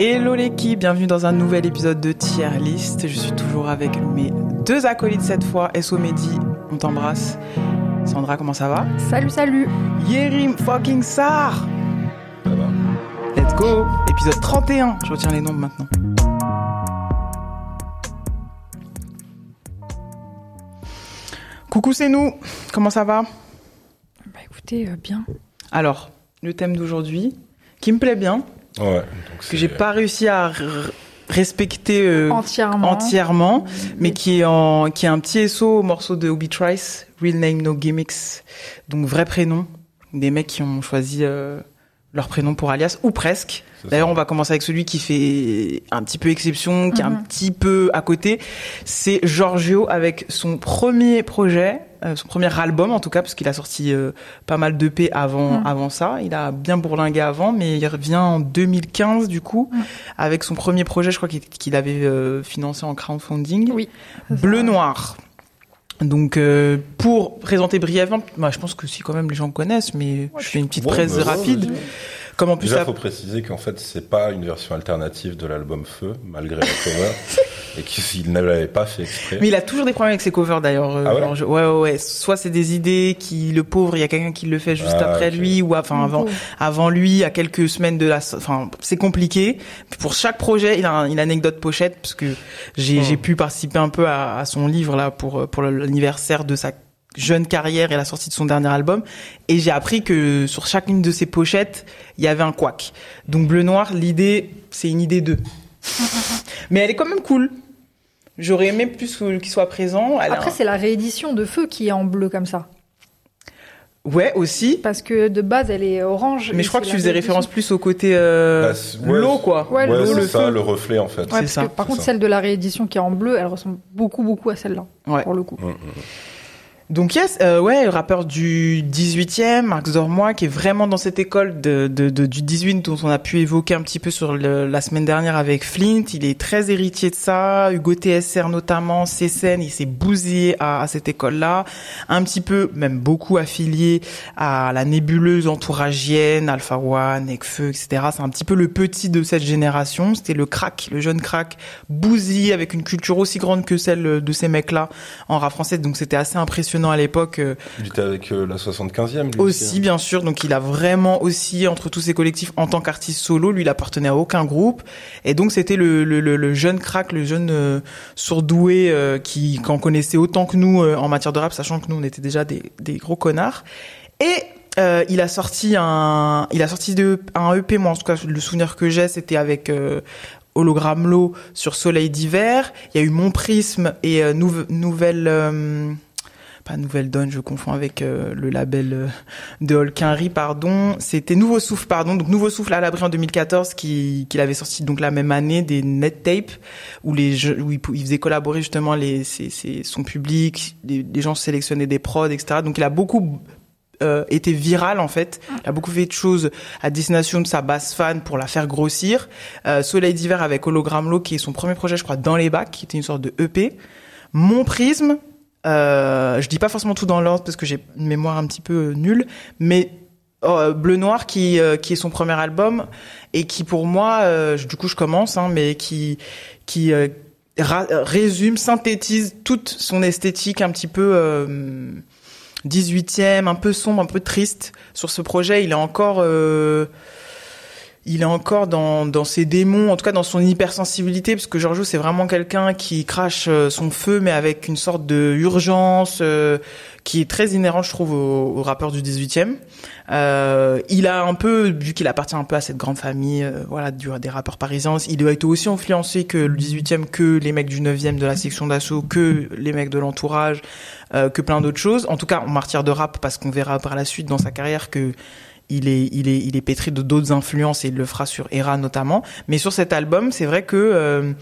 Hello l'équipe, bienvenue dans un nouvel épisode de Tier List. Je suis toujours avec mes deux acolytes cette fois. SO Mehdi, on t'embrasse. Sandra, comment ça va? Salut, salut Yerim fucking Sar Ça va. Let's go Épisode 31, je retiens les nombres maintenant. Coucou, c'est nous. Comment ça va? Euh, bien. Alors, le thème d'aujourd'hui, qui me plaît bien, Ouais. Donc que j'ai pas réussi à respecter euh, Entièrement. entièrement, mais qui est en qui est un petit SO au morceau de Obi Trice, Real Name No Gimmicks, donc vrai prénom, des mecs qui ont choisi euh, leur prénom pour alias ou presque. D'ailleurs, on va commencer avec celui qui fait un petit peu exception, qui est un Mhm. petit peu à côté. C'est Giorgio avec son premier projet, euh, son premier album en tout cas, parce qu'il a sorti euh, pas mal d'EP avant, Mhm. avant ça. Il a bien bourlingué avant, mais il revient en 2015 du coup, Mhm. avec son premier projet, je crois qu'il qu'il avait euh, financé en crowdfunding. Oui. Bleu Noir. Donc, euh, pour présenter brièvement, bah, je pense que si quand même les gens connaissent, mais je fais une petite Ouais, presse bah ouais, rapide. Comme en plus, Déjà, ça- faut préciser qu'en fait, c'est pas une version alternative de l'album Feu, malgré la cover, et qu'il ne l'avait pas fait exprès. Mais il a toujours des problèmes avec ses covers d'ailleurs. euh, Ah ouais je- ouais, ouais, ouais. Soit c'est des idées qui, le pauvre, il y a quelqu'un qui le fait juste Ah, après lui, ou enfin avant, avant lui, à quelques semaines de la, enfin, c'est compliqué. Pour chaque projet, il a un- une anecdote pochette parce que j'ai, Hmm. j'ai pu participer un peu à, à son livre là pour pour l'anniversaire de sa jeune carrière et la sortie de son dernier album et j'ai appris que sur chacune de ces pochettes il y avait un couac donc bleu noir l'idée c'est une idée d'eux mais elle est quand même cool j'aurais aimé plus qu'il soit présent Elle Après, un- c'est la réédition de Feu qui est en bleu comme ça. Ouais, aussi. Parce que de base, elle est orange. Mais je crois que tu faisais référence plus au côté euh, Bah, ouais, l'eau, quoi. Ouais, c'est le ça, feu. le reflet, en fait. Ouais, parce ça, que par contre, ça. celle de la réédition qui est en bleu, elle ressemble beaucoup, beaucoup à celle-là. Ouais. Pour le coup. Mm, mm. Donc yes, euh, ouais, rappeur du 18e, Marc Zormois, qui est vraiment dans cette école de, de, de- du 18 dont on a pu évoquer un petit peu sur le- la semaine dernière avec Flint. Il est très héritier de ça. Hugo TSR notamment, Cécène, il s'est bousillé à, à cette école-là. Un petit peu, même beaucoup affilié à la nébuleuse entouragienne, Alpha One, Nekfeu, etc. C'est un petit peu le petit de cette génération. C'était le crack, le jeune crack, bousillé avec une culture aussi grande que celle de ces mecs-là en rap français. Donc c'était assez impressionnant à l'époque. euh, Il était avec euh, la 75e, lui aussi, hein. bien sûr. Donc, il a vraiment aussi, entre tous ses collectifs, en tant qu'artiste solo, lui, il appartenait à aucun groupe. Et donc, c'était le, le, le, le jeune crack, le jeune euh, sourdoué euh, qui qu'en connaissait autant que nous euh, en matière de rap, sachant que nous, on était déjà des, des gros connards. Et euh, il a sorti un, il a sorti de, un EP. Moi, en tout cas, le souvenir que j'ai, c'était avec euh, Hologramme Low sur Soleil d'hiver. Il y a eu Mon Prisme et euh, Nouve- Nouvelle. Pas Nouvelle Donne, je confonds avec euh, le label euh, de Holkinry, pardon. C'était Nouveau Souffle, pardon. Donc Nouveau Souffle à l'abri en 2014, qui qu'il avait sorti donc la même année des net tapes où les jeux, où il, faisait collaborer justement les ses, ses- son public, les, les gens sélectionnaient des prods, etc. Donc il a beaucoup euh, été viral en fait. Il a beaucoup fait de choses à destination de sa base fan pour la faire grossir. Euh, Soleil d'hiver avec Hologramme Low, qui est son premier projet, je crois, dans les bacs, qui était une sorte de EP. Mon prisme, euh, je dis pas forcément tout dans l'ordre parce que j'ai une mémoire un petit peu euh, nulle, mais euh, Bleu Noir qui euh, qui est son premier album et qui pour moi, du coup je commence, hein, mais qui qui résume, synthétise toute son esthétique un petit peu euh, 18e, un peu sombre, un peu triste sur ce projet. Il est encore il est encore dans, dans ses démons, en tout cas dans son hypersensibilité, parce que Giorgio c'est vraiment quelqu'un qui crache euh, son feu, mais avec une sorte de urgence euh, qui est très inhérent, je trouve, au, au rappeur du 18e. Euh, il a un peu, vu qu'il appartient un peu à cette grande famille, euh, voilà, des rappeurs parisiens, il a été aussi influencé que le 18e, que les mecs du 9e de la section d'assaut, que les mecs de l'entourage, euh, que plein d'autres choses. En tout cas, en matière de rap, parce qu'on verra par la suite dans sa carrière que il est, il est, il est pétri de d'autres influences et il le fera sur Era notamment. Mais sur cet album, c'est vrai que euh,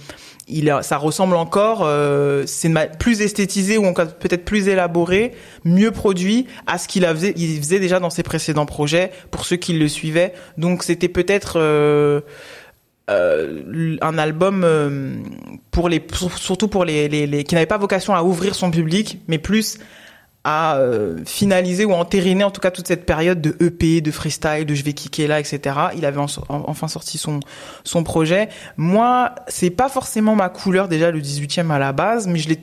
il a, ça ressemble encore, euh, c'est plus esthétisé ou encore peut-être plus élaboré, mieux produit à ce qu'il faisait, il faisait déjà dans ses précédents projets pour ceux qui le suivaient. Donc c'était peut-être euh, euh, un album euh, pour les, surtout pour les, les, les qui n'avait pas vocation à ouvrir son public, mais plus a euh, finalisé ou entériné en tout cas toute cette période de EP, de freestyle, de je vais kicker là, etc. Il avait en- en- enfin sorti son son projet. Moi, c'est pas forcément ma couleur déjà le 18e à la base, mais je l'ai,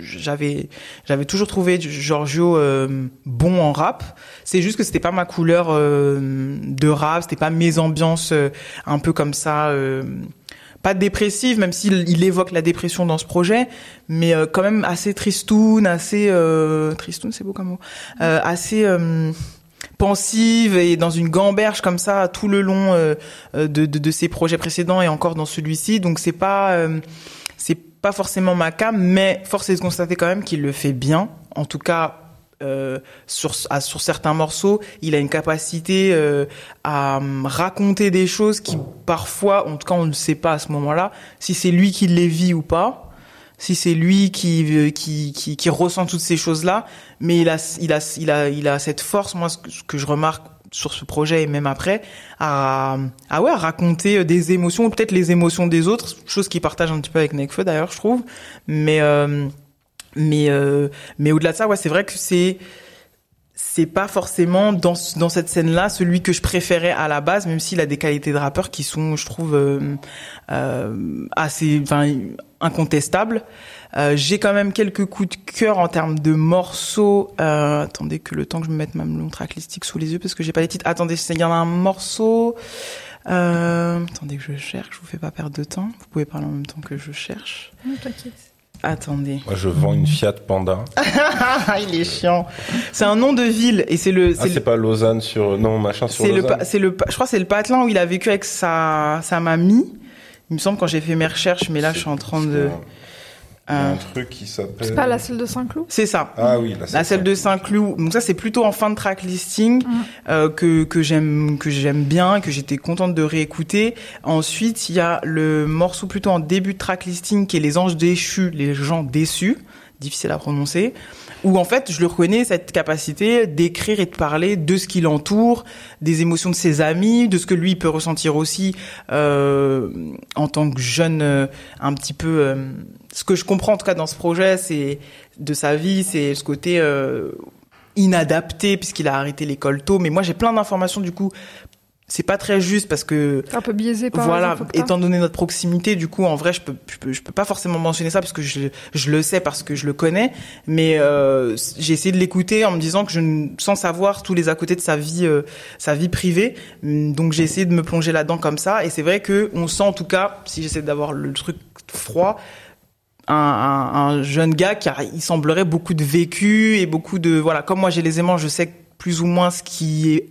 j'avais j'avais toujours trouvé Giorgio euh, bon en rap. C'est juste que c'était pas ma couleur euh, de rap, c'était pas mes ambiances euh, un peu comme ça. Pas dépressive, même s'il il évoque la dépression dans ce projet, mais euh, quand même assez tristoun, assez euh, tristoun, c'est beau comme mot, euh, assez euh, pensive et dans une gamberge comme ça tout le long euh, euh, de, de, de ses projets précédents et encore dans celui-ci. Donc c'est pas c'est pas forcément ma cam, mais force est de constater quand même qu'il le fait bien. En tout cas. Euh, sur, sur certains morceaux, il a une capacité euh, à hum, raconter des choses qui parfois, en tout cas on ne sait pas à ce moment-là, si c'est lui qui les vit ou pas, si c'est lui qui, euh, qui, qui, qui ressent toutes ces choses-là, mais il a, il a, il a, il a cette force, moi, ce que, je remarque sur ce projet et même après, à, à ouais, à raconter euh, des émotions, ou peut-être les émotions des autres, chose qu'il partage un petit peu avec Nekfeu d'ailleurs, je trouve, mais, mais, euh, mais au-delà de ça, ouais, c'est vrai que c'est, c'est pas forcément dans dans cette scène-là celui que je préférais à la base, même s'il a des qualités de rappeur qui sont, je trouve, euh, euh, assez, incontestables. Euh, J'ai quand même quelques coups de cœur en termes de morceaux. Euh, attendez que le temps que je me mette ma mon tracklistique sous les yeux parce que j'ai pas les titres. Attendez, il y en a un morceau. Euh, attendez que je cherche. Je vous fais pas perdre de temps. Vous pouvez parler en même temps que je cherche. Non, t'inquiète. Attendez. Moi, je vends une Fiat Panda. Il est chiant. C'est un nom de ville et c'est le. Ah, le- c'est pas Lausanne sur, non, machin sur C'est le, c'est le, je crois que c'est le patelin où il a vécu avec sa, sa mamie. Il me semble quand j'ai fait mes recherches, mais là je suis en train de. Il y a euh, un truc qui s'appelle. C'est pas la salle de Saint-Cloud c'est ça. Ah oui, la, La celle de Saint-Cloud. Donc ça c'est plutôt en fin de track listing euh, que que j'aime que j'aime bien, que j'étais contente de réécouter. Ensuite il y a le morceau plutôt en début de track listing qui est les anges déchus, les gens déçus, difficile à prononcer. Où en fait je le reconnais cette capacité d'écrire et de parler de ce qui l'entoure, des émotions de ses amis, de ce que lui peut ressentir aussi euh, en tant que jeune euh, un petit peu. euh, ce que je comprends en tout cas dans ce projet, c'est de sa vie, c'est ce côté euh, inadapté puisqu'il a arrêté l'école tôt. Mais moi j'ai plein d'informations du coup. C'est pas très juste parce que un peu biaisé par voilà, étant donné notre proximité, du coup, en vrai, je peux, je peux, je peux pas forcément mentionner ça parce que je, je le sais parce que je le connais. Mais euh, j'ai essayé de l'écouter en me disant que je, ne- sans savoir tous les à côté de sa vie, euh, sa vie privée. Hum, Donc j'ai essayé de me plonger là-dedans comme ça. Et c'est vrai que on sent en tout cas, si j'essaie d'avoir le truc froid, un, un, un jeune gars qui a, il semblerait beaucoup de vécu et beaucoup de voilà. Comme moi, j'ai les aimants, je sais plus ou moins ce qui est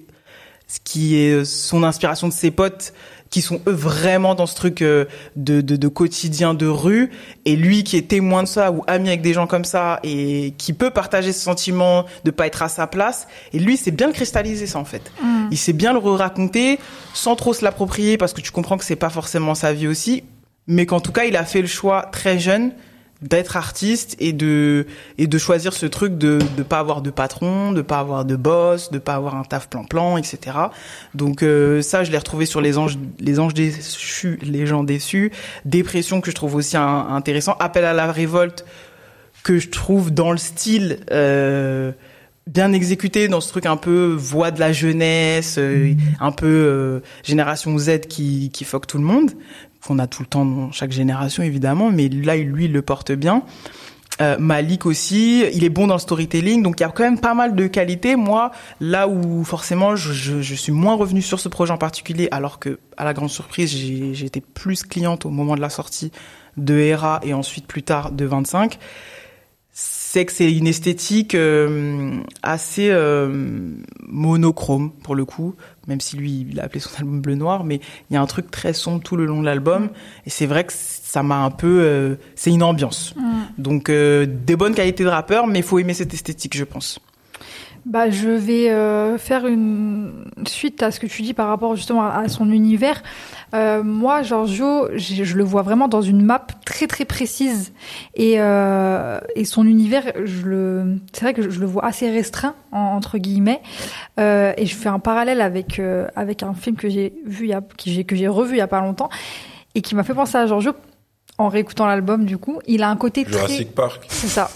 ce qui est son inspiration de ses potes qui sont eux vraiment dans ce truc euh, de, de, de quotidien de rue. Et lui qui est témoin de ça ou ami avec des gens comme ça et qui peut partager ce sentiment de pas être à sa place. Et lui c'est bien le cristalliser ça en fait. Mm. il sait bien le raconter sans trop se l'approprier parce que tu comprends que c'est pas forcément sa vie aussi. Mais qu'en tout cas il a fait le choix très jeune d'être artiste et de et de choisir ce truc de de pas avoir de patron, de pas avoir de boss, de pas avoir un taf plan plan, etc. Donc euh, ça, je l'ai retrouvé sur les anges les anges déçus, les gens déçus, dépression que je trouve aussi intéressant, appel à la révolte que je trouve dans le style euh, bien exécuté dans ce truc un peu voix de la jeunesse, euh, un peu euh, génération Z qui qui fuck tout le monde qu'on a tout le temps dans chaque génération évidemment, mais là lui il le porte bien. Euh, Malik aussi, il est bon dans le storytelling, donc il y a quand même pas mal de qualités. Moi, là où forcément je, je, je suis moins revenu sur ce projet en particulier, alors que à la grande surprise j'ai été plus cliente au moment de la sortie de Hera et ensuite plus tard de 25, c'est que c'est une esthétique euh, assez euh, monochrome pour le coup, même si lui il a appelé son album bleu noir, mais il y a un truc très sombre tout le long de l'album et c'est vrai que ça m'a un peu, euh, c'est une ambiance. Mm. Donc euh, des bonnes qualités de rappeur, mais il faut aimer cette esthétique, je pense. Bah, je vais euh, faire une suite à ce que tu dis par rapport justement à, à son univers. Euh, moi, Giorgio, je, je le vois vraiment dans une map très très précise et, euh, et son univers, je le, c'est vrai que je le vois assez restreint en- entre guillemets. Euh, et je fais un parallèle avec euh, avec un film que j'ai vu il y a, que j'ai que j'ai revu il y a pas longtemps et qui m'a fait penser à Giorgio en réécoutant l'album. Du coup, il a un côté très Jurassic Park. c'est ça.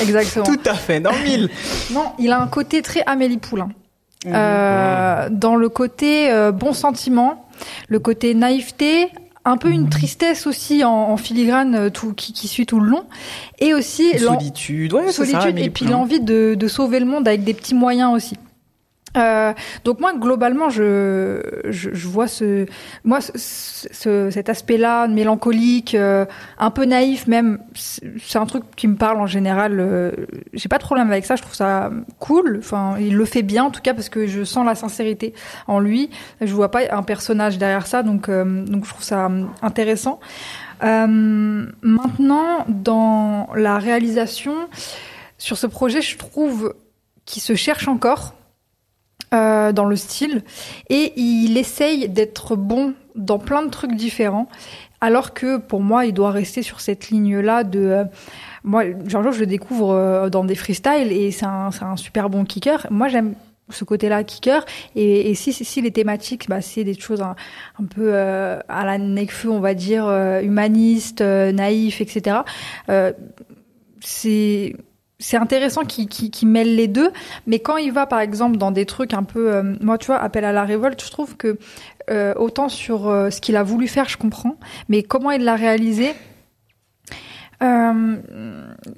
Exactement. Tout à fait, dans mille. Non, il a un côté très Amélie Poulain. Euh, dans le côté euh, bon sentiment, le côté naïveté, un peu une tristesse aussi en, en filigrane euh, tout, qui, qui suit tout le long, et aussi Solitude, ouais, ça, solitude et puis l'envie de, de sauver le monde avec des petits moyens aussi. Euh, donc moi globalement je, je je vois ce moi ce, ce- cet aspect-là mélancolique euh, un peu naïf même c'est un truc qui me parle en général euh, j'ai pas de problème avec ça je trouve ça cool enfin il le fait bien en tout cas parce que je sens la sincérité en lui je vois pas un personnage derrière ça donc euh, donc je trouve ça euh, intéressant. Maintenant dans la réalisation sur ce projet je trouve qu'il se cherche encore euh, dans le style. Et il essaye d'être bon dans plein de trucs différents alors que pour moi il doit rester sur cette ligne là de euh, moi Giorgio je le découvre euh, dans des freestyles et c'est un, un super bon kicker. Moi j'aime ce côté-là kicker. Et, si, si, les thématiques bah, c'est des choses un, peu euh, à la Nekfeu on va dire euh, humaniste euh, naïf etc euh, c'est c'est intéressant qu'il mêle les deux, mais quand il va par exemple dans des trucs un peu, euh, moi tu vois, appel à la révolte, je trouve que euh, autant sur euh, ce qu'il a voulu faire, je comprends, mais comment il l'a réalisé, euh,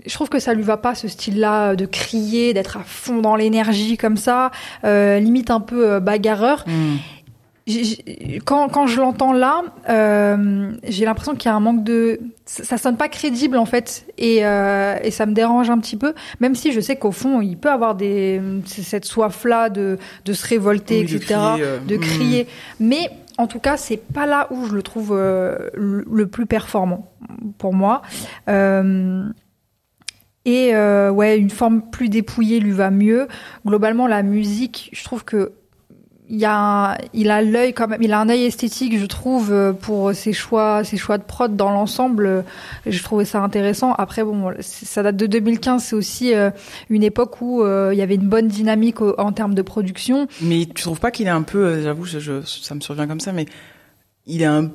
je trouve que ça lui va pas ce style-là de crier, d'être à fond dans l'énergie comme ça, euh, limite un peu euh, bagarreur. Hmm. Quand, quand je l'entends là, euh, j'ai l'impression qu'il y a un manque de, ça, ça sonne pas crédible en fait, et, euh, et ça me dérange un petit peu. Même si je sais qu'au fond, il peut avoir des cette soif là de de se révolter, Oui, de etc., crier, euh, de hmm. crier. Mais en tout cas, c'est pas là où je le trouve le, plus performant pour moi. Et ouais, une forme plus dépouillée lui va mieux. Globalement, la musique, je trouve que il a, il a l'œil quand même, il a un œil esthétique, je trouve, euh, pour ses choix, ses choix de prod dans l'ensemble. Je trouvais ça intéressant. Après, bon, ça date de 2015, c'est aussi euh, une époque où euh, il y avait une bonne dynamique en termes de production. Mais tu trouves pas qu'il est un peu, j'avoue, ça me survient comme ça, mais il est un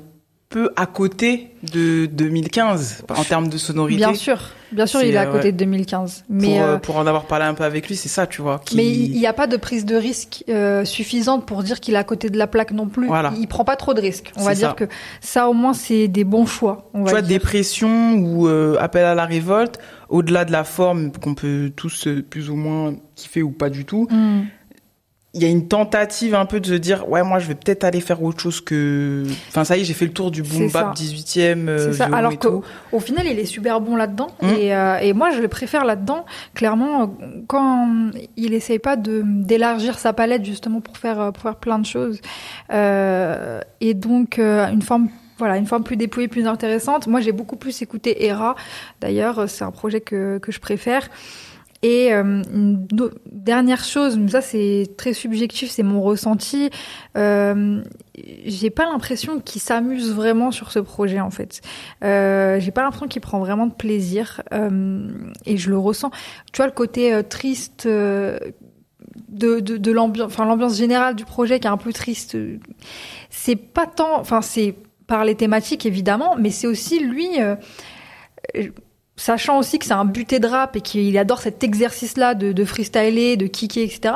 peu à côté de 2015 en termes de sonorité. Bien sûr, bien sûr, il est à euh, côté ouais. de 2015. Pour, Mais euh, euh, pour en avoir parlé un peu avec lui, c'est ça, tu vois. qui- Mais il n'y a pas de prise de risque euh, suffisante pour dire qu'il est à côté de la plaque non plus. Voilà. Il prend pas trop de risques. On va dire que ça, au moins, c'est des bons choix. On tu va vois, dire. dépression ou euh, appel à la révolte, au-delà de la forme qu'on peut tous euh, plus ou moins kiffer ou pas du tout, Hmm. Il y a une tentative un peu de se dire, ouais, moi, je vais peut-être aller faire autre chose que... Enfin, ça y est, j'ai fait le tour du boom bap 18e, euh, ça. Alors tout. Au final, il est super bon là-dedans. Mm. Et, euh, et moi, je le préfère là-dedans. Clairement, quand il essaye pas de d'élargir sa palette justement pour faire euh, pour faire plein de choses. Euh, et donc euh, une forme voilà, une forme plus déployée, plus intéressante. Moi, j'ai beaucoup plus écouté Hera. D'ailleurs, c'est un projet que, que je préfère. Et euh, une dernière chose, ça c'est très subjectif, c'est mon ressenti. Euh, j'ai pas l'impression qu'il s'amuse vraiment sur ce projet en fait. Euh, j'ai pas l'impression qu'il prend vraiment de plaisir euh, et je le ressens. Tu vois le côté euh, triste euh, de, de, de l'ambiance, enfin l'ambiance générale du projet qui est un peu triste. C'est pas tant, enfin c'est par les thématiques évidemment, mais c'est aussi lui. Sachant aussi que c'est un buté de rap et qu'il adore cet exercice-là de, de freestyler, de kicker, etc.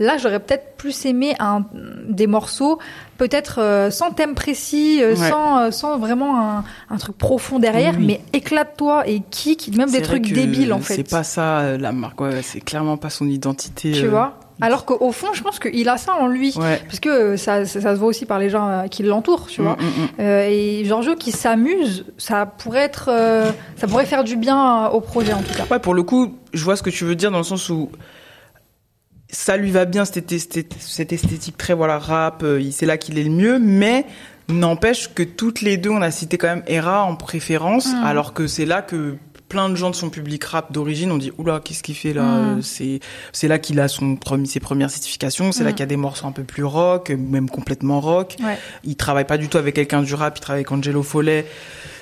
Là, j'aurais peut-être plus aimé un, des morceaux, peut-être euh, sans thème précis, euh, Ouais. sans, euh, sans vraiment un, un truc profond derrière, Oui. mais éclate-toi et kick, même des trucs débiles en fait. C'est pas ça euh, la marque, ouais, c'est clairement pas son identité. Tu euh, vois Alors qu'au fond, je pense qu'il a ça en lui. Ouais. Parce que ça, ça, ça se voit aussi par les gens euh, qui l'entourent, tu vois. Mm, mm, mm. Euh, et Giorgio qui s'amuse, ça pourrait être, euh, ça pourrait faire du bien euh, au projet en tout cas. Ouais, pour le coup, je vois ce que tu veux dire dans le sens où ça lui va bien cette, cette esthétique très voilà rap, euh, c'est là qu'il est le mieux, mais n'empêche que toutes les deux on a cité quand même Hera en préférence, Mm. alors que c'est là que plein de gens de son public rap d'origine ont dit oula qu'est-ce qu'il fait là Mm. Euh, c'est c'est là qu'il a son premier ses premières certifications c'est là Mm. qu'il y a des morceaux un peu plus rock même complètement rock Ouais. il travaille pas du tout avec quelqu'un du rap, il travaille avec Angelo Follet,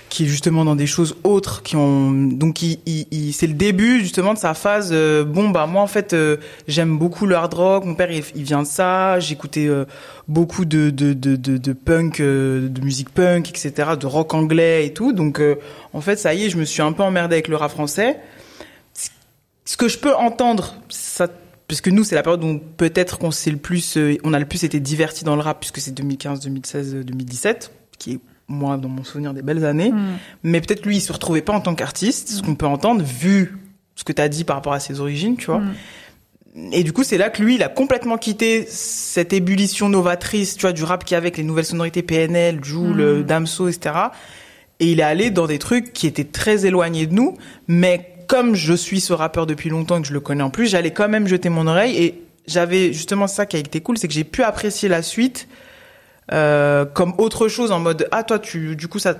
qui est justement dans des choses autres, qui ont donc il, il- il- c'est le début justement de sa phase. euh, bon bah moi en fait euh, j'aime beaucoup le hard rock, mon père il, vient de ça, j'écoutais euh, beaucoup de de, de, de, punk, de musique punk, etc., de rock anglais et tout. Donc en fait ça y est, je me suis un peu emmerdé avec le rap français. ce que je peux entendre, ça, puisque nous, c'est la période où peut-être qu'on s'est le plus, on a le plus été diverti dans le rap, puisque c'est 2015, 2016, 2017, qui est moi dans mon souvenir des belles années. Mm. Mais peut-être lui, il se retrouvait pas en tant qu'artiste, ce qu'on peut entendre vu ce que tu as dit par rapport à ses origines, tu vois. Mm. Et du coup, c'est là que lui, il a complètement quitté cette ébullition novatrice, tu vois, du rap qui avec les nouvelles sonorités PNL, Joule, Mm. Damso, etc. Et il est allé dans des trucs qui étaient très éloignés de nous, mais comme je suis ce rappeur depuis longtemps et que je le connais en plus, j'allais quand même jeter mon oreille et j'avais justement ça qui a été cool, c'est que j'ai pu apprécier la suite euh, comme autre chose en mode ah toi tu du coup ça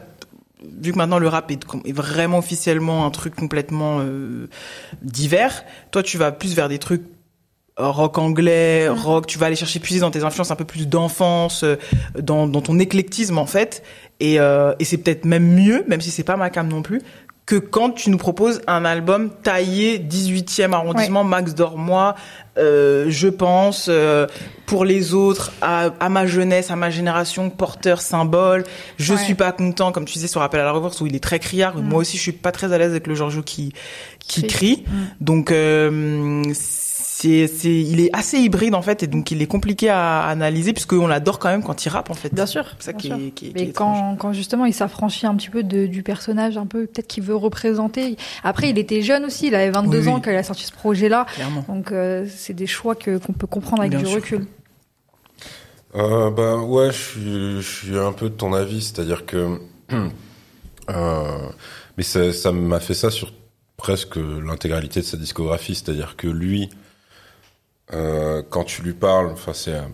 vu que maintenant le rap est, est vraiment officiellement un truc complètement euh, divers, toi tu vas plus vers des trucs rock anglais, rock, tu vas aller chercher puiser dans tes influences un peu plus d'enfance, euh, dans, dans ton éclectisme en fait, et, euh, et c'est peut-être même mieux, même si c'est pas ma cam non plus, que quand tu nous proposes un album taillé 18e arrondissement, Max Dormois, euh, je pense, euh, pour les autres, à, à ma jeunesse, à ma génération, porteur, symbole, je Ouais. suis pas content, comme tu disais sur Rappel à la Reverse, où il est très criard, Mm. moi aussi je suis pas très à l'aise avec le Giorgio qui, qui Crie. crie, donc euh, c'est, c'est, il est assez hybride en fait, et donc il est compliqué à analyser, puisqu'on l'adore quand même quand il rappe en fait. Bien sûr. C'est ça bien qui sûr. est, qui est- qui Mais étrange. quand, quand justement il s'affranchit un petit peu de, du personnage, un peu peut-être qu'il veut représenter. Après, il était jeune aussi, il avait 22 Oui, oui. ans quand il a sorti ce projet-là. Clairement. Donc euh, c'est des choix que qu'on peut comprendre avec Bien du sûr. recul. Euh, ben ouais, je suis, je suis un peu de ton avis, c'est-à-dire que, euh, mais ça, ça m'a fait ça sur presque l'intégralité de sa discographie, c'est-à-dire que lui, euh, quand tu lui parles, enfin c'est un,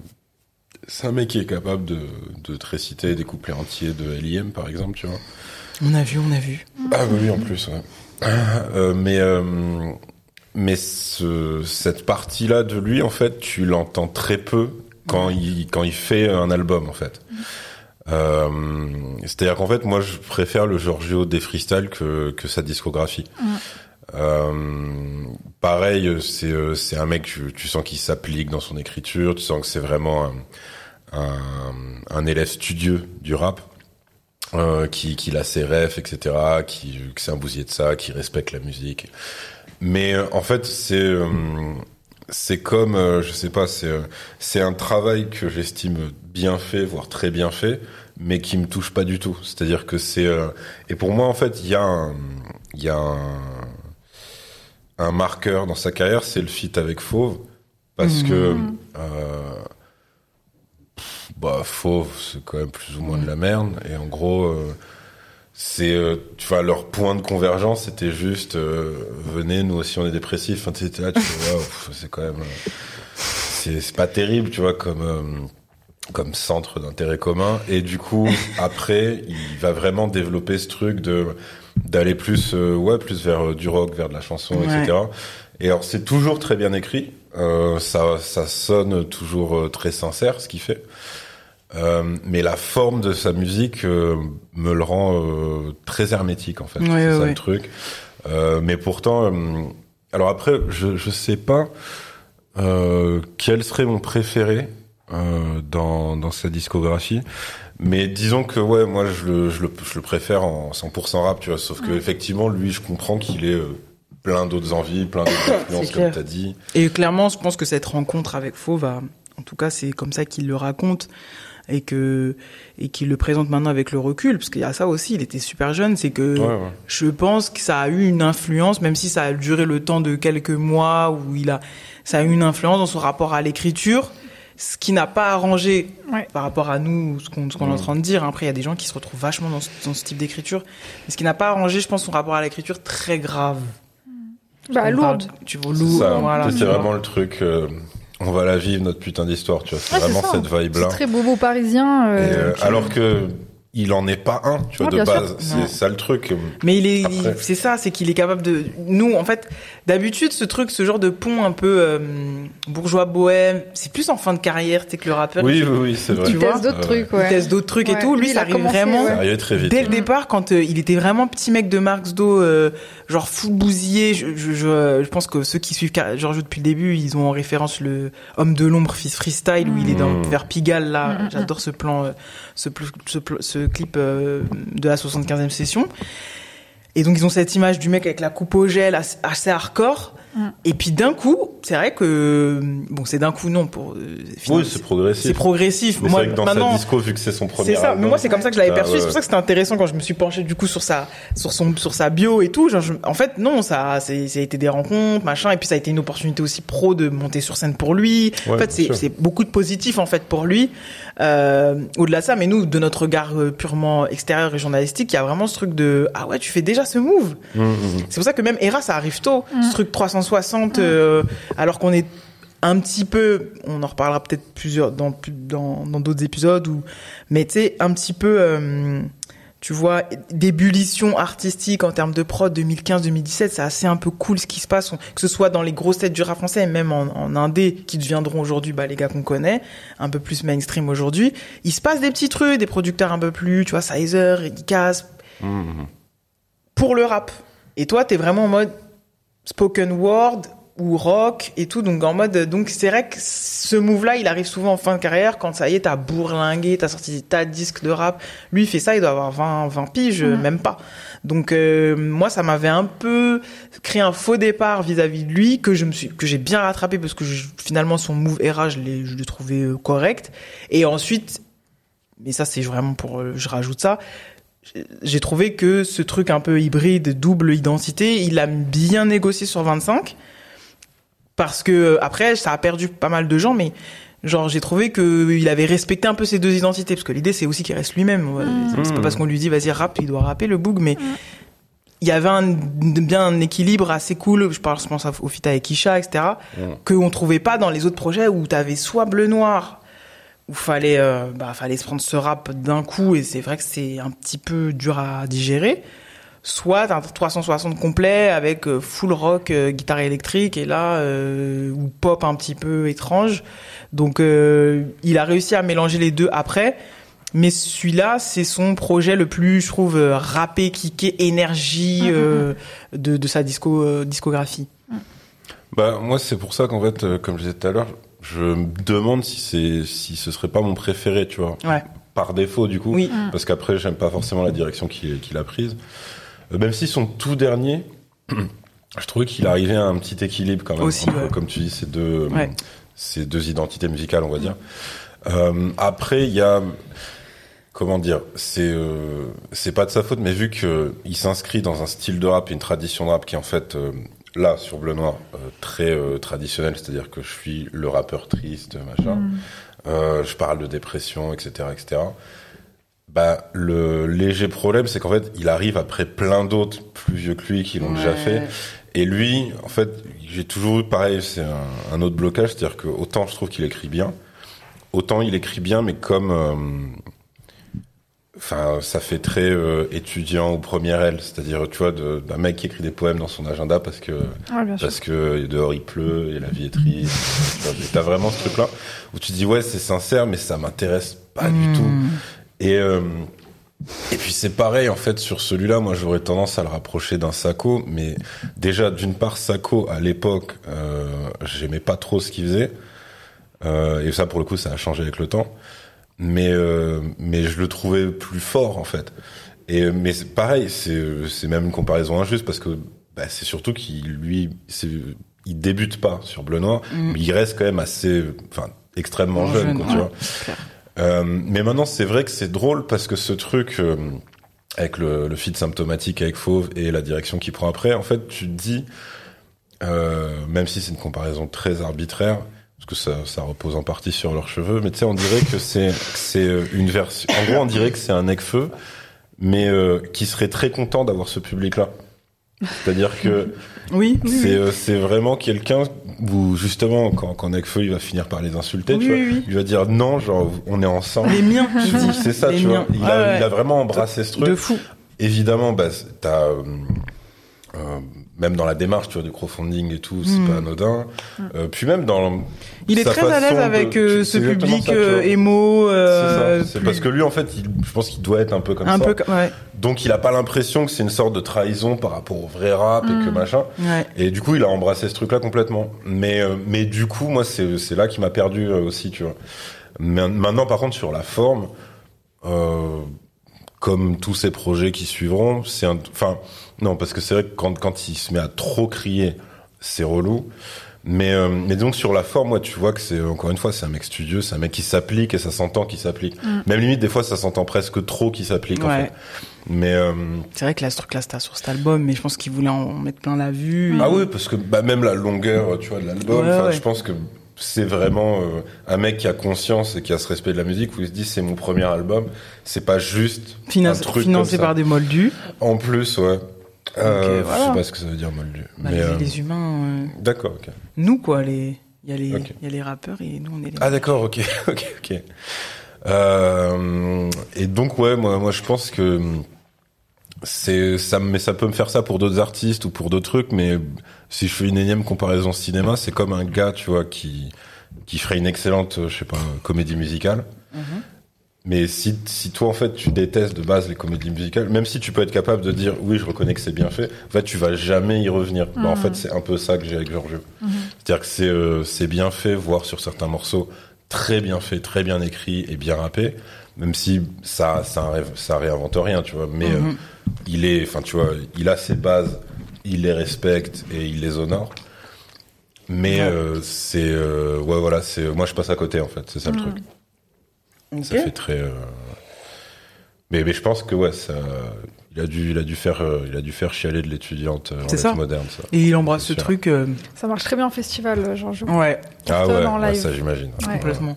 c'est un mec qui est capable de, de te réciter des couplets entiers de L.I.M. par exemple, tu vois. On a vu, on a vu. Ah bah oui, en plus. Ouais. Euh, mais euh, mais ce, cette partie-là de lui, en fait, tu l'entends très peu quand il quand il fait un album, en fait. Euh, C'est-à-dire qu'en fait, moi, je préfère le Giorgio des freestyle que que sa discographie. Pareil, c'est euh, c'est un mec, tu, sens qu'il s'applique dans son écriture, tu sens que c'est vraiment un, élève studieux du rap euh, qui, qui a ses rêves, etc., qui, c'est un bousier de ça, qui respecte la musique. Mais euh, en fait, c'est euh, c'est comme, euh, je sais pas, c'est euh, c'est un travail que j'estime bien fait, voire très bien fait, mais qui me touche pas du tout. C'est-à-dire que c'est euh, et pour moi, en fait, il y a il y a un, un marqueur dans sa carrière, c'est le feat avec Fauve, parce que euh, bah fauve c'est quand même plus ou moins de la merde et en gros euh, c'est euh, tu vois leur point de convergence c'était juste euh, venez nous aussi on est dépressifs là tu vois c'est quand même euh, c'est pas terrible tu vois comme comme centre d'intérêt commun et du coup après il va vraiment développer ce truc de d'aller plus euh, ouais plus vers euh, du rock vers de la chanson Ouais. etc et alors c'est toujours très bien écrit euh, ça ça sonne toujours très sincère ce qu'il fait euh, mais la forme de sa musique euh, me le rend euh, très hermétique en fait. C'est ouais, ça le truc. Euh, mais pourtant, euh, alors après, je je sais pas euh, quel serait mon préféré euh, dans dans sa discographie. Mais disons que ouais, moi je le je le, je le préfère en 100% rap, tu vois. Sauf que effectivement, lui, je comprends qu'il est euh, plein d'autres envies, plein d'autres influences, comme t'as dit. Et clairement, je pense que cette rencontre avec Faux va, en tout cas, c'est comme ça qu'il le raconte et que et qu'il le présente maintenant avec le recul, parce qu'il y a ça aussi. Il était super jeune, c'est que Ouais, ouais. je pense que ça a eu une influence, même si ça a duré le temps de quelques mois où il a, ça a eu une influence dans son rapport à l'écriture, ce qui n'a pas arrangé Ouais. par rapport à nous ce qu'on est en train de dire. Après, il y a des gens qui se retrouvent vachement dans ce, dans ce type d'écriture, mais ce qui n'a pas arrangé, je pense, son rapport à l'écriture très grave. Bah, On lourde. parle- Tu vois, lourd, Ça, voilà. c'est vois. vraiment le truc. euh, on va la vivre notre putain d'histoire, tu vois. C'est Ouais, c'est vraiment ça. cette vibe C'est là. très bobo parisien. Et, euh, euh, alors que il en est pas un, tu vois, Ouais, de base. C'est ça le truc. Mais il est, il- c'est ça, c'est qu'il est capable de. Nous, en fait, d'habitude, ce truc, ce genre de pont un peu euh, bourgeois bohème, c'est plus en fin de carrière, tu sais que le rappeur. Oui, il, oui, oui, c'est vrai. il vois, teste d'autres euh, trucs, il ouais. teste d'autres trucs et tout. Lui, Lui, il ça a arrive commencé, vraiment. ouais. Ça arrivait très vite. Dès le départ, quand euh, il était vraiment petit mec de Marx Do, euh, genre fou bousillé, je, je, je, je pense que ceux qui suivent Giorgio depuis le début, ils ont en référence le Homme de l'ombre fils freestyle où il est dans, Mm. vers Pigalle là. Mm, mm, J'adore ce plan, euh, ce, clip euh, de la 75e session. Et donc ils ont cette image du mec avec la coupe au gel assez hardcore. Et puis d'un coup, c'est vrai que bon, c'est d'un coup non pour. euh, Oui, c'est progressif. c'est progressif. Mais Moi, vrai que dans maintenant, sa disco, vu que c'est son premier c'est ça. album, Mais moi, c'est comme ça que je l'avais Ah, perçu. ouais. C'est pour ça que c'était intéressant quand je me suis penché du coup sur sa, sur son, sur sa bio et tout. Genre, je- en fait, non, ça, c'est, ça a été des rencontres, machin. Et puis ça a été une opportunité aussi pro de monter sur scène pour lui. Ouais, en fait, c'est, beaucoup de positif en fait pour lui. Euh, au-delà de ça, mais nous, de notre regard euh, purement extérieur et journalistique, il y a vraiment ce truc de ah ouais, tu fais déjà ce move. Mmh, mmh. C'est pour ça que même Era, ça arrive tôt. Ce truc 360, euh, alors qu'on est un petit peu, on en reparlera peut-être plusieurs dans plus- dans dans d'autres épisodes ou, mais tu sais un petit peu, euh, tu vois, d'ébullition artistique en termes de prod 2015-2017, c'est assez un peu cool ce qui se passe, que ce soit dans les grosses têtes du rap français et même en, en indé qui deviendront aujourd'hui bah les gars qu'on connaît, un peu plus mainstream aujourd'hui. Il se passe des petits trucs, des producteurs un peu plus, tu vois, Sizer, Edicas, Mmh, mmh. pour le rap. Et toi, t'es vraiment en mode spoken word ou rock et tout, donc en mode, donc c'est vrai que ce move-là, il arrive souvent en fin de carrière quand ça y est, t'as bourlingué, t'as sorti des tas de disques de rap. Lui, il fait ça, il doit avoir 20, 20 piges, même pas. Donc euh, moi, ça m'avait un peu créé un faux départ vis-à-vis de lui que je me suis, que j'ai bien rattrapé parce que je- finalement son move era, je l'ai, je l'ai trouvé euh, correct. Et ensuite, mais ça c'est vraiment pour, euh, je rajoute ça, j'ai trouvé que ce truc un peu hybride, double identité, il a bien négocié sur 25. Parce que euh, après, ça a perdu pas mal de gens, mais genre j'ai trouvé que il avait respecté un peu ses deux identités, parce que l'idée c'est aussi qu'il reste lui-même. Ouais, C'est pas parce qu'on lui dit vas-y rap, il doit rapper le boog, mais il y avait un, bien un équilibre assez cool. Je pense, je pense au fit avec Isha, etc. Mm. qu'on trouvait pas dans les autres projets où t'avais soit bleu noir où fallait euh, bah fallait se prendre ce rap d'un coup et c'est vrai que c'est un petit peu dur à digérer. Soit un 360 complet avec euh, full rock euh, guitare électrique et là euh, ou pop un petit peu étrange. Donc euh, il a réussi à mélanger les deux après. Mais celui-là c'est son projet le plus je trouve rappé kické énergie Mhm. euh, de, de sa disco euh, discographie. Bah moi c'est pour ça qu'en fait, euh, comme je disais tout à l'heure, je me demande si c'est si ce serait pas mon préféré, tu vois, ouais par défaut du coup, oui parce qu'après j'aime pas forcément la direction qu'il qu'il a prise. Euh, même si son tout dernier, je trouvais qu'il arrivait à un petit équilibre quand même, Aussi, entre, ouais. comme tu dis, ces deux Ouais. ces deux identités musicales, on va dire. Euh, après il y a comment dire, c'est euh, c'est pas de sa faute, mais vu que il s'inscrit dans un style de rap, et une tradition de rap qui est en fait euh, là sur Bleu Noir euh, très euh, traditionnel, c'est-à-dire que je suis le rappeur triste, machin. Euh, je parle de dépression, etc., etc. Bah le léger problème, c'est qu'en fait, il arrive après plein d'autres plus vieux que lui qui l'ont déjà fait. Et lui, en fait, j'ai toujours eu pareil, c'est un, un autre blocage, c'est-à-dire que autant je trouve qu'il écrit bien, autant il écrit bien, mais comme, euh, enfin, ça fait très euh, étudiant ou première aile, c'est-à-dire, tu vois, d'un mec qui écrit des poèmes dans son agenda parce que sûr. parce que dehors il pleut et la vie est triste. T'as vraiment ce truc-là où tu te dis ouais c'est sincère, mais ça m'intéresse pas du tout. Et euh, et puis c'est pareil en fait sur celui-là, moi j'aurais tendance à le rapprocher d'un Sacco, mais déjà d'une part Sacco à l'époque, euh, j'aimais pas trop ce qu'il faisait, euh, et ça pour le coup ça a changé avec le temps, mais euh, mais je le trouvais plus fort en fait. Et mais c'est pareil, c'est c'est même une comparaison injuste parce que bah, c'est surtout qu'il lui c'est il débute pas sur Bleu Noir, mais il reste quand même assez enfin extrêmement jeune, Jeune, quoi, ouais. tu vois. Euh, mais maintenant, c'est vrai que c'est drôle parce que ce truc, euh, avec le, le feed symptomatique avec Fauve et la direction qu'il prend après, en fait, tu te dis, euh, même si c'est une comparaison très arbitraire, parce que ça, ça repose en partie sur leurs cheveux, mais tu sais, on dirait que c'est c'est euh, une version. En gros, on dirait que c'est un Necfeu, mais euh, qui serait très content d'avoir ce public-là. C'est-à-dire que oui, oui, c'est oui. euh, c'est vraiment quelqu'un où justement quand quand Necfeu il va finir par les insulter, Oui, tu vois, oui, oui. il va dire non, genre on est ensemble. les miens C'est ça, Les tu vois. Il, a, ouais. il a vraiment embrassé ce truc. de fou Évidemment, bah, t'as euh, euh, même dans la démarche, tu vois, du crowdfunding et tout, c'est Mm. pas anodin. Euh, puis même dans Il est très à l'aise avec de- euh, ce public ça, euh, émo. euh, C'est plus- parce que lui, en fait, il, je pense qu'il doit être un peu comme un ça. peu comme- ouais, Donc, il a pas l'impression que c'est une sorte de trahison par rapport au vrai rap et que Mm. machin. ouais. Et du coup, il a embrassé ce truc-là complètement. Mais, euh, mais du coup, moi, c'est, c'est là qui m'a perdu euh, aussi, tu vois. Mais, maintenant, par contre, sur la forme, euh, comme tous ces projets qui suivront, c'est un, enfin, non, parce que c'est vrai que quand, quand il se met à trop crier, c'est relou. Mais, euh, mais donc sur la forme, tu vois que c'est encore une fois, c'est un mec studieux, c'est un mec qui s'applique et ça s'entend qu'il s'applique. Mm. Même limite, des fois, ça s'entend presque trop qu'il s'applique. En fait. Mais euh, C'est vrai que la ce truc-là, c'était sur cet album, mais je pense qu'il voulait en mettre plein la vue. ah oui, parce que bah, même la longueur, tu vois, de l'album, Ouais, enfin, ouais. je pense que c'est vraiment euh, un mec qui a conscience et qui a ce respect de la musique où il se dit c'est mon premier album, c'est pas juste Finance- un truc financé comme ça. par des moldus. En plus, ouais. Euh, voilà. Je sais pas ce que ça veut dire moldu. Bah, mais les, euh, les humains, euh, d'accord, ok. nous quoi, les, il y a les, y a les rappeurs et nous on est les. Ah d'accord, ok, ok, ok. Et donc ouais, moi, moi je pense que c'est ça, mais ça peut me faire ça pour d'autres artistes ou pour d'autres trucs, mais si je fais une énième comparaison cinéma, c'est comme un gars, tu vois, qui qui ferait une excellente, je sais pas, comédie musicale. Mhm. Mais si, si toi en fait tu détestes de base les comédies musicales, même si tu peux être capable de dire oui je reconnais que c'est bien fait, en fait tu vas jamais y revenir. Bah, en fait c'est un peu ça que j'ai avec Giorgio. C'est-à-dire que c'est euh, c'est bien fait, voire sur certains morceaux très bien fait, très bien écrit et bien rappé, même si ça ça réinvente rien, tu vois. Mais euh, Mhm. il est, enfin tu vois, il a ses bases, il les respecte et il les honore. Mais Ouais. euh, c'est euh, ouais voilà, c'est moi je passe à côté en fait, c'est ça le truc. Ok. Ça fait très. euh, Mais, mais je pense que ouais, ça, il a dû, il a dû faire, euh, il a dû faire chialer de l'étudiante euh, en lettres ça. moderne, ça. Et il embrasse ce sûr. truc. euh, Ça marche très bien en festival, euh, Georges. ouais, Ah ouais, en ouais, live. ça j'imagine. Ouais. complètement.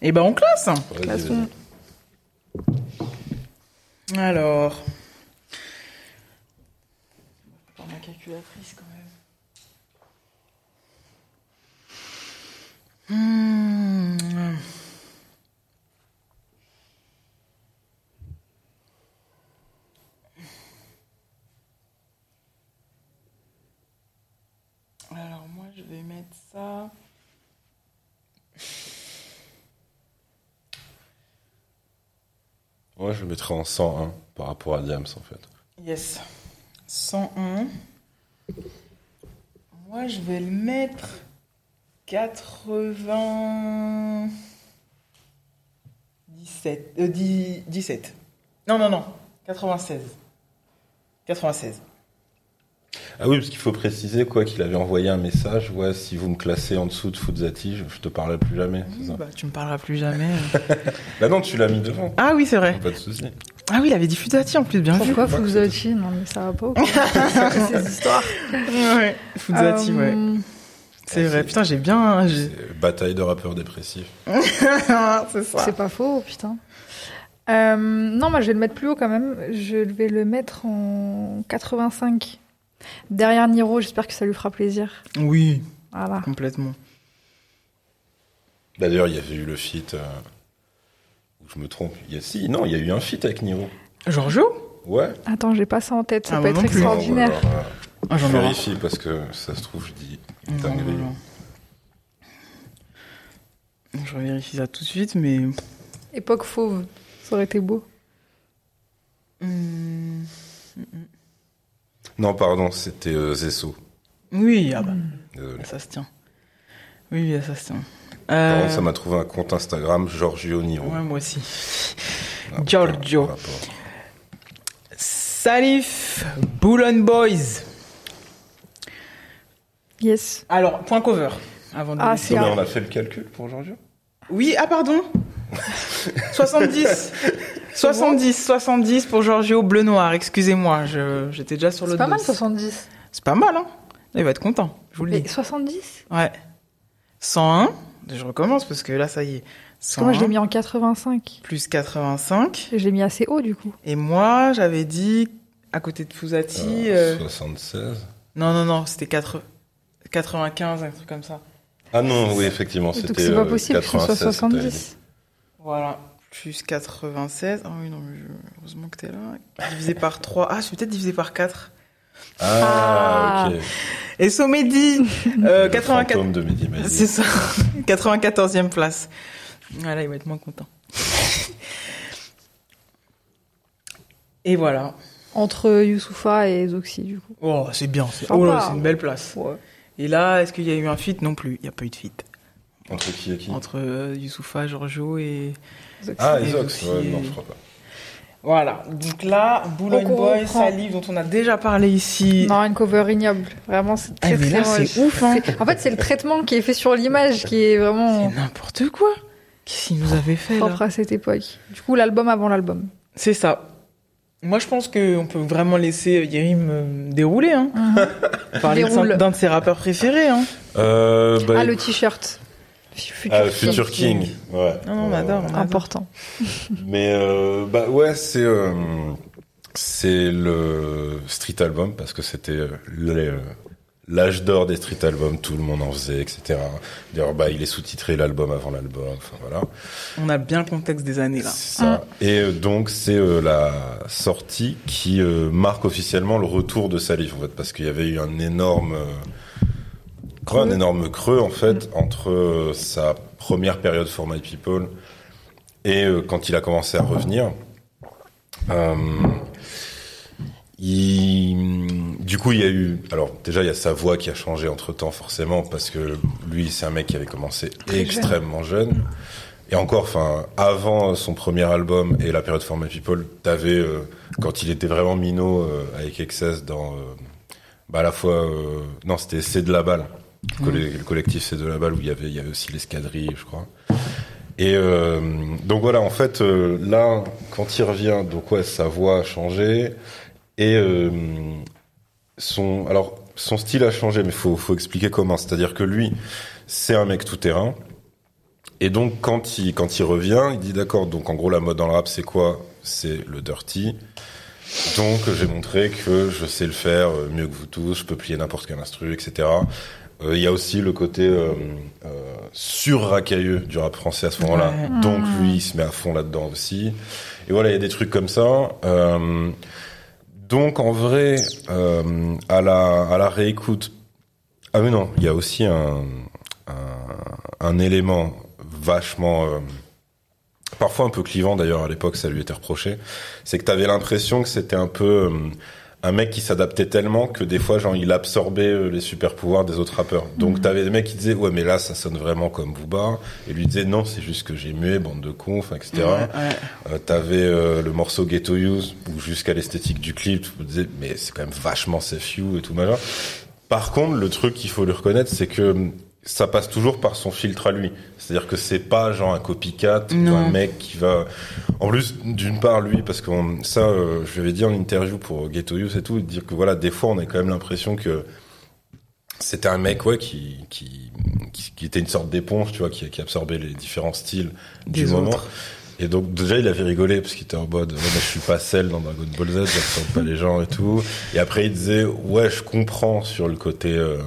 Et ben on classe. Classons. Alors. Par ma calculatrice quand même. Hmm. Alors moi je vais mettre ça. Moi, je le mettrais en 101 par rapport à Diams, en fait. Yes. 101. Moi, je vais le mettre 80. 17. Euh, 10 17. Non, non, non. 96. 96. Ah oui, parce qu'il faut préciser quoi qu'il avait envoyé un message. Ouais, si vous me classez en dessous de Fuzzati, je, je te parlerai plus jamais. c'est ça Bah, tu me parleras plus jamais. Bah non, tu l'as mis devant. ah oui, c'est vrai. Pas de souci. Ah oui, il avait dit Fudati en plus, bien vu. Pourquoi Fuzati Non, mais ça va pas. ou quoi Ces histoires. Ouais, ouais. Euh, C'est Ah, vrai. c'est- Putain, j'ai bien. C'est Bataille de rappeurs dépressifs. c'est ça. C'est pas faux, putain. Euh, non, moi je vais le mettre plus haut quand même. Je vais le mettre en 85. Derrière Niro, j'espère que ça lui fera plaisir. Oui, Voilà. complètement. D'ailleurs, il y avait eu le feat. Euh... Où je me trompe. Il y a si, non, il y a eu un feat avec Niro. Giorgio? Ouais. Attends, j'ai pas ça en tête, ça Ah, peut être extraordinaire. Bah, alors, Ah, je vérifie parce que ça se trouve, je dis une dinguerie. non, non. Je vérifie ça tout de suite, mais. Époque fauve, ça aurait été beau. Hmm, Non, pardon, c'était euh, Zesso. Oui, ah bah, Désolé. ça se tient. Oui, ça se tient. Par Euh, contre, ça m'a trouvé un compte Instagram, Giorgio Niro. Ouais, moi aussi. Ah, Giorgio. rapport. Salif Boulogne Boys. Yes. Alors, point cover. Avant de Ah, c'est on a fait le calcul pour Giorgio? Oui, ah pardon 70 70, 70 pour Giorgio Bleu Noir, excusez-moi, je- j'étais déjà sur le C'est pas mal dos. 70. C'est pas mal, hein Il va être content, je vous le Mais dis. 70 Ouais. 101, je recommence parce que là, ça y est. Parce que moi je 101 l'ai mis en 85. plus 85. Et je l'ai mis assez haut du coup. Et moi, j'avais dit, à côté de Fusati... Euh, euh, 76. Non, non, non, c'était 4 95, un truc comme ça. Ah non, oui, effectivement, Donc c'était c'est pas euh, possible que ce soit 96, que t'avais dit. 70. Voilà. Plus 96. Ah oui, non, mais je- heureusement que t'es là. Divisé par 3. Ah, je suis peut-être divisé par 4. Ah, Ah. ok. Et Somédi, euh, Le 84. fantôme de Mehdi Maizi. C'est ça. 94e place. Voilà, il va être moins content. Et voilà. Entre Youssoufa et Zoxy du coup. Oh, c'est bien. c'est-. Oh là, c'est une belle place. Ouais. Et là, est-ce qu'il y a eu un feat? Non plus. Il n'y a pas eu de feat. Entre qui et qui? Entre euh, Youssoufa, Giorgio et. Ah, Isox, aussi- ouais, non, je crois pas. Voilà. Donc là, Boulogne Boy, reprend. Salive, dont on a déjà parlé ici. Non, une cover ignoble. Vraiment, c'est Ah, très très là, ouf, hein. En fait, c'est le traitement qui est fait sur l'image qui est vraiment C'est n'importe quoi. Qu'est-ce qu'il nous avait fait là propre à cette époque. Du coup, l'album avant l'album. C'est ça. Moi, je pense qu'on peut vraiment laisser Yerim euh, dérouler. Hein. Parler de Déroule. d'un- d'un de ses rappeurs préférés. Hein. Euh, bah, Ah, le t-shirt. Future ah, King. Future King. Ouais. Non, non, on adore. ouais. on adore. Important. Mais euh, bah ouais, c'est euh, c'est le street album parce que c'était euh, euh, l'âge d'or des street albums, tout le monde en faisait, etc. D'ailleurs, bah il est sous-titré l'album avant l'album, enfin voilà. On a bien le contexte des années là. C'est ça. Et euh, donc c'est euh, la sortie qui euh, marque officiellement le retour de Salif en fait, parce qu'il y avait eu un énorme euh, Creux. un énorme creux en fait entre euh, sa première période for My People et euh, quand il a commencé à revenir. Euh, il- du coup, il y a eu. Alors, déjà, il y a sa voix qui a changé entre temps, forcément, parce que lui, c'est un mec qui avait commencé Très extrêmement jeune. Et encore, enfin, avant son premier album et la période For My People, t'avais, euh, quand il était vraiment minot euh, avec Excess dans, bah, à la fois, non, c'était C'est de la balle, le, colle- le collectif C'est de la balle où il y avait, il y avait aussi l'escadrille, je crois. Et euh, donc voilà, en fait, euh, là, quand il revient, donc ouais, sa voix a changé et euh, son, alors son style a changé, mais faut faut expliquer comment. C'est-à-dire que lui, c'est un mec tout terrain. Et donc quand il quand il revient, il dit d'accord. Donc en gros, la mode dans le rap, c'est quoi? C'est le dirty. Donc j'ai montré que je sais le faire mieux que vous tous. Je peux plier n'importe quel instru, etc. Euh, Il y a aussi le côté euh, euh, sur-racailleux du rap français à ce moment-là. Ouais. Donc lui, il se met à fond là-dedans aussi. Et voilà, il y a des trucs comme ça. Euh, donc en vrai, euh, à la à la réécoute, ah mais non, il y a aussi un un, un élément vachement euh, parfois un peu clivant d'ailleurs à l'époque ça lui était reproché c'est que t'avais l'impression que c'était un peu euh, un mec qui s'adaptait tellement que des fois genre il absorbait euh, les super pouvoirs des autres rappeurs donc t'avais des mecs qui disaient ouais mais là ça sonne vraiment comme Booba et lui disait non c'est juste que j'ai mué bande de cons etc Ouais, ouais. euh, T'avais euh, le morceau Ghetto Use, où jusqu'à l'esthétique du clip, tu disais, mais c'est quand même vachement safe you et tout machin. Par contre, le truc qu'il faut lui reconnaître, c'est que ça passe toujours par son filtre à lui. C'est-à-dire que c'est pas genre un copycat ou Non. un mec qui va. En plus, d'une part, lui, parce que on- ça, euh, je lui avais dit en interview pour Ghetto Use et tout, dire que voilà, des fois, on a quand même l'impression que c'était un mec ouais qui qui qui, qui était une sorte d'éponge, tu vois, qui, qui absorbait les différents styles du Des moment. autres. Et donc déjà il avait rigolé parce qu'il était en mode ouais, mais je suis pas celle dans Dragon Ball Z, j'absorbe pas les gens et tout. Et après il disait ouais je comprends sur le côté euh,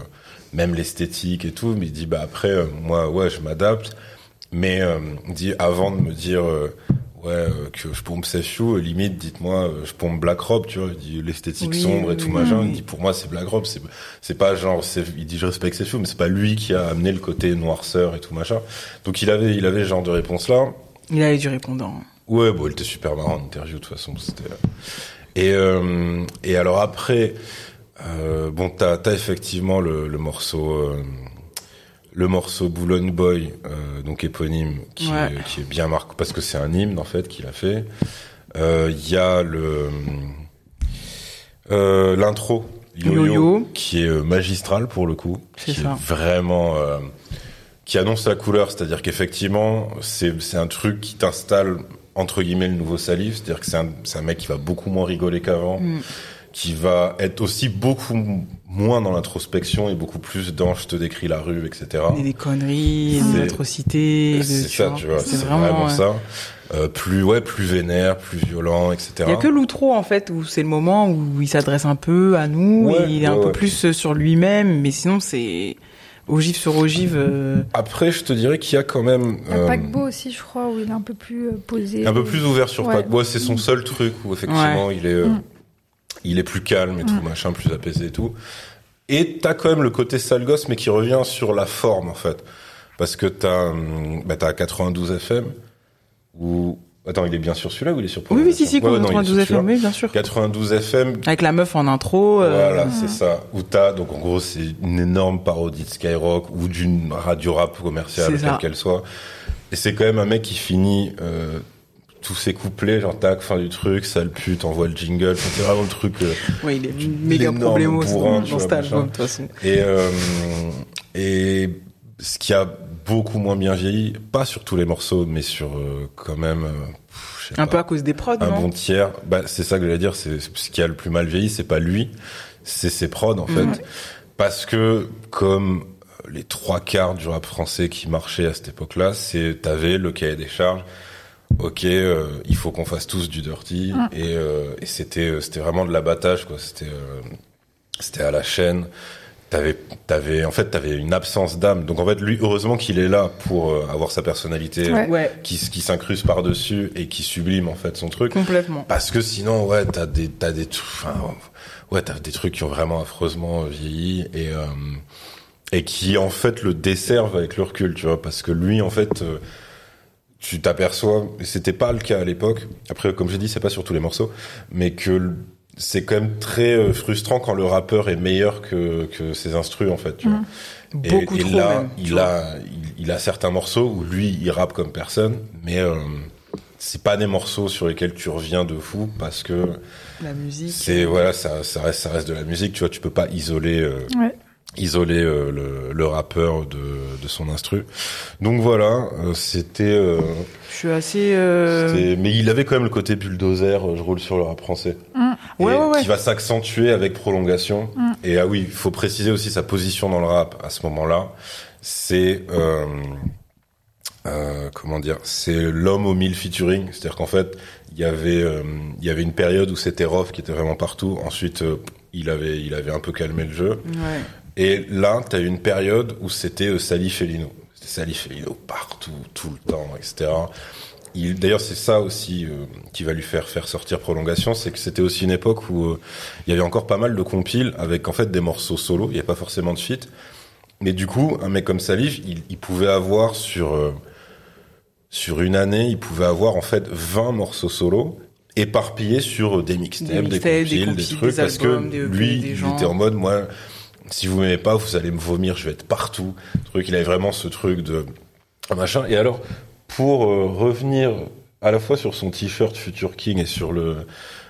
même l'esthétique et tout, mais il dit bah après euh, moi ouais je m'adapte, mais euh, il dit avant de me dire euh, ouais euh, que je pompe Safe You, limite dites-moi euh, je pompe Black Rob, tu vois, il dit l'esthétique Oui, sombre et tout oui, machin, oui. il dit pour moi c'est Black Rob, c'est c'est pas genre il dit je respecte Safe You, mais c'est pas lui qui a amené le côté noirceur et tout machin. Donc il avait il avait ce genre de réponse là. Il avait du répondant. Ouais, bon, il était super marrant en interview de toute façon. C'était. Et euh, et alors après, euh, bon, t'as effectivement le, le morceau. euh, le morceau Boulogne Boy, euh, donc éponyme, qui, Ouais. est, qui est bien marqué parce que c'est un hymne en fait qu'il a fait. Euh, Il y a le euh, l'intro Yo-Yo, Yo-Yo. qui est euh, magistral pour le coup, C'est qui ça. est vraiment euh, qui annonce la couleur, c'est-à-dire qu'effectivement c'est c'est un truc qui t'installe entre guillemets le nouveau Salif, c'est-à-dire que c'est un c'est un mec qui va beaucoup moins rigoler qu'avant, Mm. Qui va être aussi beaucoup moins dans l'introspection et beaucoup plus dans je te décris la rue, etc. Et des conneries, des atrocités. C'est ça, tu vois, c'est vraiment, ça. Euh, plus ouais, plus vénère, plus violent, etc. Il y a que l'outro en fait où c'est le moment où il s'adresse un peu à nous Ouais, et il est un ouais, peu ouais. plus sur lui-même, mais sinon c'est ogive sur ogive. euh, Après, je te dirais qu'il y a quand même Il y a euh, Paquebot aussi, je crois, où il est un peu plus euh, posé. un peu plus ouvert sur Ouais. Paquebot. C'est son seul truc où effectivement il est euh, Mm. Il est plus calme et tout machin, plus apaisé et tout. Et t'as quand même le côté sale gosse, mais qui revient sur la forme en fait, parce que t'as hum, bah t'as 92 FM ou attends, il est bien sur celui-là ou il est sur Oui, oui, si, si, Ouais, ouais, non, il est 92 sur FM, oui, bien sûr. 92 FM, Avec la meuf en intro. euh, Voilà, c'est ça. Où t'as, donc en gros, c'est une énorme parodie de Skyrock ou d'une radio rap commerciale, quelle qu'elle soit. Et c'est quand même un mec qui finit, euh, tous ces couplets, genre tac, fin du truc, sale pute, envoie le jingle, c'est vraiment le truc. Euh, ouais, il est méga problémos dans, dans cet album de toute façon. Et euh, et ce qui a beaucoup moins bien vieilli, pas sur tous les morceaux, mais sur euh, quand même. Euh, un peu à cause des prods. Un bon tiers. Bah c'est ça que j'allais dire. C'est ce qui a le plus mal vieilli, c'est pas lui, c'est ses prods en fait, parce que comme les trois quarts du rap français qui marchait à cette époque-là, c'est t'avais le cahier des charges. Ok, euh, il faut qu'on fasse tous du dirty. Et, et c'était c'était vraiment de l'abattage quoi. C'était c'était à la chaîne. T'avais t'avais en fait t'avais une absence d'âme. Donc en fait lui heureusement qu'il est là pour euh, avoir sa personnalité qui qui s'incruste par dessus et qui sublime en fait son truc. Complètement. Parce que sinon ouais t'as des t'as des enfin ouais t'as des trucs qui ont vraiment affreusement vieilli et euh, et qui en fait le desservent avec le recul tu vois. Parce que lui en fait euh, tu t'aperçois, c'était pas le cas à l'époque. Après, comme j'ai dit, c'est pas sur tous les morceaux, mais que c'est quand même très euh, frustrant quand le rappeur est meilleur que, que ses instrus en fait. Tu vois. Mmh. Beaucoup et, trop là, même, il a, il, il, a certains morceaux où lui, il rappe comme personne, mais euh, c'est pas des morceaux sur lesquels tu reviens de fou parce que la musique. C'est voilà, ça, ça reste, ça reste de la musique. Tu vois, tu peux pas isoler. Euh, ouais isoler euh, le, le, rappeur de, de, son instru. Donc voilà, euh, c'était. Euh, je suis assez. Mais il avait quand même le côté bulldozer. je roule sur le rap français. Mm. Ouais, ouais, ouais. Qui va s'accentuer avec prolongation. Mm. Et ah oui, il faut préciser aussi sa position dans le rap à ce moment-là. C'est comment dire C'est l'homme au mille featuring. C'est-à-dire qu'en fait, il y avait il y avait une période où c'était Rof qui était vraiment partout. Ensuite il avait, il avait un peu calmé le jeu. Ouais. Et là, tu as eu une période où c'était euh, Sally Felino. C'était Sally Felino partout, tout le temps, etc. D'ailleurs, c'est ça aussi euh, qui va lui faire faire sortir Prolongation, c'est que c'était aussi une époque où euh, il y avait encore pas mal de compiles avec en fait des morceaux solo. Il n'y avait pas forcément de feat. Mais du coup, un mec comme Salif, il, il pouvait avoir sur euh, sur une année, il pouvait avoir en fait 20 morceaux solo éparpillés sur des mixtapes, des, des, compiles, des, trucs, parce que lui, il était en mode, moi, si vous m'aimez pas, vous allez me vomir, je vais être partout. truc, il avait vraiment ce truc de machin. Et alors, pour euh, revenir à la fois sur son t-shirt Future King et sur le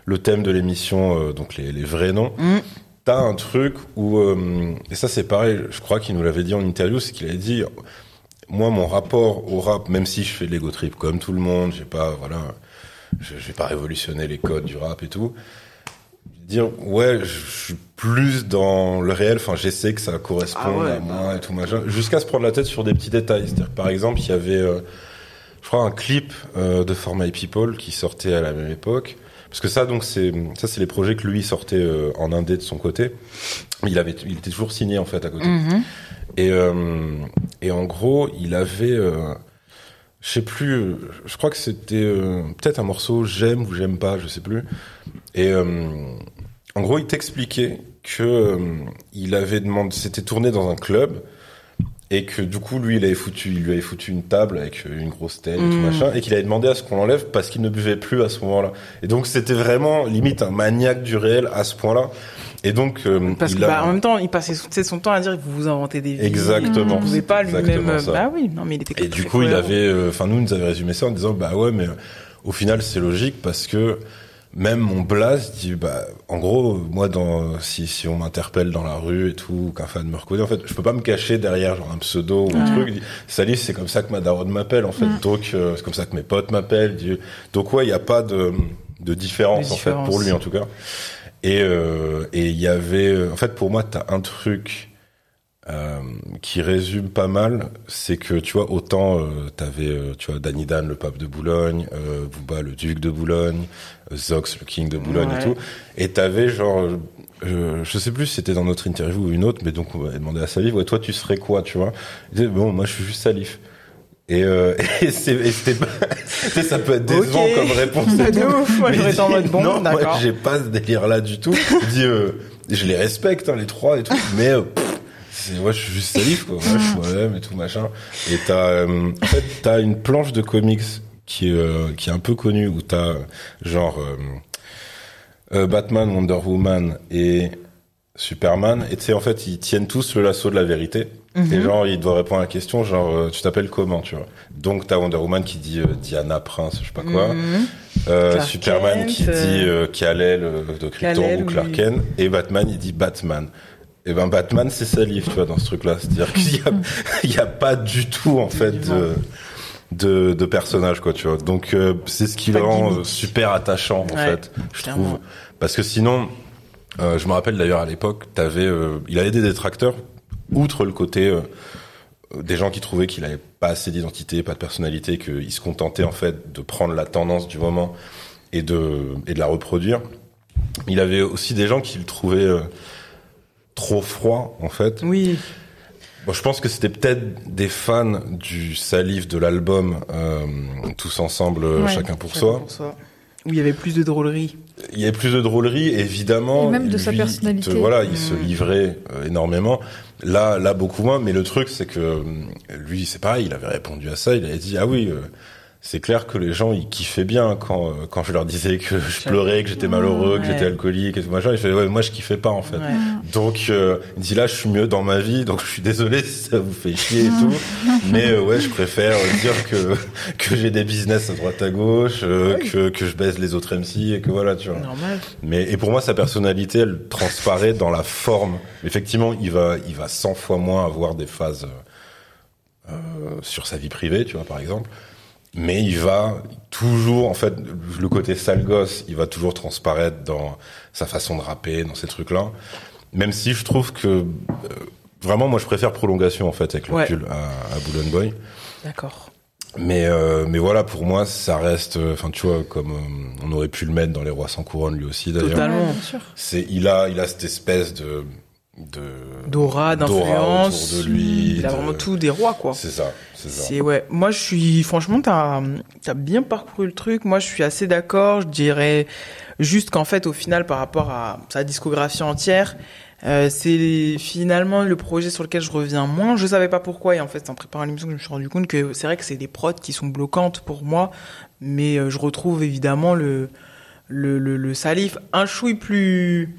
le thème de l'émission, euh, donc les, les, vrais noms. Mm. T'as un truc où euh, et ça c'est pareil, je crois qu'il nous l'avait dit en interview, c'est qu'il avait dit moi mon rapport au rap, même si je fais de l'ego trip comme tout le monde, j'ai pas voilà, je, je vais pas révolutionner les codes du rap et tout dire ouais je suis plus dans le réel enfin j'essaie que ça corresponde ah à moi et tout machin jusqu'à se prendre la tête sur des petits détails. C'est-à-dire par exemple il y avait euh, je crois un clip euh, de For My People qui sortait à la même époque. Parce que ça donc c'est ça c'est les projets que lui sortait euh, en indé de son côté. Il avait il était toujours signé en fait à côté. Mhm. et euh, et en gros il avait euh, je sais plus, euh, je crois que c'était euh, peut-être un morceau j'aime ou j'aime pas, je sais plus. Et euh, en gros, il t'expliquait que euh, il avait demandé, c'était tourné dans un club et que du coup, lui, il avait foutu, il lui avait foutu une table avec une grosse tête et tout Mm. machin, et qu'il avait demandé à ce qu'on l'enlève parce qu'il ne buvait plus à ce moment-là. Et donc, c'était vraiment limite un maniaque du réel à ce point-là. Et donc, euh, Parce il que a- bah, en même temps, il passait son, temps à dire que vous vous inventez des vies. Exactement. Vous pouvez pas lui-même. Ça. Bah oui, non mais il était. Et du coup, il avait, euh, enfin nous, il nous avait résumé ça en disant, bah ouais, mais euh, au final, c'est logique parce que même mon blaze dit, bah, en gros, moi, dans, si, si on m'interpelle dans la rue et tout, ou qu'un fan me reconnaît, en fait, je peux pas me cacher derrière genre un pseudo ou un truc. Il Salut, c'est comme ça que ma daronne m'appelle, en fait. Donc, euh, c'est comme ça que mes potes m'appellent. Il Donc ouais, il y a pas de, de différence, en fait, pour lui, en tout cas. Et, euh, et il y avait, euh, en fait, pour moi, t'as un truc, euh, qui résume pas mal, c'est que tu vois autant euh, t'avais euh, tu vois Danny Dan le pape de Boulogne, euh, Booba le duc de Boulogne, euh, Zox le king de Boulogne Ouais. et tout, et t'avais genre euh, je sais plus si c'était dans notre interview ou une autre, mais donc on m'avait demandé à Salif, ouais toi tu serais quoi tu vois? Il disait bon moi je suis juste Salif. Et, euh, et c'était ça peut être décevant Ok. comme réponse. Bah, de ouf, moi, j'aurais il été en dit, mode bon, non, moi, j'ai pas ce délire là du tout. Dit euh, je les respecte hein, les trois et tout, mais euh, pff, c'est moi je suis juste salif quoi, ouais, je suis moi-même et tout machin. Et t'as euh, en fait t'as une planche de comics qui est euh, qui est un peu connue où t'as euh, genre euh, euh, Batman, Wonder Woman et Superman, et tu sais, en fait, ils tiennent tous le lasso de la vérité. Mhm. Et genre, il doit répondre à la question, genre, euh, tu t'appelles comment, tu vois. Donc, t'as Wonder Woman qui dit Diana Prince, je sais pas quoi. Mhm. Euh, Superman Kent, qui dit euh, Kal-El de Krypton ou Clark oui. Kent. Et Batman, il dit Batman. Et ben, Batman, c'est salif, tu vois, dans ce truc-là. C'est-à-dire qu'il y a, y a pas du tout, en fait, de, de, de personnage, quoi, tu vois. Donc, euh, c'est ce qui le rend euh, super attachant, en Ouais, fait, je clairement. trouve. Parce que sinon, euh, je me rappelle d'ailleurs à l'époque, t'avais, euh, il avait des détracteurs, outre le côté euh, des gens qui trouvaient qu'il avait pas assez d'identité, pas de personnalité, qu'il se contentait en fait de prendre la tendance du moment et de et de la reproduire. Il avait aussi des gens qui le trouvaient euh, trop froid en fait. Oui. Bon, je pense que c'était peut-être des fans du salif de l'album euh, tous ensemble, euh, Ouais, chacun pour Chacun soi. pour soi. Où il y avait plus de drôlerie. Il y avait plus de drôlerie, évidemment. Et même de sa il personnalité. te- voilà, il se Mm. livrait euh, énormément. Là, là beaucoup moins. Mais le truc, c'est que euh, lui, c'est pareil. Il avait répondu à ça. Il avait dit ah oui. euh, c'est clair que les gens ils kiffaient bien quand euh, quand je leur disais que je pleurais, que j'étais malheureux, que j'étais alcoolique et tout machin. Il fait ouais moi je kiffais pas en fait. Ouais. Donc euh, il dit là je suis mieux dans ma vie donc je suis désolé si ça vous fait chier et tout. Mais euh, ouais je préfère dire que que j'ai des business à droite à gauche, euh, Oui. que que je baise les autres MC et que voilà tu vois. Normal. Mais et pour moi sa personnalité elle transparaît dans la forme. Effectivement il va il va 100 fois moins avoir des phases euh, sur sa vie privée tu vois par exemple. Mais il va toujours en fait le côté sale gosse il va toujours transparaître dans sa façon de rapper dans ces trucs là. Même si je trouve que euh, vraiment moi je préfère prolongation en fait avec le Ouais. recul à, à Bull and Boy. D'accord. Mais euh, mais voilà pour moi ça reste euh, enfin tu vois comme euh, on aurait pu le mettre dans les rois sans couronne lui aussi d'ailleurs. Total. Totalement. Bien sûr. C'est il a il a cette espèce de de D'aura, d'influence. autour de lui. Il a de- vraiment tout des rois, quoi. C'est ça, c'est ça. C'est ouais. Moi, je suis franchement, t'as as bien parcouru le truc. Moi, je suis assez d'accord. Je dirais juste qu'en fait, au final, par rapport à sa discographie entière, euh, c'est finalement le projet sur lequel je reviens moins. Je savais pas pourquoi et en fait, c'est en préparant l'émission que je me suis rendu compte que c'est vrai que c'est des prods qui sont bloquantes pour moi, mais euh, je retrouve évidemment le le le, le salif un chouille plus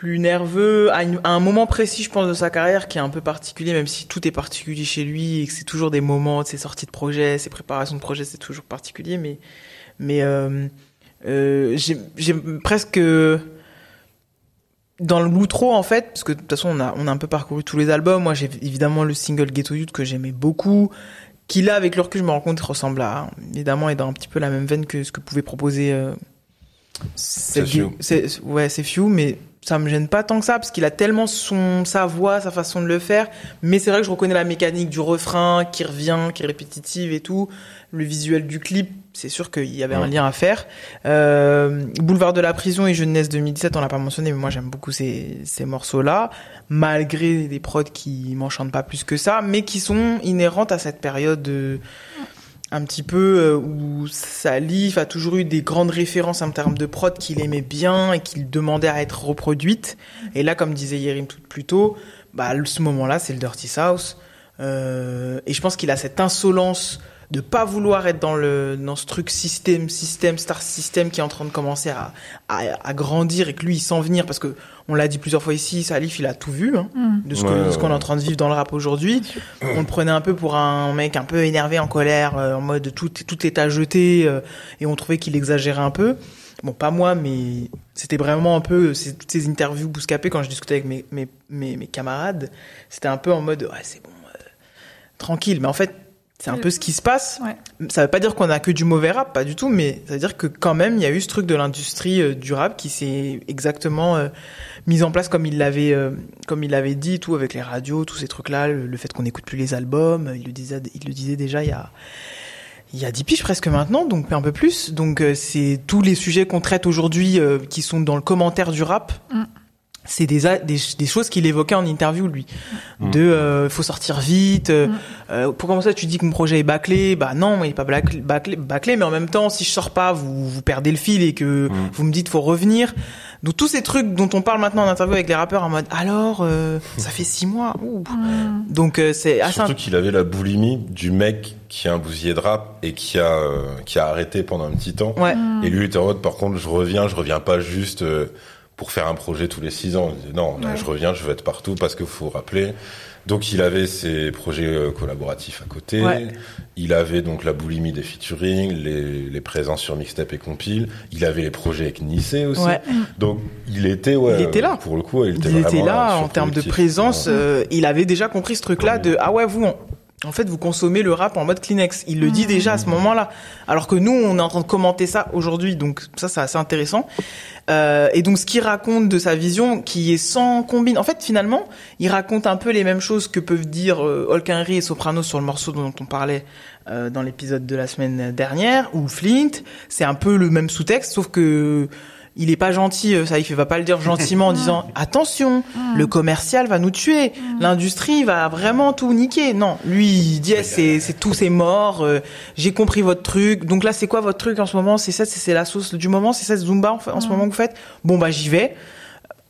plus nerveux à, une- à un moment précis, je pense, de sa carrière qui est un peu particulier, même si tout est particulier chez lui et que c'est toujours des moments de ses sorties de projet, ses préparations de projet, c'est toujours particulier. Mais, mais euh, euh, j'ai j'ai presque dans l'outro en fait, parce que de toute façon on a on a un peu parcouru tous les albums. Moi, j'ai évidemment le single Ghetto Youth que j'aimais beaucoup. Qui là, avec le recul, je me rends compte, ressemble à évidemment est dans un petit peu la même veine que ce que pouvait proposer. Euh, cette- ouais, c'est Few, mais ça me gêne pas tant que ça parce qu'il a tellement son sa voix, sa façon de le faire. Mais c'est vrai que je reconnais la mécanique du refrain qui revient, qui est répétitive et tout. Le visuel du clip, c'est sûr qu'il y avait un lien à faire. Euh, Boulevard de la prison et Jeunesse 2017, on l'a pas mentionné, mais moi j'aime beaucoup ces, ces morceaux-là, malgré des prods qui m'enchantent pas plus que ça, mais qui sont inhérentes à cette période de, un petit peu euh, où Salif a toujours eu des grandes références en termes de prod qu'il aimait bien et qu'il demandait à être reproduite. Et là, comme disait Yerim tout plus tôt, bah, ce moment-là, c'est le Dirty South. Euh, et je pense qu'il a cette insolence de pas vouloir être dans le dans ce truc système système star system qui est en train de commencer à, à, à grandir et que lui il sent venir parce que on l'a dit plusieurs fois ici Salif il a tout vu hein, Mm. de ce Ouais, qu'on ouais. est en train de vivre dans le rap aujourd'hui on le prenait un peu pour un mec un peu énervé en colère euh, en mode tout tout est à jeter euh, et on trouvait qu'il exagérait un peu bon pas moi mais c'était vraiment un peu c'est toutes ces interviews bouscapées quand je discutais avec mes mes mes, mes camarades c'était un peu en mode ouais c'est bon euh, tranquille mais en fait c'est un peu ce qui se passe Ouais. ça veut pas dire qu'on a que du mauvais rap, pas du tout, mais ça veut dire que quand même il y a eu ce truc de l'industrie euh, du rap qui s'est exactement euh, mis en place comme il l'avait euh, comme il l'avait dit tout avec les radios, tous ces trucs là, le, fait qu'on n'écoute plus les albums, il le disait il le disait déjà il y a il y a 10 piges presque maintenant, donc un peu plus. Donc euh, c'est tous les sujets qu'on traite aujourd'hui euh, qui sont dans le commentaire du rap. Mm. C'est des, des, des choses qu'il évoquait en interview lui. Mm. De euh, faut sortir vite. euh, Mm. euh, pour comment ça tu dis que mon projet est bâclé Bah non, il est pas bâclé, bâclé, bâclé, mais en même temps si je sors pas, vous vous perdez le fil et que Mm. vous me dites faut revenir. Donc tous ces trucs dont on parle maintenant en interview avec les rappeurs en mode alors euh, ça fait six mois. Ouh. Mm. Donc euh, c'est assez Surtout qu'il avait la boulimie du mec qui a un bousier de rap et qui a euh, qui a arrêté pendant un petit temps. ouais. Mm. Et lui il était en mode par contre je reviens, je reviens pas juste euh, pour faire un projet tous les six ans. Il disait, non, là, Ouais. je reviens, je veux être partout parce qu'il faut rappeler. Donc il avait ses projets euh, collaboratifs à côté. Ouais. Il avait donc la boulimie des featuring, les, les présences sur mixtape et compile. Il avait les projets avec Nice aussi. Ouais. Donc il était ouais. Il était là. Pour le coup, il était il était vraiment là en termes de présence. Euh, il avait déjà compris ce truc-là de ah ouais vous. on- en fait, vous consommez le rap en mode Kleenex. Il le dit déjà à ce moment-là. Alors que nous, on est en train de commenter ça aujourd'hui. Donc ça, c'est assez intéressant. Euh, et donc, ce qu'il raconte de sa vision, qui est sans combine. En fait, finalement, il raconte un peu les mêmes choses que peuvent dire euh, Hulk Henry et Soprano sur le morceau dont on parlait euh, dans l'épisode de la semaine dernière, ou Flint. C'est un peu le même sous-texte, sauf que il est pas gentil, euh, ça, il va pas le dire gentiment en disant attention, le commercial va nous tuer, l'industrie va vraiment tout niquer. Non, lui, il dit eh, c'est c'est tout, c'est mort. euh, J'ai compris votre truc. Donc là, c'est quoi votre truc en ce moment? C'est ça, c'est c'est la sauce du moment, c'est ça Zumba en, en ce moment que vous faites? Bon bah j'y vais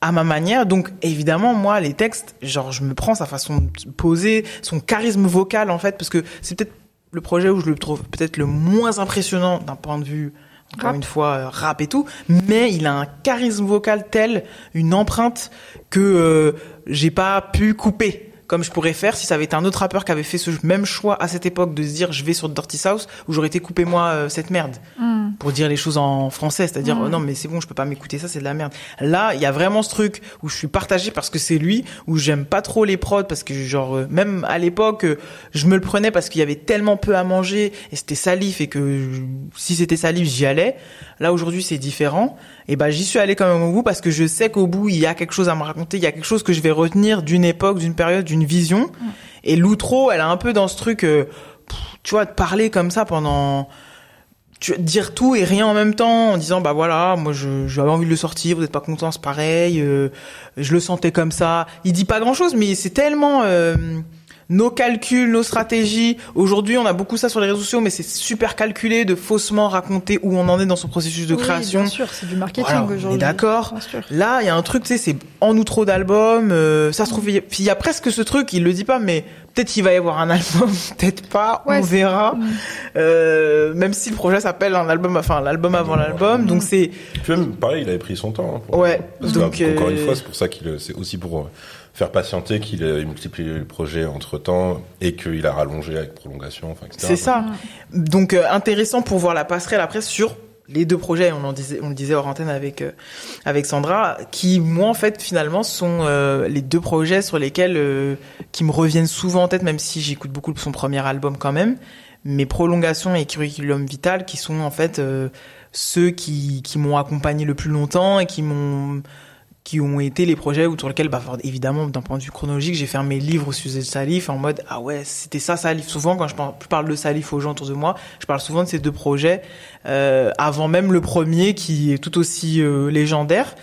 à ma manière. Donc évidemment, moi, les textes, genre je me prends sa façon de poser, son charisme vocal en fait, parce que c'est peut-être le projet où je le trouve peut-être le moins impressionnant d'un point de vue encore une fois euh, rap et tout, mais il a un charisme vocal tel, une empreinte que euh, j'ai pas pu couper comme je pourrais faire si ça avait été un autre rappeur qui avait fait ce même choix à cette époque de se dire je vais sur Dirty South où j'aurais été coupé moi euh, cette merde Mm. pour dire les choses en français, c'est-à-dire Mm. oh non mais c'est bon, je peux pas m'écouter ça, c'est de la merde. Là, il y a vraiment ce truc où je suis partagé parce que c'est lui, où j'aime pas trop les prods parce que genre euh, même à l'époque, euh, je me le prenais parce qu'il y avait tellement peu à manger et c'était salif et que je- si c'était salif, j'y allais. Là aujourd'hui, c'est différent. Et ben j'y suis allé quand même au bout parce que je sais qu'au bout, il y a quelque chose à me raconter, il y a quelque chose que je vais retenir d'une époque, d'une période, d'une vision. Et l'outro, elle a un peu dans ce truc euh, tu vois de parler comme ça pendant tu dire tout et rien en même temps en disant bah voilà moi je j'avais envie de le sortir vous êtes pas content c'est pareil euh, je le sentais comme ça il dit pas grand chose mais c'est tellement euh, nos calculs nos stratégies aujourd'hui on a beaucoup ça sur les réseaux sociaux mais c'est super calculé de faussement raconter où on en est dans son processus de Oui, création bien sûr, c'est du marketing Voilà, aujourd'hui. d'accord. Bien sûr. Là, il y a un truc, tu sais, c'est en outro d'album. euh, ça se trouve, il y a- puis il y a presque ce truc, il le dit pas, mais peut-être qu'il va y avoir un album, peut-être pas, Ouais, on verra. Mm. Euh, même si le projet s'appelle un album, enfin l'album avant l'album, donc c'est Puis même, pareil, il avait pris son temps. hein, pour- Ouais, Parce que, donc, encore euh, une fois, c'est pour ça qu'il, c'est aussi pour euh, faire patienter qu'il a multiplié le projet entre temps et qu'il a rallongé avec prolongation, enfin, etc. c'est ça. Donc euh, intéressant pour voir la passerelle après sur les deux projets, on en disait, on le disait hors antenne avec euh, avec Sandra, qui moi en fait finalement sont euh, les deux projets sur lesquels euh, qui me reviennent souvent en tête, même si j'écoute beaucoup son premier album quand même. Mes prolongations et curriculum vital, qui sont en fait euh, ceux qui qui m'ont accompagné le plus longtemps et qui m'ont qui ont été les projets autour lesquels, bah, évidemment, d'un point de vue chronologique, j'ai fait mes livres au sujet de Salif en mode, ah ouais, c'était ça Salif. Souvent, quand je parle, de Salif aux gens autour de moi, je parle souvent de ces deux projets, euh, avant même le premier qui est tout aussi euh, légendaire.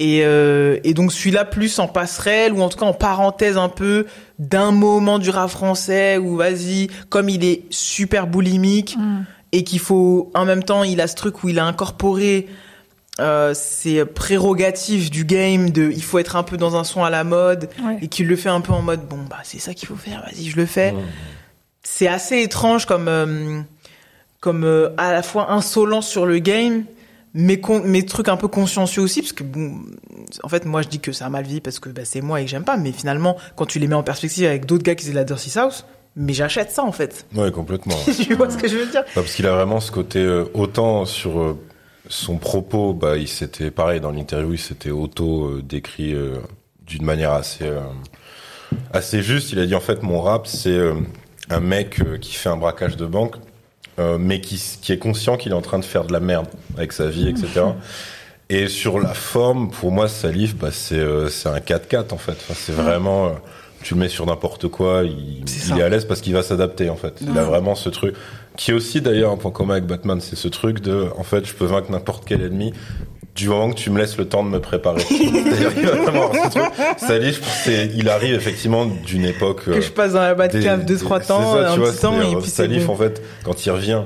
Et, euh, et donc celui-là plus en passerelle ou en tout cas en parenthèse un peu d'un moment du rap français où vas-y comme il est super boulimique Mm. et qu'il faut en même temps il a ce truc où il a incorporé euh, ses prérogatives du game de il faut être un peu dans un son à la mode Ouais. et qu'il le fait un peu en mode bon bah c'est ça qu'il faut faire vas-y je le fais Mmh. c'est assez étrange comme euh, comme euh, à la fois insolent sur le game mais con, mais truc un peu consciencieux aussi parce que bon en fait moi je dis que ça a mal vie parce que bah, c'est moi et que j'aime pas mais finalement quand tu les mets en perspective avec d'autres gars qui faisaient de la Dirty South mais j'achète ça en fait Ouais, complètement. tu vois ce que je veux dire? Ouais, parce qu'il a vraiment ce côté euh, autant sur euh, son propos, bah il s'était pareil dans l'interview, il s'était auto euh, décrit euh, d'une manière assez euh, assez juste. Il a dit en fait mon rap c'est euh, un mec qui fait un braquage de banque, mais qui qui est conscient qu'il est en train de faire de la merde avec sa vie, etc. Et sur la forme, pour moi, Salif, bah, c'est c'est un 4-4 en fait. Enfin, c'est vraiment, tu le mets sur n'importe quoi, il, est à l'aise parce qu'il va s'adapter en fait. Il a vraiment ce truc qui est aussi d'ailleurs un point commun avec Batman, c'est ce truc de, en fait, je peux vaincre n'importe quel ennemi du moment que tu me laisses le temps de me préparer. C'est-à-dire qu'il va vraiment avoir ce truc. Salif, je pense que c'est- il arrive effectivement d'une époque. que euh, je passe dans la Batcave 2-3 c'est temps ça, un tu vois, temps et puis c'est Salif bon. en fait quand il revient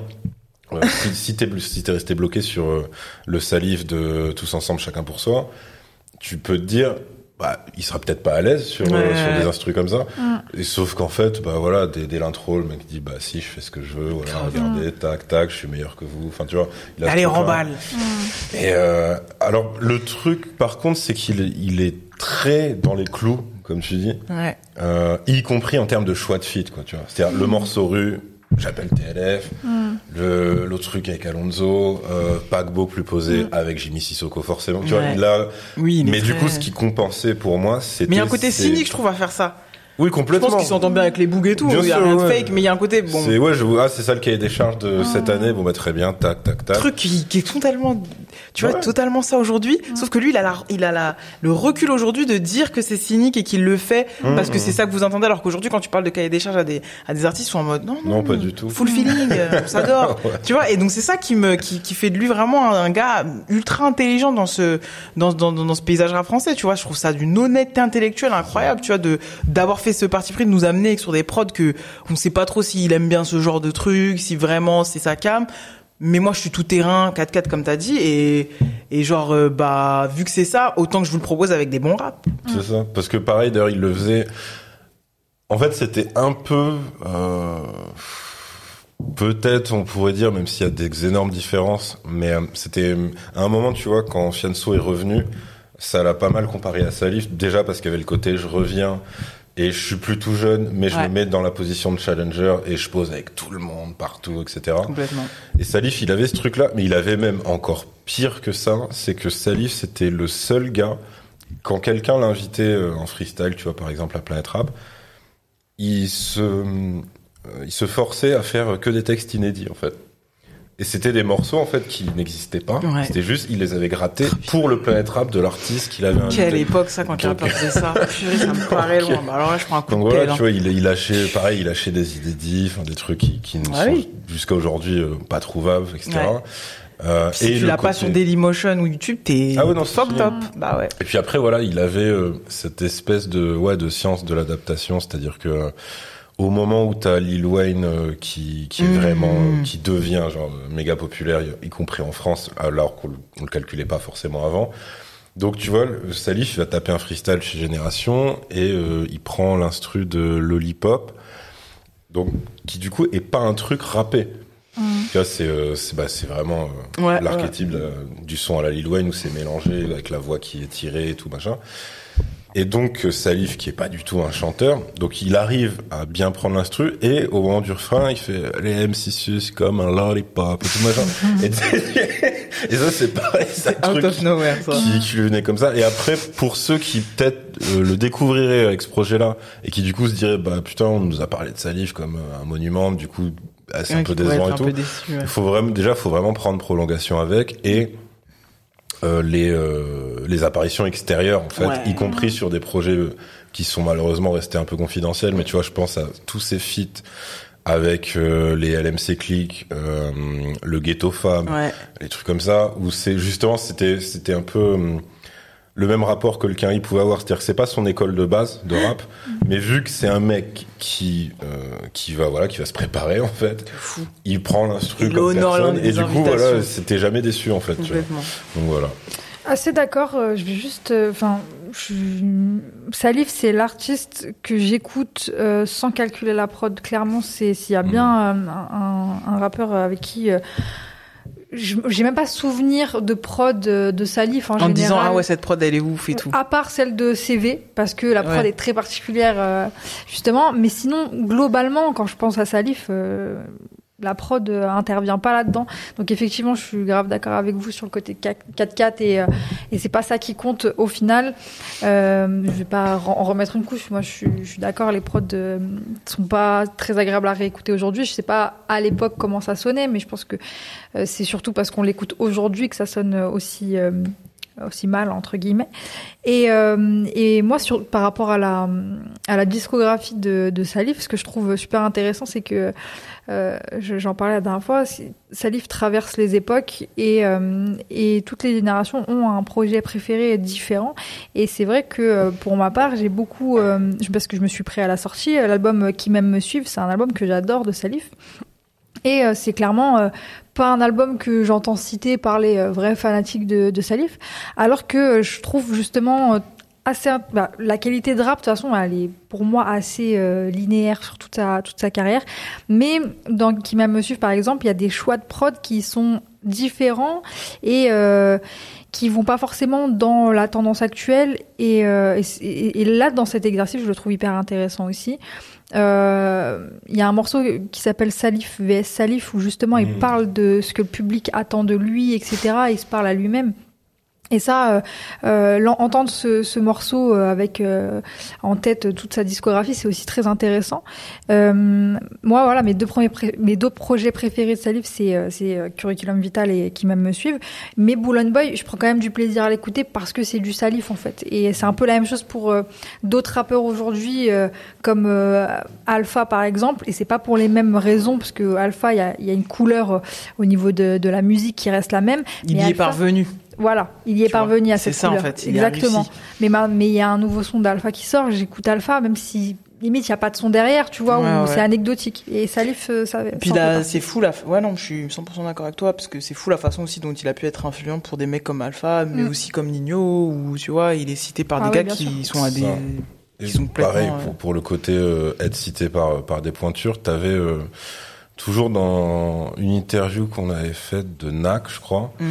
euh, si, si t'es si resté bloqué sur euh, le Salif de tous ensemble chacun pour soi tu peux te dire bah, il sera peut-être pas à l'aise sur, Ouais. euh, sur des instruments comme ça. Mm. Et sauf qu'en fait, bah voilà, dès, dès l'intro, le mec dit, bah si, je fais ce que je veux, voilà, regardez, tac, tac, je suis meilleur que vous. Enfin, tu vois. il a Allez, remballe. Et euh, alors, le truc, par contre, c'est qu'il est, il est très dans les clous, comme tu dis, Ouais. euh, y compris en termes de choix de feat, quoi, tu vois. C'est-à-dire le morceau rue, j'appelle TLF, le l'autre truc avec Alonso, euh, Paquebot plus posé avec Jimmy Sissoko, forcément. Tu vois, Ouais. il a. Oui, Mais du coup, ce qui compensait pour moi, c'était. Mais il y a un côté cynique, je trouve, à faire ça. Oui, Je complètement. pense qu'ils s'entendent bien avec les bougs et tout. Bien Il y a sûr, rien de ouais. fake, mais il y a un côté, bon, C'est ouais, je vois, ah, c'est ça le cahier des charges de cette année. Bon bah très bien, tac, tac, tac. truc qui, qui est totalement, tu vois, totalement ça aujourd'hui. Sauf que lui, il a, la, il a la, le recul aujourd'hui de dire que c'est cynique et qu'il le fait parce que c'est ça que vous entendez. Alors qu'aujourd'hui, quand tu parles de cahier des charges à des, à des artistes, ils sont en mode non, non, Non, pas du tout. Full feeling, on s'adore. Ouais. Tu vois, et donc c'est ça qui me, qui, qui fait de lui vraiment un, un gars ultra intelligent dans ce, dans, dans, dans ce paysage rap français. Tu vois, je trouve ça d'une honnêteté intellectuelle incroyable. Tu vois, de d'avoir ce parti pris de nous amener sur des prods que on sait pas trop s'il aime bien ce genre de truc, si vraiment c'est sa cam. Mais moi, je suis tout terrain, 4-4 comme t'as dit, et, et genre, euh, bah, vu que c'est ça, autant que je vous le propose avec des bons raps. C'est ça. Parce que pareil, d'ailleurs, il le faisait. En fait, c'était un peu. euh, Peut-être, on pourrait dire, même s'il y a des énormes différences, mais euh, c'était à un moment, tu vois, quand Fianso est revenu, ça l'a pas mal comparé à Salif. Déjà parce qu'il y avait le côté, je reviens et je suis plus tout jeune, mais je Ouais. me mets dans la position de challenger et je pose avec tout le monde partout, etc. Complètement. Et Salif, il avait ce truc-là, mais il avait même encore pire que ça, c'est que Salif, c'était le seul gars, quand quelqu'un l'invitait euh, en freestyle, tu vois, par exemple à Planet Rap, il se, euh, il se forçait à faire que des textes inédits, en fait. Et c'était des morceaux, en fait, qui n'existaient pas. Ouais. C'était juste, il les avait grattés pour le Planet Rap de l'artiste qu'il avait invité. Quelle époque, ça, quand Donc- rappeurs faisaient ça. Purée, ça me paraît loin. Bah, alors là, je prends un coup Donc de voilà, pelle. hein. tu vois, il, il lâchait, pareil, il lâchait des idées dites, enfin, des trucs qui, qui ne Ah sont oui. jusqu'à aujourd'hui euh, pas trouvables, etc. Ouais. Euh, Si tu le l'as pas sur Dailymotion ou YouTube, t'es Ah ouais, non, fini. up. Bah ouais. Et puis après, voilà, il avait euh, cette espèce de ouais de science de l'adaptation, c'est-à-dire que au moment où t'as Lil Wayne euh, qui qui est Mhm. vraiment euh, qui devient genre euh, méga populaire, y compris en France, alors qu'on le- calculait pas forcément avant. Donc tu vois, Salif il va taper un freestyle chez Génération et euh, il prend l'instru de Lollipop, donc qui du coup est pas un truc rappé. Vois, c'est euh, bah, c'est vraiment euh, Ouais, l'archétype du son à la Lil Wayne où c'est mélangé avec la voix qui est tirée et tout machin. Et donc euh, Salif qui est pas du tout un chanteur, donc il arrive à bien prendre l'instru et au moment du refrain il fait les MC sus comme un lollipop et tout machin. et, et ça c'est pareil, c'est un Out truc of nowhere, ça. qui, qui lui venait comme ça. Et après, pour ceux qui peut-être euh, le découvriraient avec ce projet-là et qui du coup se diraient bah putain on nous a parlé de Salif comme euh, un monument, du coup c'est un peu décevant et tout. déçu, ouais. Il faut vraiment déjà faut vraiment prendre prolongation avec et euh, les euh, les apparitions extérieures en fait, Ouais. y compris sur des projets qui sont malheureusement restés un peu confidentiels. Mais tu vois, je pense à tous ces feats avec euh, les LMC Click, euh, le Ghetto Fab, Ouais. les trucs comme ça où c'est justement c'était c'était un peu hum, le même rapport que le Quinry pouvait avoir, c'est-à-dire que c'est pas son école de base de rap, mais vu que c'est un mec qui euh, qui va voilà qui va se préparer en fait, Fou. il prend l'instru Il comme personne et du coup voilà c'était jamais déçu en fait. tu vois. Complètement. Donc voilà. Assez d'accord. euh, je vais juste, euh, enfin, Salif, c'est l'artiste que j'écoute euh, sans calculer la prod. Clairement, c'est s'il y a bien Mm. euh, un, un rappeur avec qui euh, j'ai même pas souvenir de prod de, de Salif en, En général. disant, ah ouais, cette prod, elle est ouf et tout. À part celle de CV, parce que la prod Ouais. est très particulière, euh, justement. Mais sinon, globalement, quand je pense à Salif, euh, la prod euh, intervient pas là-dedans. Donc effectivement, je suis grave d'accord avec vous sur le côté 4-4 et, euh, et c'est pas ça qui compte au final. Euh, je vais pas en remettre une couche. Moi, je suis, d'accord. Les prods euh, sont pas très agréables à réécouter aujourd'hui. Je sais pas à l'époque comment ça sonnait, mais je pense que c'est surtout parce qu'on l'écoute aujourd'hui que ça sonne aussi aussi mal entre guillemets. Et, euh, moi, sur, par rapport à la, à la discographie de Salif, ce que je trouve super intéressant, c'est que euh, je- j'en parlais la dernière fois, Salif traverse les époques et, euh, et toutes les générations ont un projet préféré différent. Et c'est vrai que euh, pour ma part, j'ai beaucoup, euh, parce que je me suis prêt à la sortie, euh, l'album Qui m'aime me suivre, c'est un album que j'adore de Salif. Et euh, c'est clairement euh, pas un album que j'entends citer par les euh, vrais fanatiques de, de Salif, alors que euh, je trouve justement euh, assez. Bah, la qualité de rap, de toute façon, elle est pour moi assez euh, linéaire sur toute sa, toute sa carrière. Mais dans Qui m'aime me suivre, par exemple, il y a des choix de prod qui sont différents et euh, qui vont pas forcément dans la tendance actuelle. Et, euh, et, et, là, dans cet exercice, je le trouve hyper intéressant aussi. Euh, Il y a un morceau qui s'appelle Salif vs Salif où justement il Mhm. parle de ce que le public attend de lui, etc. Il se parle à lui-même. Et ça, euh, euh, entendre ce, ce morceau euh, avec euh, en tête toute sa discographie, c'est aussi très intéressant. Euh, moi, voilà, mes deux premiers, mes deux projets préférés de Salif, c'est euh, c'est Curriculum Vital et qui même me suivent. Mais Boulogne Boy, je prends quand même du plaisir à l'écouter parce que c'est du Salif en fait. Et c'est un peu la même chose pour euh, d'autres rappeurs aujourd'hui, euh, comme euh, Alpha par exemple. Et c'est pas pour les mêmes raisons parce que Alpha, il y a, y a une couleur au niveau de, de la musique qui reste la même. Il Mais y est parvenu. Voilà, il y est Tu vois, parvenu à c'est cette ça, en couleur. fait, il y a Exactement. Mais ma- mais il y a un nouveau son d'Alpha qui sort, j'écoute Alpha, même si limite il y a pas de son derrière, tu vois, Ouais, ou ouais. c'est anecdotique. Et Salif, euh, ça. Puis là, c'est fou la. Ouais, non, je suis 100% d'accord avec toi parce que c'est fou la façon aussi dont il a pu être influent pour des mecs comme Alpha, mais Mm. aussi comme Nino, ou tu vois, il est cité par Ah des ouais, gars qui sûr. sont à des. Ça. Et Qui sont pareil pour, euh, pour le côté euh, être cité par par des pointures. T'avais euh, toujours dans une interview qu'on avait faite de Nac, je crois, Mhm.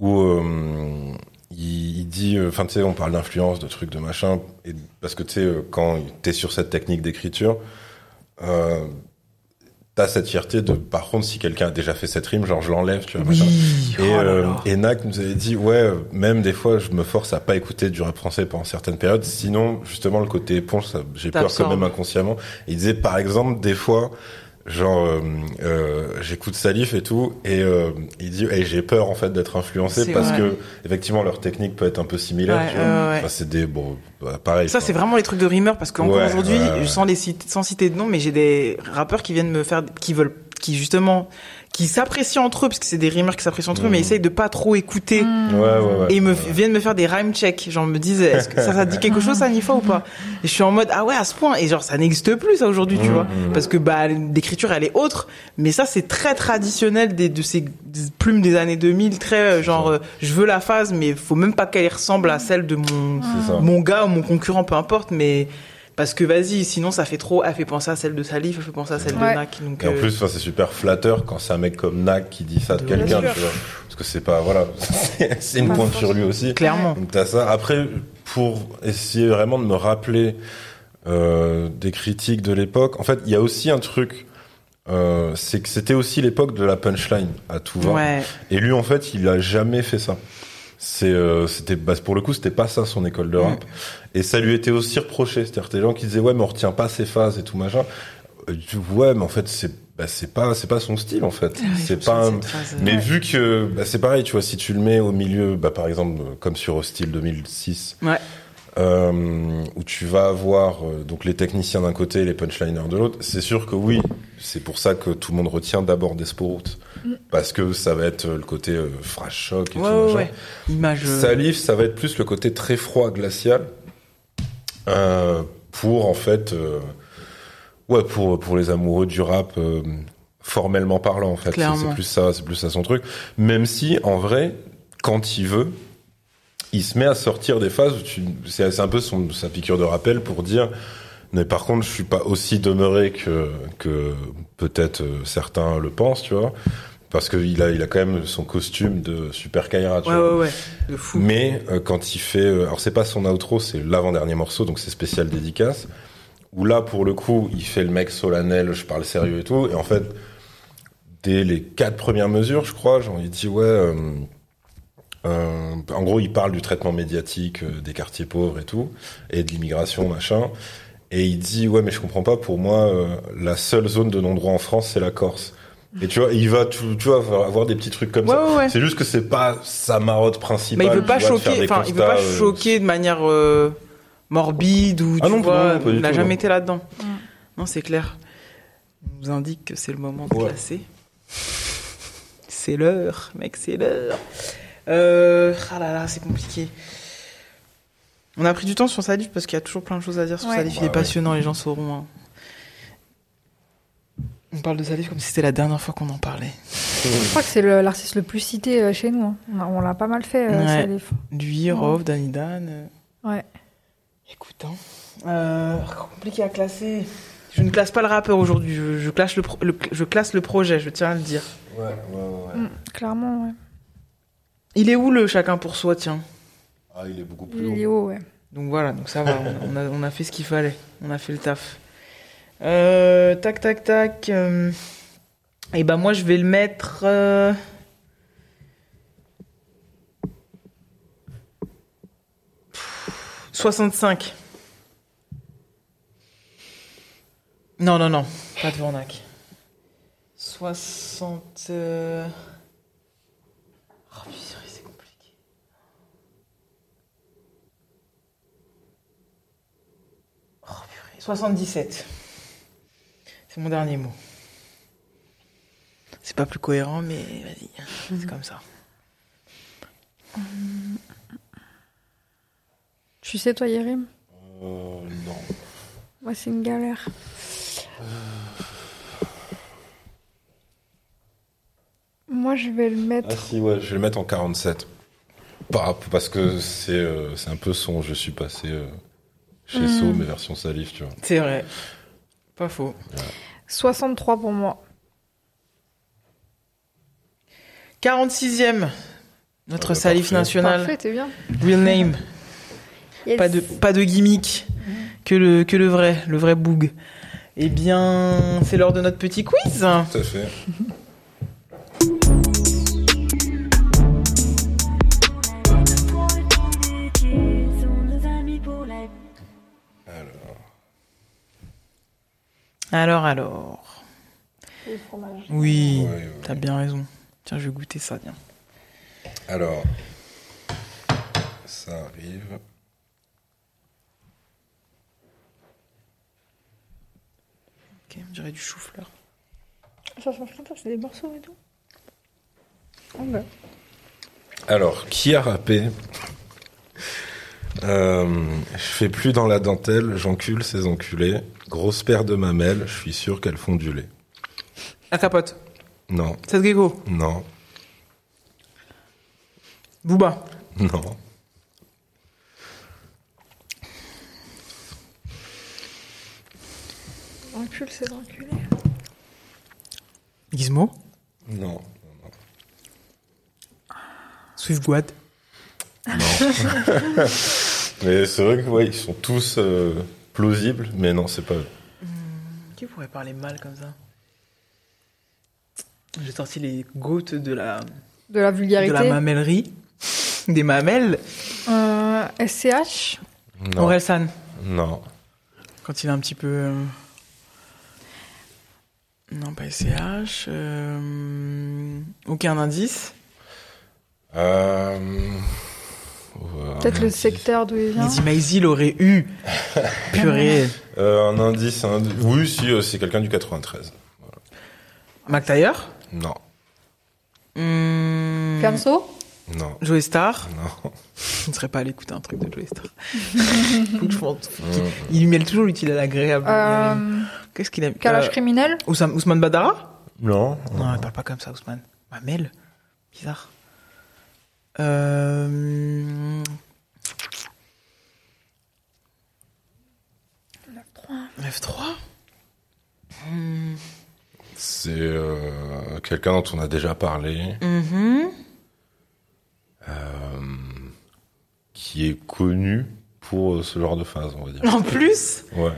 Où euh, il, il dit, euh, enfin tu sais, on parle d'influence, de trucs, de machin, et parce que tu sais, euh, quand t'es sur cette technique d'écriture, euh, t'as cette fierté de, par contre, si quelqu'un a déjà fait cette rime, genre je l'enlève, tu vois. machin. Oui. Et, oh là euh, là. et Nac nous avait dit, ouais, même des fois, je me force à pas écouter du rap français pendant certaines périodes. Sinon, justement, le côté éponge, j'ai peur quand même inconsciemment. Il disait, par exemple, des fois, genre, euh, euh, j'écoute Salif et tout, et euh, il dit, hey, j'ai peur en fait d'être influencé parce vrai. que effectivement leur technique peut être un peu similaire. Ouais, ouais. Enfin, c'est des bon, bah, pareil. Ça, c'est vraiment les trucs de rimeur parce qu'encore Ouais, aujourd'hui, sans les citer, sans citer de nom, mais j'ai des rappeurs qui viennent me faire, qui veulent, qui justement, qui s'apprécient entre eux parce que c'est des rimeurs qui s'apprécient entre eux, mais essayent de pas trop écouter. Mmh. Ouais, ouais, ouais. Et ils me Ouais. viennent me faire des rhyme checks. Genre, me disent, est-ce que ça, ça dit quelque chose, ça, Nifa, ou pas? Et je suis en mode, ah ouais, à ce point. Et genre, ça n'existe plus, ça, aujourd'hui, tu Mhm, vois. Parce que, bah, l'écriture, elle est autre. Mais ça, c'est très traditionnel des, de ces des plumes des années 2000, très, euh, genre, euh, je veux la phase, mais faut même pas qu'elle ressemble à celle de mon, mon gars ou mon concurrent, peu importe, mais, parce que vas-y, sinon, ça fait trop, elle fait penser à celle de Salif, elle fait penser à celle Ouais. de Nak. Donc, Et en euh, plus, enfin, c'est super flatteur quand c'est un mec comme Nac qui dit ça de De quelqu'un, tu vois. Parce que c'est pas, voilà, c'est- une pointe sur lui aussi. clairement. Donc t'as ça. Après, pour essayer vraiment de me rappeler euh, des critiques de l'époque, en fait, il y a aussi un truc. Euh, c'est que c'était aussi l'époque de la punchline à tout va. Ouais. Et lui, en fait, il a jamais fait ça. C'est, euh, c'était, bah, pour le coup, c'était pas ça son école de rap. Et ça lui était aussi reproché. C'est-à-dire, des gens qui disaient, ouais, mais on retient pas ses phases et tout machin. Euh, ouais, mais en fait, c'est, bah, c'est pas, c'est pas son style, en fait. c'est pas un, Cette phrase, mais ouais. vu que bah, c'est pareil, tu vois, si tu le mets au milieu, bah, par exemple, comme sur Hostile 2006, Ouais. euh, où tu vas avoir euh, donc les techniciens d'un côté, les punchliners de l'autre, c'est sûr que oui, c'est pour ça que tout le monde retient d'abord Desporoute, parce que ça va être le côté euh, phrase choc et Ouais, tout Salif, ça va être plus le côté très froid, glacial, pour en fait, euh, ouais, pour pour les amoureux du rap. euh, formellement parlant en fait. C'est- plus ça c'est plus ça son truc. Même si en vrai quand il veut il se met à sortir des phases c'est un peu son sa piqûre de rappel pour dire mais par contre je suis pas aussi demeuré que que peut-être euh, certains le pensent tu vois parce que il a il a quand même son costume de super Kaira tu Ouais, vois ouais, ouais. De fou. mais euh, quand il fait, euh, alors c'est pas son outro, c'est l'avant-dernier morceau, donc c'est spécial dédicace. Où là, pour le coup, il fait le mec solennel, je parle sérieux et tout. Et en fait, dès les quatre premières mesures, je crois, genre il dit ouais. euh, euh, en gros, il parle du traitement médiatique des quartiers pauvres et tout, et de l'immigration, machin. Et il dit ouais, mais je comprends pas. Pour moi, la seule zone de non-droit en France, c'est la Corse. Et tu vois, il va, tu, tu vois, avoir des petits trucs comme Ouais, ça. ouais, ouais. C'est juste que c'est pas sa marotte Mais principale. il veut pas vois, choquer, enfin, il veut pas euh, choquer de manière euh, morbide ou Ah tu non, vois, non, pas du il n'a jamais non. été là-dedans. Mm. Non, c'est clair. On nous indique que c'est le moment de Ouais. classer. C'est l'heure, mec, c'est l'heure. Euh, ah là là, c'est compliqué. On a pris du temps sur Salif parce qu'il y a toujours plein de choses à dire sur Ouais. Salif. Il Bah est ouais. passionnant, les gens sauront. hein. On parle de Salif comme si c'était la dernière fois qu'on en parlait. Je crois que c'est l'artiste le plus cité euh, chez nous. hein. On l'a pas mal fait, euh, Ouais. Salif. Lui, Rov, Danny Dan. euh, Ouais. Écoute, hein. Euh, compliqué à classer. Je ne classe pas le rappeur aujourd'hui. Je, je classe le, pro- le- je classe le projet. Je tiens à le dire. Ouais, ouais, ouais. Mm, clairement, ouais. Il est où le chacun pour soi, tiens? Ah, il est beaucoup plus Il est haut. haut, ouais. Donc voilà, donc ça va. on, on a, on a fait ce qu'il fallait. On a fait le taf. Euh, tac, tac, tac. euh, et ben moi, je vais le mettre. euh, pff, 65. Non, non, non. Pas de Vornac. 60. euh, Oh, purée, c'est compliqué. Oh, purée. 77. C'est mon dernier mot. C'est pas plus cohérent, mais vas-y, c'est comme ça. Tu sais, toi, Yérim Euh, non. Moi, c'est une galère. Moi, je vais le Ah mettre. si, ouais, je vais le mettre en 47. Pas- parce que c'est euh, c'est un peu son je suis passé euh, chez Mm. So, mais version salif, tu vois. C'est vrai. Pas faux. 63 pour moi. 46e. Notre Ah bah, salif parfait. national. Parfait, t'es bien. Real name. Yes. Pas de, pas de gimmick. Que le, que le vrai. Le vrai boug. Eh bien, c'est l'heure de notre petit quiz. Tout à fait. Alors, alors. Le fromage. Oui, ouais, ouais. t'as bien raison. Tiens, je vais goûter ça, tiens. Alors, ça arrive. Ok, on dirait du chou-fleur. Ça change pas, c'est des morceaux et tout. Ah bah. Alors, qui a rappé Euh, Je fais plus dans la dentelle, j'encule ces enculés. Grosse paire de mamelles, je suis sûr qu'elles font du lait. La capote. Non, Seth Gecko. non, Booba. non. Encule, c'est d'enculé. Gizmo. Non. Swiftguad. Non. mais c'est vrai que ouais, ils sont tous euh, plausibles, mais non, c'est pas eux. Qui pourrait parler mal comme ça? J'ai sorti les gouttes de la, De la de vulgarité. la mamellerie. Des mamelles. Euh, SCH. Non. Orelsan. Non. Quand il est un petit peu. euh, Non, pas SCH. euh, Aucun indice. Euh... Peut-être le secteur d'où il vient. Lizzie Maisy l'aurait eu. Purée. Euh, un indice, un indice. Oui, si, euh, c'est quelqu'un du 93. Mac Taylor. Non. Hum, Camso. Non. Joey Star. Non. Je ne serais pas allé écouter un truc de Joey Star. Je pense- Il lui mêle toujours l'utile à l'agréable. Euh, Qu'est-ce qu'il a Calage euh, criminel? Ousmane, Ousmane Badara? Non. Non, il parle pas comme ça, Ousmane. Mamel Bizarre. Euh... 9-3 Hmm. C'est euh, quelqu'un dont on a déjà parlé, Mhm. euh, qui est connu pour ce genre de phase, on va dire. En plus? Ouais.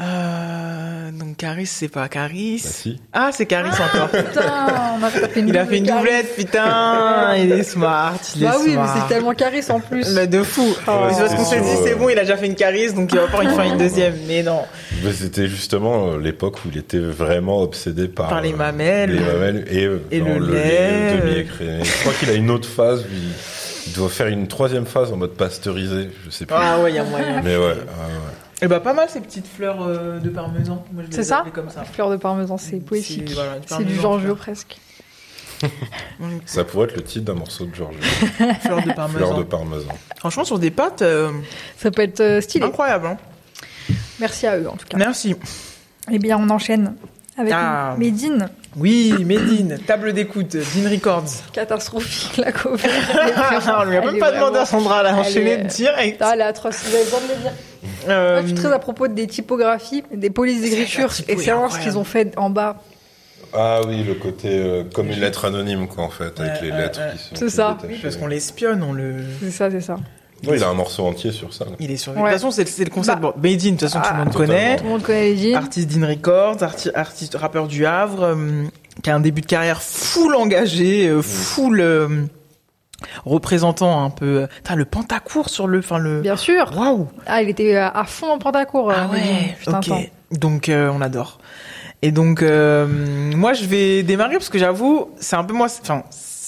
Euh... Donc Caris, c'est pas Caris. Bah si. Ah, c'est Caris encore. Putain, on a tapé une Il a fait une double doublette, putain Il est smart, il est Bah oui, mais c'est tellement caris en plus. Mais de fou. Oh. c'est parce qu'on s'est dit, c'est bon, il a déjà fait une Caris, donc il va pas en faire une deuxième. Mais non. Mais C'était justement euh, l'époque où il était vraiment obsédé par, Par les euh, mamelles. les mamelles et, euh, Et genre le lait. Je crois qu'il a une autre phase. où Il, il doit faire une troisième phase en mode pasteurisé. Je sais plus. Ah ouais, il y a moyen. Mais ouais. ouais, ouais. Et bah pas mal ces petites fleurs euh, de parmesan. C'est ça comme ça. Fleur de parmesan, c'est poétique. C'est- voilà, du Giorgio fleur. presque. Ça pourrait être le titre d'un morceau de Georges. Fleurs de parmesan. Fleur de parmesan. Franchement, sur des pâtes, euh, Ça peut être euh, stylé. incroyable. Hein. Merci à eux en tout cas. Merci. Eh bien, on enchaîne avec Ah. Medine. Oui, Medine, table d'écoute, Dean Records. Catastrophique la cover. on lui a même pas demandé vraiment- à Sandra, elle a enchaîné est- direct. Ah, elle est atroce, vous avez besoin de le dire. Euh, Moi, je suis très à propos des typographies, des polices d'écriture et savoir ce qu'ils ont fait en bas. Ah oui, le côté euh, comme une lettre anonyme, quoi, en fait, avec les lettres qui sont. C'est ça. parce qu'on l'espionne, on le. C'est ça, c'est ça. Oui, il a un morceau entier sur ça. Il est sur. De toute façon, c'est le concept. Bah, bon, Made in, de toute façon, tout le ah, monde connaît. Tout le monde connaît Made in. Artiste d'In Records, artiste rappeur du Havre, euh, qui a un début de carrière full engagé, euh, full. représentant un peu T'as le Pentacourt sur le enfin le bien sûr waouh ah il était à fond en Pentacourt ah ouais ok donc on adore et donc, euh, moi, je vais démarrer parce que j'avoue, c'est un peu moi. Enfin,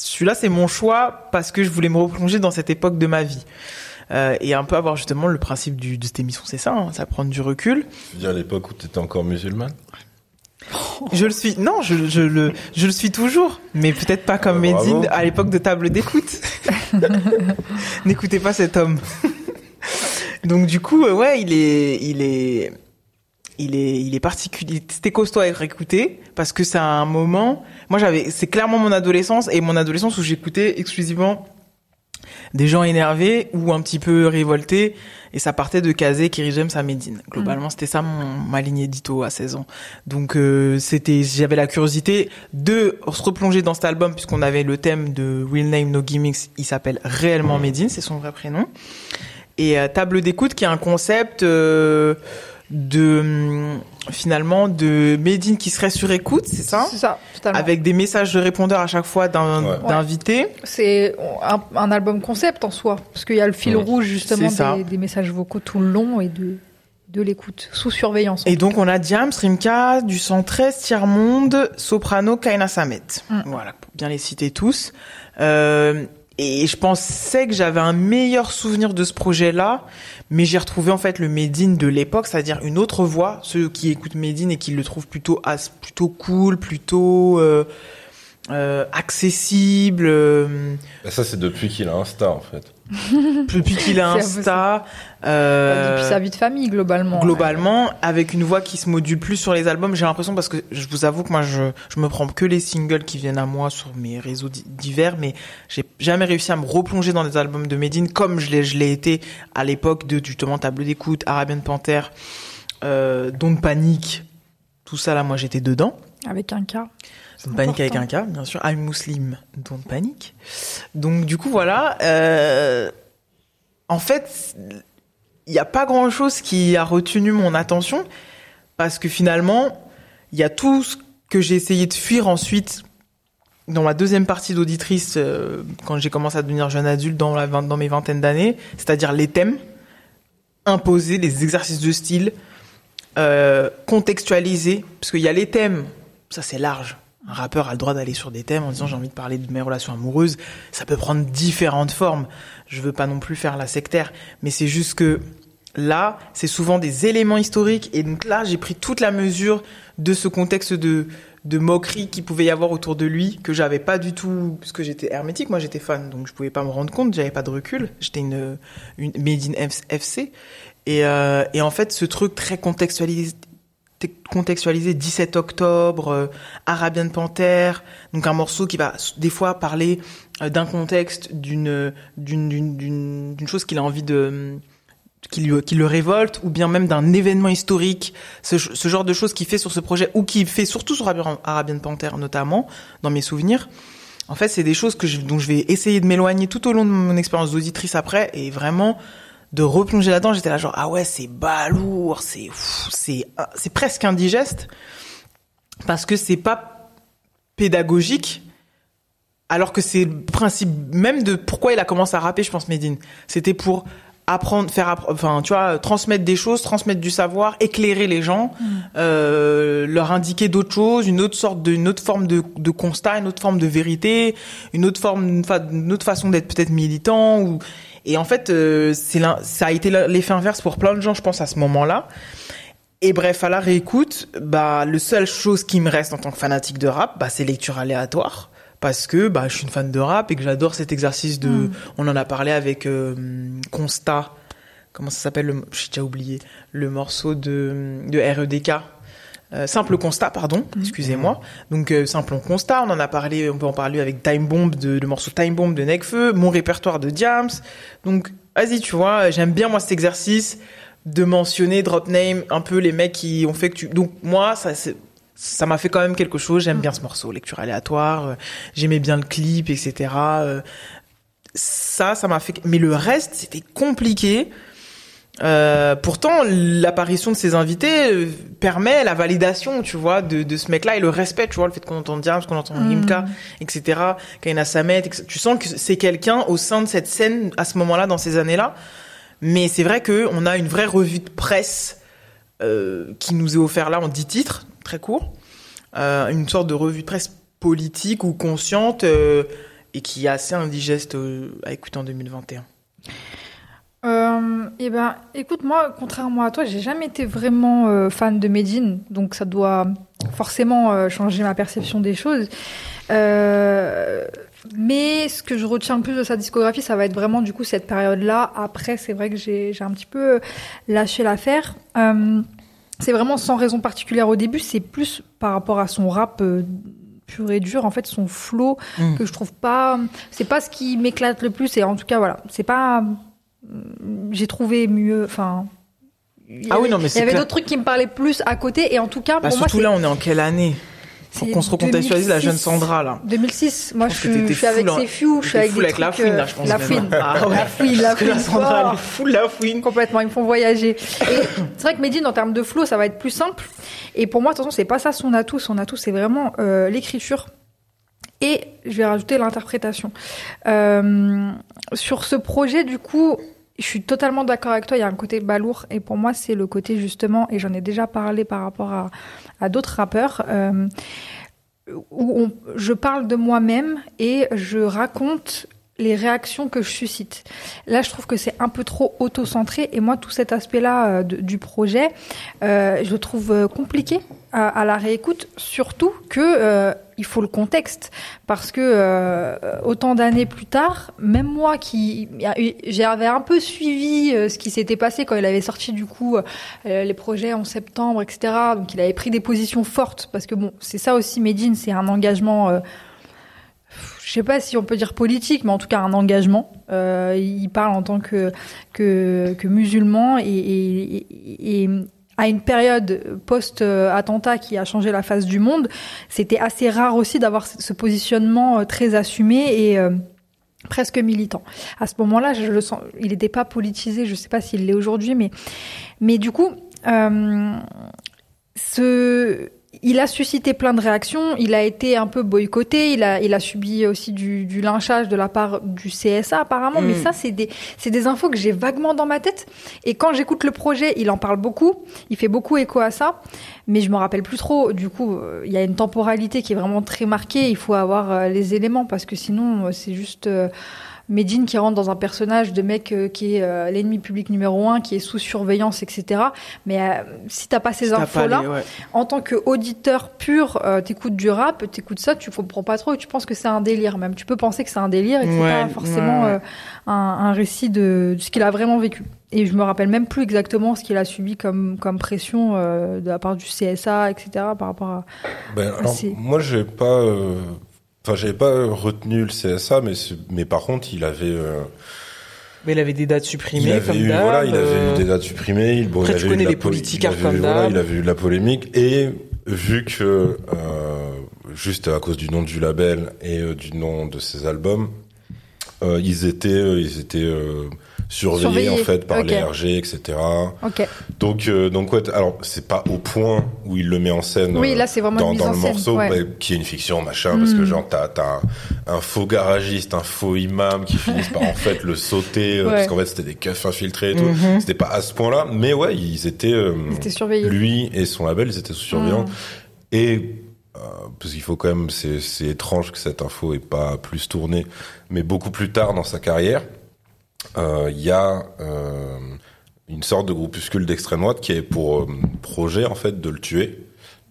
celui-là, c'est mon choix parce que je voulais me replonger dans cette époque de ma vie. Euh, et un peu avoir justement le principe du, de cette émission, c'est ça, hein, ça prendre du recul. Tu veux dire à l'époque où tu étais encore musulmane? Je le suis. Non, je, je, le, je le suis toujours, mais peut-être pas comme ah, Medine à l'époque de table d'écoute. N'écoutez pas cet homme. Donc du coup, euh, ouais, il est, il est, il est, il est particulier. C'était costaud à être écouté parce que c'est un moment. Moi, j'avais, c'est clairement mon adolescence et mon adolescence où j'écoutais exclusivement des gens énervés ou un petit peu révoltés et ça partait de Kazé, James à Medine. Globalement, mm. c'était ça mon, ma ligne édito à 16 ans. Donc euh, c'était j'avais la curiosité de se replonger dans cet album puisqu'on avait le thème de Real Name No Gimmicks, il s'appelle réellement Medine, c'est son vrai prénom. Et euh, table d'écoute qui est un concept euh, de hum, finalement de Medine qui serait sur écoute, c'est ça C'est ça, totalement. Avec des messages de répondeurs à chaque fois d'invités. C'est un, album concept en soi, parce qu'il y a le fil rouge justement des, messages vocaux tout le long et de de l'écoute sous surveillance. Et donc on a Diams, Rimka, du 113, Tiers-Monde, Soprano, Kaina Samet. Mm. Voilà, pour bien les citer tous. Euh, et je pensais que j'avais un meilleur souvenir de ce projet-là, mais j'ai retrouvé en fait le Medine de l'époque, c'est-à-dire une autre voix, ceux qui écoutent Medine et qui le trouvent plutôt as, plutôt cool, plutôt euh, euh, accessible. Euh, ça c'est depuis qu'il a Insta en fait. Depuis qu'il a Insta. Euh, depuis sa vie de famille globalement. Globalement, avec une voix qui se module plus sur les albums, j'ai l'impression parce que je vous avoue que moi je je me prends que les singles qui viennent à moi sur mes réseaux divers, mais j'ai jamais réussi à me replonger dans les albums de Medine comme je l'ai je l'ai été à l'époque de justement Table d'écoute, Arabian Panther, euh, Don't Panic, tout ça là, moi j'étais dedans. Avec un cas. Don't Panic avec un cas, bien sûr. I'm Muslim, Don't Panic. Donc du coup voilà. Euh, en fait, il n'y a pas grand chose qui a retenu mon attention parce que finalement, il y a tout ce que j'ai essayé de fuir ensuite dans ma deuxième partie d'auditrice euh, quand j'ai commencé à devenir jeune adulte dans, la, dans mes vingtaines d'années, c'est-à-dire les thèmes imposés, les exercices de style, euh, contextualisés, parce qu'il y a les thèmes, ça c'est large. Un rappeur a le droit d'aller sur des thèmes en disant j'ai envie de parler de mes relations amoureuses. Ça peut prendre différentes formes. Je veux pas non plus faire la sectaire, mais c'est juste que là, c'est souvent des éléments historiques. Et donc là, j'ai pris toute la mesure de ce contexte de, de moquerie qui pouvait y avoir autour de lui, que j'avais pas du tout, puisque j'étais hermétique, moi j'étais fan, donc je pouvais pas me rendre compte, j'avais pas de recul. J'étais une, une made in FC. Et, euh, et en fait, ce truc très contextualisé, contextualisé 17 octobre, euh, Arabian Panther, donc un morceau qui va des fois parler euh, d'un contexte, d'une d'une chose qu'il a envie de qui, lui, qui le révolte, ou bien même d'un événement historique, ce, ce, genre de choses qu'il fait sur ce projet, ou qui fait surtout sur Arabian Panther notamment, dans mes souvenirs. En fait, c'est des choses que je, dont je vais essayer de m'éloigner tout au long de mon expérience d'auditrice après, et vraiment de replonger là-dedans, j'étais là genre ah ouais c'est balourd, c'est c'est c'est presque indigeste parce que c'est pas pédagogique alors que c'est le principe même de pourquoi il a commencé à rapper, je pense Medine. C'était pour apprendre, faire, enfin, tu vois, transmettre des choses, transmettre du savoir, éclairer les gens, mm. euh, leur indiquer d'autres choses, une autre sorte de, une autre forme de, de constat, une autre forme de vérité, une autre forme, une autre façon d'être peut-être militant ou et en fait, euh, c'est ça a été l'effet inverse pour plein de gens, je pense, à ce moment-là. Et bref, à la réécoute, bah, le seule chose qui me reste en tant que fanatique de rap, bah, c'est lecture aléatoire. Parce que, bah, je suis une fan de rap et que j'adore cet exercice de, hmm. on en a parlé avec, euh, Constat. Comment ça s'appelle le, j'ai déjà oublié, le morceau de, de REDK. Euh, simple constat, pardon, mhm. excusez-moi. Donc euh, simple constat, on en a parlé, on peut en parler avec Time Bomb, de, le morceau Time Bomb de Necfeu, mon répertoire de Diams. Donc vas-y, tu vois, j'aime bien moi cet exercice de mentionner drop name un peu les mecs qui ont fait que tu. Donc moi, ça c'est ça m'a fait quand même quelque chose. J'aime bien ce morceau, lecture aléatoire. euh, J'aimais bien le clip, etc. Euh, Ça, ça m'a fait. Mais le reste, c'était compliqué. Euh, pourtant, l'apparition de ces invités euh, permet la validation, tu vois, de, de ce mec-là et le respect, tu vois, le fait qu'on entend Diams, qu'on entend Mm. Rimka, etc., Kaina Samet, etc. tu sens que c'est quelqu'un au sein de cette scène à ce moment-là, dans ces années-là. Mais c'est vrai que on a une vraie revue de presse euh, qui nous est offerte là en dix titres, très court, euh, une sorte de revue presse politique ou consciente euh, et qui est assez indigeste euh, à écouter en 2021. Euh, eh ben, écoute, moi, contrairement à toi, j'ai jamais été vraiment fan de Medine, donc ça doit forcément changer ma perception des choses. Euh, mais ce que je retiens le plus de sa discographie, ça va être vraiment du coup cette période-là. Après, c'est vrai que j'ai un petit peu lâché l'affaire. Euh, c'est vraiment sans raison particulière au début, c'est plus par rapport à son rap euh, pur et dur, en fait, son flow Mm. que je trouve pas. C'est pas ce qui m'éclate le plus, et en tout cas, voilà, c'est pas j'ai trouvé mieux. Enfin, il y Ah oui, non, mais il y avait d'autres trucs qui me parlaient plus à côté. Et en tout cas, Bah, pour surtout là, on est en quelle année? Faut qu'on se recontextualise la jeune 2006. Sandra, là. 2006. Moi, Je suis, je suis avec ses few, je suis avec des avec la fouine, là, euh, je pense, La fouine. Ah ouais. La fouine, la fouine. la Sandra, elle Oh. est la fouine. Complètement, ils me font voyager. C'est vrai que Medine, en termes de flow, ça va être plus simple. Et pour moi, attention, c'est pas ça son atout. Son atout, c'est vraiment euh, l'écriture. Et je vais rajouter l'interprétation. Euh, sur ce projet, du coup, je suis totalement d'accord avec toi. Il y a un côté balourd. Et pour moi, c'est le côté justement, et j'en ai déjà parlé par rapport à, d'autres rappeurs, euh, où je parle de moi-même et je raconte les réactions que je suscite. Là, je trouve que c'est un peu trop auto-centré et moi, tout cet aspect-là euh, du projet, euh, je trouve euh, compliqué à, la réécoute, surtout que il faut le contexte parce que autant d'années plus tard, même moi qui j'avais un peu suivi ce qui s'était passé quand il avait sorti du coup les projets en septembre, etc. Donc il avait pris des positions fortes parce que bon, c'est ça aussi Medine, c'est un engagement. Je sais pas si on peut dire politique, mais en tout cas un engagement. Euh, il parle en tant que que, que musulman et, et, et- à une période post-attentat qui a changé la face du monde, c'était assez rare aussi d'avoir ce positionnement euh, très assumé et euh, presque militant. À ce moment-là, je le sens, il n'était pas politisé. Je sais pas s'il l'est aujourd'hui, mais mais du coup, euh, ce il a suscité plein de réactions, il a été un peu boycotté, il a, il a subi aussi du, du lynchage de la part du CSA apparemment, mais Mm. ça c'est des, c'est des infos que j'ai vaguement dans ma tête. Et quand j'écoute le projet, il en parle beaucoup, il fait beaucoup écho à ça, mais je me rappelle plus trop. Du coup, euh, il y a une temporalité qui est vraiment très marquée, il faut avoir euh, les éléments parce que sinon euh, c'est juste... euh, Medine qui rentre dans un personnage de mec euh, qui est euh, l'ennemi public numéro un, qui est sous surveillance, etc. Mais euh, si t'as pas ces pas infos-là, ouais. en tant qu'auditeur pur, euh, t'écoutes du rap, t'écoutes ça, tu comprends pas trop et tu penses que c'est un délire même. Tu peux penser que c'est un délire et que c'est pas forcément ouais, ouais. euh, un, un récit de, de ce qu'il a vraiment vécu. Et je me rappelle même plus exactement ce qu'il a subi comme, comme pression euh, de la part du CSA, etc. par rapport à... Ben, alors, moi, j'ai pas, euh, enfin, j'avais pas retenu le CSA, mais mais par contre, il avait, euh, Mais il avait des dates il supprimées, avait comme eu, voilà, il avait euh, eu des dates supprimées. Il, Après, il avait eu connais les po- politicards il avait eu, voilà, il avait eu de la polémique et vu que euh, juste à cause du nom du label et euh, du nom de ses albums, euh, ils étaient, euh, ils étaient euh, Surveillés, en fait par ok. les RG, etc. Ok. Donc, euh, donc ouais, alors c'est pas au point où il le met en scène. Oui, euh, là, c'est vraiment dans, en le scène, morceau, ouais. qui est une fiction, machin, parce que Mm. genre t'as un, un faux garagiste, un faux imam qui finissent par en fait le sauter, euh, Ouais. parce qu'en fait c'était des keufs infiltrés et tout. Mhm. C'était pas à ce point-là, mais ouais, ils étaient, euh, surveillé. lui et son label, ils étaient sous surveillance. Mm. Et euh, parce qu'il faut quand même, c'est c'est étrange que cette info ait pas plus tourné, mais beaucoup plus tard dans sa carrière, euh, il y a euh, une sorte de groupuscule d'extrême droite qui est pour euh, projet en fait de le tuer.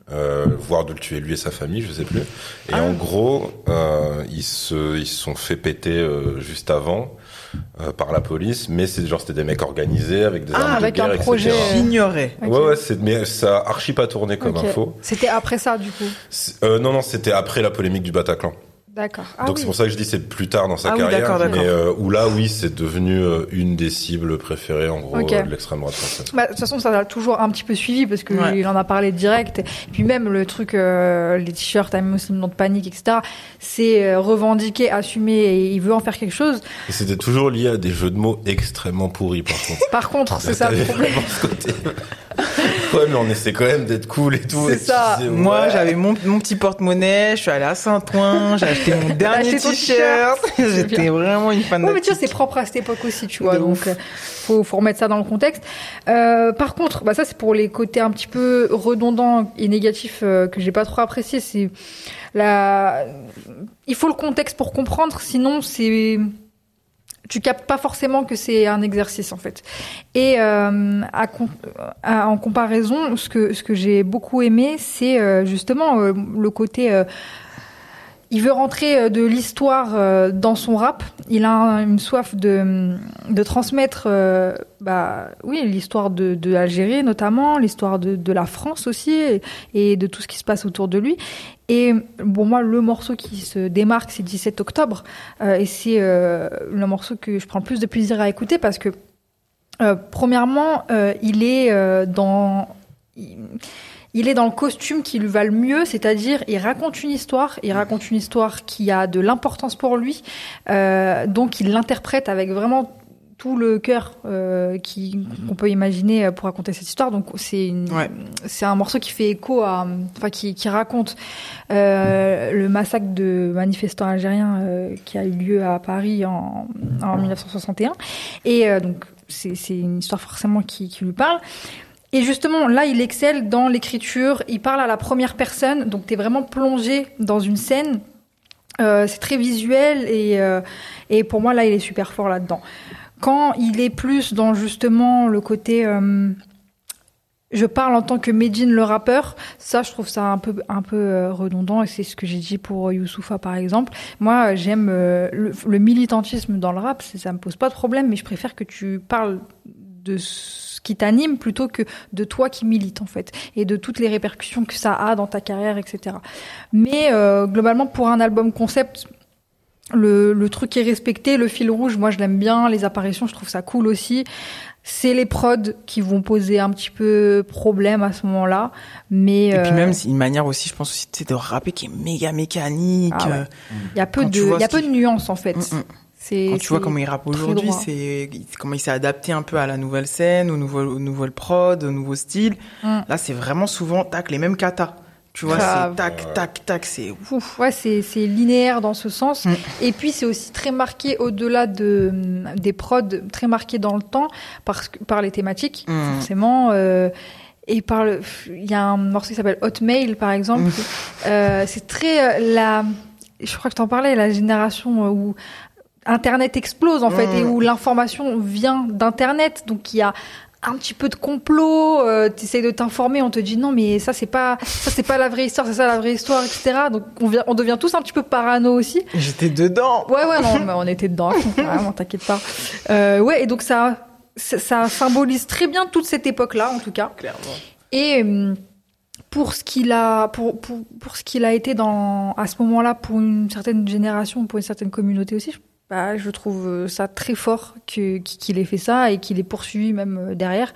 Euh, voire de le tuer lui et sa famille, je sais plus. Et Ah. en gros, euh, ils se, ils se sont fait péter euh, juste avant euh, par la police, mais c'est genre c'était des mecs organisés avec des Ah, armes avec de guerre, un projet, euh, J'ignorais. Ok. Ouais, ouais, c'est, mais ça a archi pas tourné comme info. C'était après ça, du coup. Euh, non, non, c'était après la polémique du Bataclan. D'accord. Ah Donc oui. c'est pour ça que je dis c'est plus tard dans sa Ah oui, carrière, d'accord, d'accord. mais euh, où là oui c'est devenu euh, une des cibles préférées en gros euh, de l'extrême droite française. Bah, de toute façon, ça l'a toujours un petit peu suivi parce que Ouais. il en a parlé direct. Et puis même le truc, euh, les t-shirts, I'm Muslim, not panique, etc. C'est euh, revendiqué, assumé et il veut en faire quelque chose. Et c'était toujours lié à des jeux de mots extrêmement pourris par contre. Par contre, c'est ça le problème. ouais mais on essaie quand même d'être cool et tout. C'est ça. disais, Moi, j'avais mon, mon petit porte-monnaie, je suis allée à Saint-Ouen, j'ai acheté mon dernier acheté t-shirt. J'étais vraiment une fan de mais tu vois, c'est propre à cette époque aussi, tu vois. De donc, ouf. euh, faut, faut remettre ça dans le contexte. Euh, par contre, bah ça, c'est pour les côtés un petit peu redondants et négatifs euh, que j'ai pas trop apprécié. C'est la, il faut le contexte pour comprendre, sinon c'est, tu captes pas forcément que c'est un exercice en fait. Et euh, à à- en comparaison, ce que ce que j'ai beaucoup aimé, c'est euh, justement euh, le côté euh, il veut rentrer euh, de l'histoire euh, dans son rap. Il a un- une soif de, de transmettre, euh, bah, oui, l'histoire de, de l'Algérie notamment, l'histoire de, de la France aussi, et, de tout ce qui se passe autour de lui. Et pour moi, le morceau qui se démarque, c'est 17 octobre, euh, et c'est euh, le morceau que je prends le plus de plaisir à écouter parce que, premièrement, il est dans il- il est dans le costume qui lui va le mieux, c'est-à-dire il raconte une histoire, il raconte une histoire qui a de l'importance pour lui, euh, donc il l'interprète avec vraiment tout le cœur euh, qui qu'on peut imaginer pour raconter cette histoire. Donc c'est une- Ouais. c'est un morceau qui fait écho à, enfin qui, qui raconte euh, le massacre de manifestants algériens euh, qui a eu lieu à Paris en, en 1961. Et euh, donc c'est c'est une histoire forcément qui, qui lui parle. Et justement, là, il excelle dans l'écriture. Il parle à la première personne, donc tu es vraiment plongé dans une scène. Euh, c'est très visuel et, euh, et pour moi, là, il est super fort là-dedans. Quand il est plus dans justement le côté... euh, je parle en tant que Medine le rappeur, ça je trouve ça un peu un peu euh, redondant et c'est ce que j'ai dit pour Youssoufa par exemple. Moi j'aime euh, le, le militantisme dans le rap, ça me pose pas de problème, mais je préfère que tu parles de ce qui t'anime plutôt que de toi qui milite en fait et de toutes les répercussions que ça a dans ta carrière, etc. Mais euh, globalement pour un album concept, le, le truc est respecté, le fil rouge, moi je l'aime bien, les apparitions, je trouve ça cool aussi. C'est les prods qui vont poser un petit peu problème à ce moment-là, mais Et puis euh, même, c'est une manière aussi, je pense aussi, de rapper qui est méga mécanique. Ah ouais. euh, il y a peu quand de, il y a peu de nuances en fait. Mm, mm. Quand tu vois comment il rappe aujourd'hui, c'est comment il s'est adapté un peu à la nouvelle scène, au nouveau, au nouveau prod, au nouveau style. Mm. Là, c'est vraiment souvent tac les mêmes katas. Tu vois, c'est tac tac tac, c'est ouf. Ouais, c'est c'est linéaire dans ce sens. Mm. Et puis c'est aussi très marqué au-delà de des prods, très marqué dans le temps parce que par les thématiques Mm. forcément. euh, et par le, il y a un morceau qui s'appelle Hotmail par exemple. Mm. Euh, c'est très euh, la, je crois que tu en parlais, la génération où Internet explose en fait Mm. et où l'information vient d'Internet. Donc il y a un petit peu de complot, euh, tu essayes de t'informer, on te dit non mais ça c'est pas ça c'est pas la vraie histoire, c'est ça la vraie histoire, etc. Donc on, vient, on devient tous un petit peu parano aussi. J'étais dedans. Ouais ouais non mais on était dedans, vraiment t'inquiète pas. Euh, ouais et donc ça, ça symbolise très bien toute cette époque là en tout cas. Clairement. Et hum, pour ce qu'il a, pour, pour, pour ce qu'il a été dans, à ce moment-là pour une certaine génération, pour une certaine communauté aussi, je- bah, je trouve euh, ça très fort qu'il ait fait ça et qu'il ait poursuivi même euh, derrière.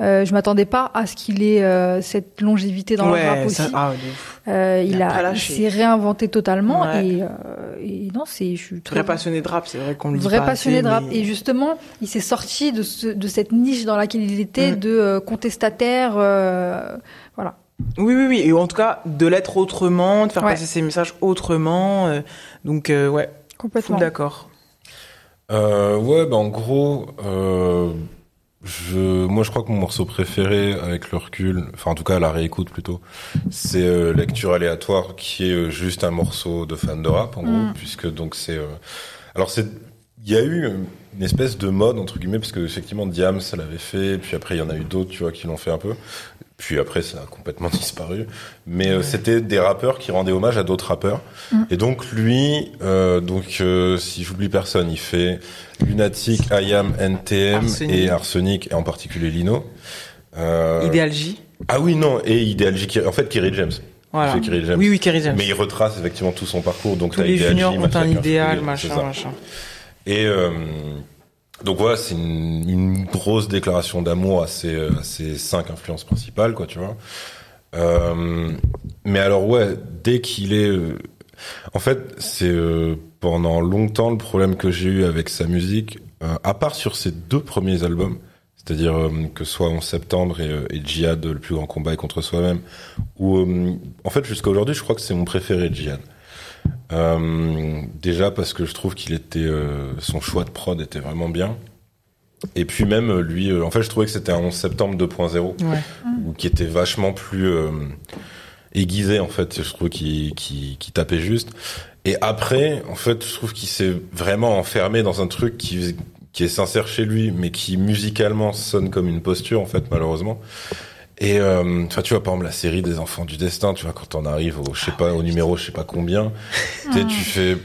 Euh, je m'attendais pas à ce qu'il ait euh, cette longévité dans le rap aussi. ça, ah, de. Euh, il il a il s'est réinventé totalement Ouais. et, et non, c'est, je suis très Vrai passionné de rap, c'est vrai qu'on le dit vrai pas passionné assez, de rap. mais- Et justement, il s'est sorti de, ce, de cette niche dans laquelle il était, Mm. de contestataire. voilà. Oui, oui, oui. Et en tout cas, de l'être autrement, de faire Ouais. passer ses messages autrement. donc, ouais, Complètement. d'accord. Euh, ouais, bah en gros, euh, je, moi je crois que mon morceau préféré avec le recul, enfin en tout cas à la réécoute plutôt, c'est euh, Lecture aléatoire, qui est euh, juste un morceau de fan de rap en Mm. gros, puisque donc c'est, euh, alors c'est, il y a eu une espèce de mode entre guillemets, parce que effectivement Diam ça l'avait fait, puis après il y en a eu d'autres, tu vois, qui l'ont fait un peu. Puis après, ça a complètement disparu. Mais euh, c'était des rappeurs qui rendaient hommage à d'autres rappeurs. Mm. Et donc lui, euh, donc euh, si j'oublie personne, il fait Lunatic, IAM, NTM Arsenic. et Arsenic, et en particulier Lino. Euh, Idéal J. Ah oui, non, et Ideal J, qui- en fait, Kerry James. Voilà. Kerry James. Oui, oui, Kerry James. Mais il retrace effectivement tout son parcours. Donc Tous les juniors ont un idéal, machin, machin. Et euh, donc voilà, c'est une, grosse déclaration d'amour à ces, euh, cinq influences principales, quoi, tu vois. Euh, mais alors ouais, dès qu'il est, euh, en fait, c'est euh, pendant longtemps le problème que j'ai eu avec sa musique, euh, à part sur ses deux premiers albums, c'est-à-dire que soit en septembre et, et Jihad, le plus grand combat est contre soi-même, ou en fait jusqu'à aujourd'hui, je crois que c'est mon préféré Jihad. Euh, déjà parce que je trouve qu'il était euh, son choix de prod était vraiment bien. Et puis même euh, lui, euh, en fait, je trouvais que c'était un 11 septembre 2.0 Ouais. ou qui était vachement plus euh, aiguisé en fait. Je trouve qu'il qu'il tapait juste. Et après, en fait, je trouve qu'il s'est vraiment enfermé dans un truc qui qui est sincère chez lui, mais qui musicalement sonne comme une posture en fait, malheureusement. Et euh, tu vois, par exemple, la série des Enfants du Destin, tu vois, quand on arrive au, je sais pas, au numéro, je sais pas combien, tu fais,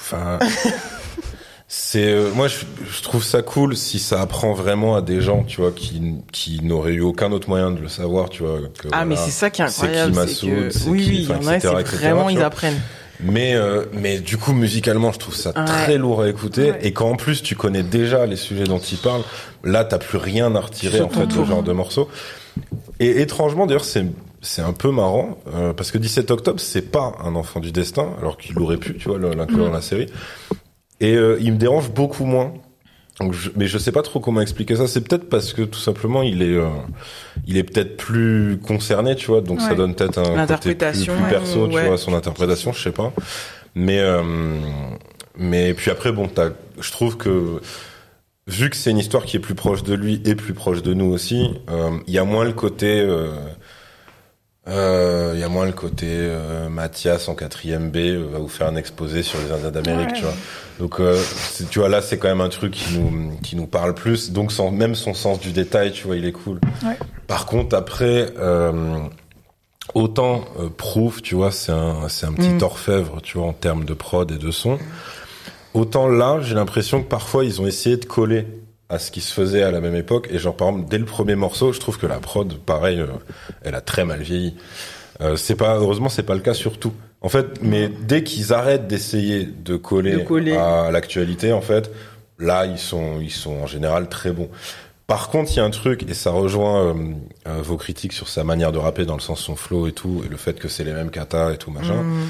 enfin, c'est, euh, moi, je, je trouve ça cool si ça apprend vraiment à des gens, tu vois, qui, qui n'auraient eu aucun autre moyen de le savoir, tu vois. que, Ah, mais c'est ça qui est c'est qui incroyable. Massoud, que- c'est Oui, qui, oui, il y en a, c'est etc., vraiment, ils apprennent. Mais euh, mais du coup musicalement je trouve ça Ouais. très lourd à écouter Ouais. et quand en plus tu connais déjà les sujets dont il parle là t'as plus rien à retirer en fait de genre de morceaux et étrangement d'ailleurs c'est c'est un peu marrant euh, parce que 17 octobre c'est pas un enfant du destin alors qu'il aurait pu tu vois l'inclure Mm. dans la série. Et euh, il me dérange beaucoup moins. Donc je, mais je sais pas trop comment expliquer ça. C'est peut-être parce que tout simplement il est euh, il est peut-être plus concerné tu vois. Donc ça donne peut-être un côté plus, perso tu ouais. vois son interprétation je sais pas. Mais euh, mais puis après bon t'as je trouve que vu que c'est une histoire qui est plus proche de lui et plus proche de nous aussi euh, il y a moins le côté euh, euh, il y a moins le côté euh, Mathias en quatrième B euh, va vous faire un exposé sur les Indiens d'Amérique, Ouais. tu vois. Donc euh, tu vois là c'est quand même un truc qui nous qui nous parle plus. Donc sans, même son sens du détail, tu vois, il est cool. Ouais. Par contre après euh, autant euh, Proof, tu vois, c'est un c'est un petit Mm. orfèvre, tu vois, en termes de prod et de son. Autant là, j'ai l'impression que parfois ils ont essayé de coller à ce qui se faisait à la même époque. Et genre par exemple dès le premier morceau, je trouve que la prod, pareil, euh, elle a très mal vieilli. Euh, c'est pas heureusement c'est pas le cas sur tout. En fait, mais dès qu'ils arrêtent d'essayer de coller, De coller. à l'actualité, en fait, là ils sont ils sont en général très bons. Par contre, il y a un truc et ça rejoint euh, euh, vos critiques sur sa manière de rapper dans le sens son flow et tout et le fait que c'est les mêmes katas et tout machin. Mm.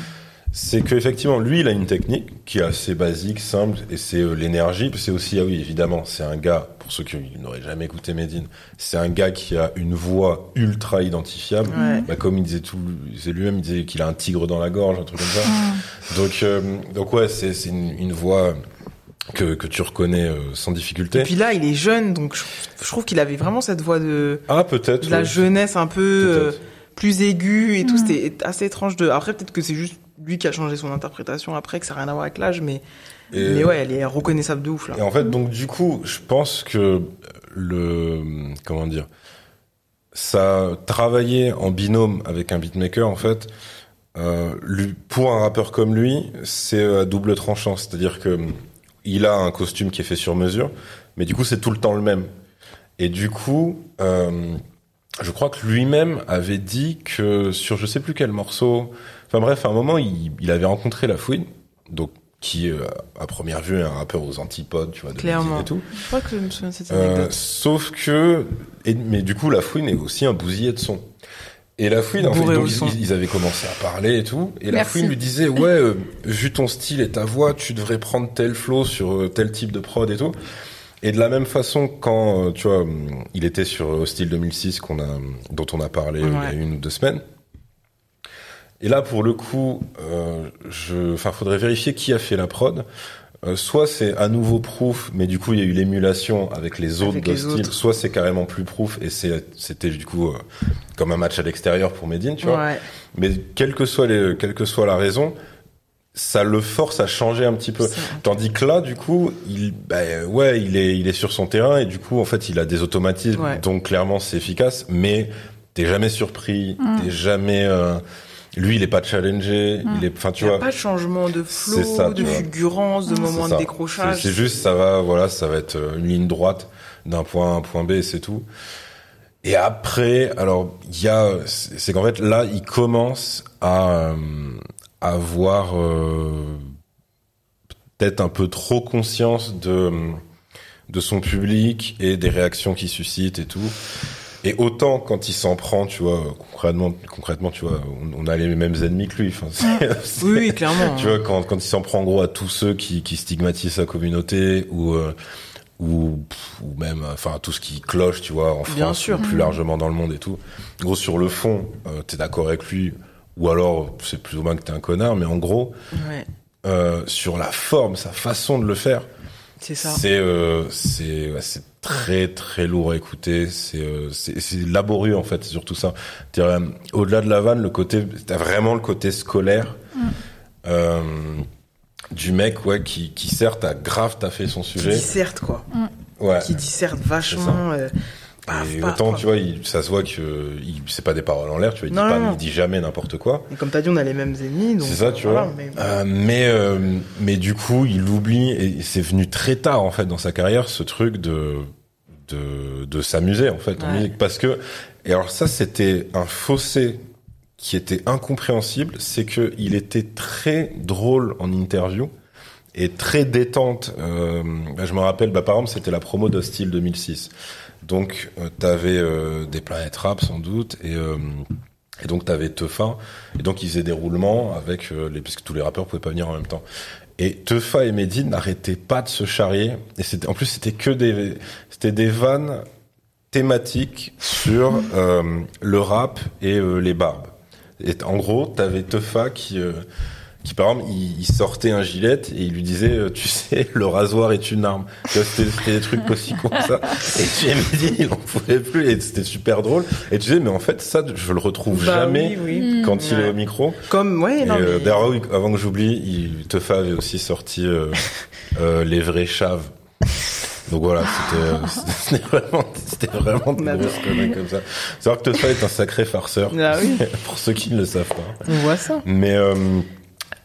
C'est que effectivement, lui, il a une technique qui est assez basique, simple, et c'est euh, l'énergie. C'est aussi, ah oui, évidemment, c'est un gars, pour ceux qui n'auraient jamais écouté Medine, c'est un gars qui a une voix ultra identifiable. Ouais. Bah, comme il disait tout, il disait lui-même, il disait qu'il a un tigre dans la gorge, un truc comme ça. Donc, euh, donc ouais, c'est une, une voix que que tu reconnais euh, sans difficulté. Et puis là, il est jeune, donc je, je trouve qu'il avait vraiment cette voix de, ah, peut-être. de la ouais. jeunesse un peu euh, plus aiguë et tout. Mm. C'était assez étrange de. Après, peut-être que c'est juste lui qui a changé son interprétation après, que ça n'a rien à voir avec l'âge, mais, Et- mais ouais, elle est reconnaissable de ouf là. Et en fait, donc du coup, je pense que le comment dire, ça travailler en binôme avec un beatmaker, en fait, euh, lui, pour un rappeur comme lui, c'est à double tranchant, c'est-à-dire que il a un costume qui est fait sur mesure, mais du coup, c'est tout le temps le même. Et du coup, euh, je crois que lui-même avait dit que sur je sais plus quel morceau, enfin bref, à un moment, il, il avait rencontré La Fouine, donc qui euh, à première vue est un rappeur aux antipodes, tu vois, de Clairement. et tout. Je crois que je me souviens de cette Euh, anecdote. sauf que, et, mais du coup, La Fouine est aussi un bousillé de son. Et La Fouine, en fait, donc, ils, avaient commencé à parler et tout. Et La. Fouine lui disait, ouais, euh, vu ton style et ta voix, tu devrais prendre tel flow sur euh, tel type de prod et tout. Et de la même façon, quand, euh, tu vois, il était sur Hostile 2006, qu'on a, dont on a parlé euh, il y a une ou deux semaines. Et là, pour le coup, euh, je, enfin, faudrait vérifier qui a fait la prod. Euh, soit c'est à nouveau proof, mais du coup il y a eu l'émulation avec les autres autres. Soit c'est carrément plus proof et c'était du coup euh, comme un match à l'extérieur pour Medine, tu vois. Ouais. Mais quelle que soit les, quelle que soit la raison, ça le force à changer un petit peu. Tandis que là, du coup, il, bah, ouais, il est, il est sur son terrain et du coup, en fait, il a des automatismes, Ouais. donc clairement c'est efficace, mais t'es jamais surpris, t'es jamais, euh, lui, il est pas challengé, il est, enfin, tu Il n'y a vois. pas de changement de flow, ça, de fulgurance, de moment de décrochage. C'est juste, ça va, voilà, ça va être euh, une ligne droite d'un point A à un point B et c'est tout. Et après, alors il y a, c'est qu'en fait là, il commence à, euh, à avoir euh, peut-être un peu trop conscience de de son public et des réactions qu'il suscite et tout. Et autant quand il s'en prend, tu vois, concrètement, concrètement, tu vois, on, on a les mêmes ennemis que lui. Enfin, c'est- c'est- Oui, oui, clairement. tu vois, quand, quand il s'en prend en gros à tous ceux qui, qui stigmatisent sa communauté ou euh, ou, ou même enfin tout ce qui cloche, tu vois, en Bien France, sûr. ou plus largement dans le monde et tout. En gros, sur le fond, euh, t'es d'accord avec lui, ou alors c'est plus ou moins que t'es un connard, mais en gros, Ouais, euh, sur la forme, sa façon de le faire, c'est ça. c'est euh, c'est ouais, c'est très très lourd à écouter. C'est euh, c'est laborieux en fait, c'est surtout ça. Euh, Au-delà de la vanne, le côté t'as vraiment le côté scolaire euh, du mec ouais qui qui certes a grave taffé son Qui sujet. disserte, quoi. Ouais. Qui disserte vachement. Paf, Et paf, autant tu vois, il, ça se voit que il c'est pas des paroles en l'air. Tu vois, il Non, dit pas, non, il dit jamais n'importe quoi. Et comme t'as dit, on a les mêmes ennemis. donc, C'est ça, tu voilà, vois. mais- Euh, mais euh, mais du coup, il oublie et c'est venu très tard en fait dans sa carrière ce truc de de de s'amuser en fait en musique parce que et alors ça c'était un fossé qui était incompréhensible, c'est que il était très drôle en interview et très détente. Euh, bah, je me rappelle, bah, par exemple, c'était la promo d'Hostile 2006. Donc, euh, t'avais euh, des planètes rap sans doute et euh, et donc t'avais Teufa et donc ils faisaient des roulements avec les puisque tous les rappeurs pouvaient pas venir en même temps. Et Teufa et Medine n'arrêtaient pas de se charrier et c'était en plus c'était que des c'était des vannes thématiques sur euh, le rap et euh, les barbes. Et en gros, t'avais Teufa qui euh, qui par exemple il, il sortait un gilet et il lui disait euh, tu sais le rasoir est une arme Tu vois, c'était des trucs aussi comme ça et tu Medine il en pouvait plus et c'était super drôle et tu disais mais en fait ça je le retrouve Bah jamais oui, oui. quand il Ouais. est au micro Comme, ouais, et non, euh, mais- d'ailleurs, avant que j'oublie, il, Teufa avait aussi sorti euh, euh, les vrais chaves. Donc voilà, c'était c'était vraiment, c'était vraiment grosses conneries comme ça. C'est vrai que Teufa est un sacré farceur, Ah oui, pour ceux qui ne le savent pas. on voit ça. Mais euh,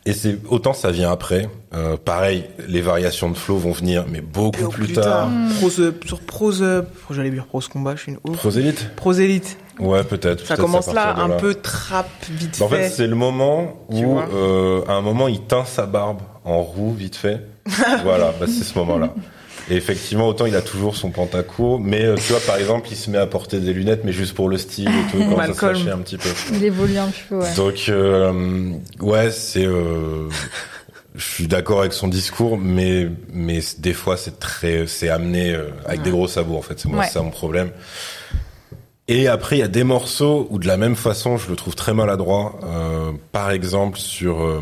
et c'est autant ça vient après. Euh, pareil, les variations de flow vont venir, mais beaucoup Au plus, tard. Prose, euh, sur prose, euh, j'allais dire prose combat, je suis une ouf. Prosélite Prosélite. Ouais, peut-être. Ça commence là, un peu trap, vite Bah, En fait, fait. c'est le moment où, euh, à un moment, il teint sa barbe en roux, vite fait. voilà, bah, c'est ce moment-là. Et effectivement, autant il a toujours son pantacourt, mais euh, tu vois, par exemple, il se met à porter des lunettes, mais juste pour le style et tout, quand ça se un petit peu. Il évolue un peu, ouais. Donc, euh, ouais, c'est... Euh, je suis d'accord avec son discours, mais mais des fois c'est très c'est amené euh, avec des gros sabots en fait. C'est moi Ouais. c'est ça mon problème. Et après il y a des morceaux où de la même façon je le trouve très maladroit. Euh, par exemple sur euh,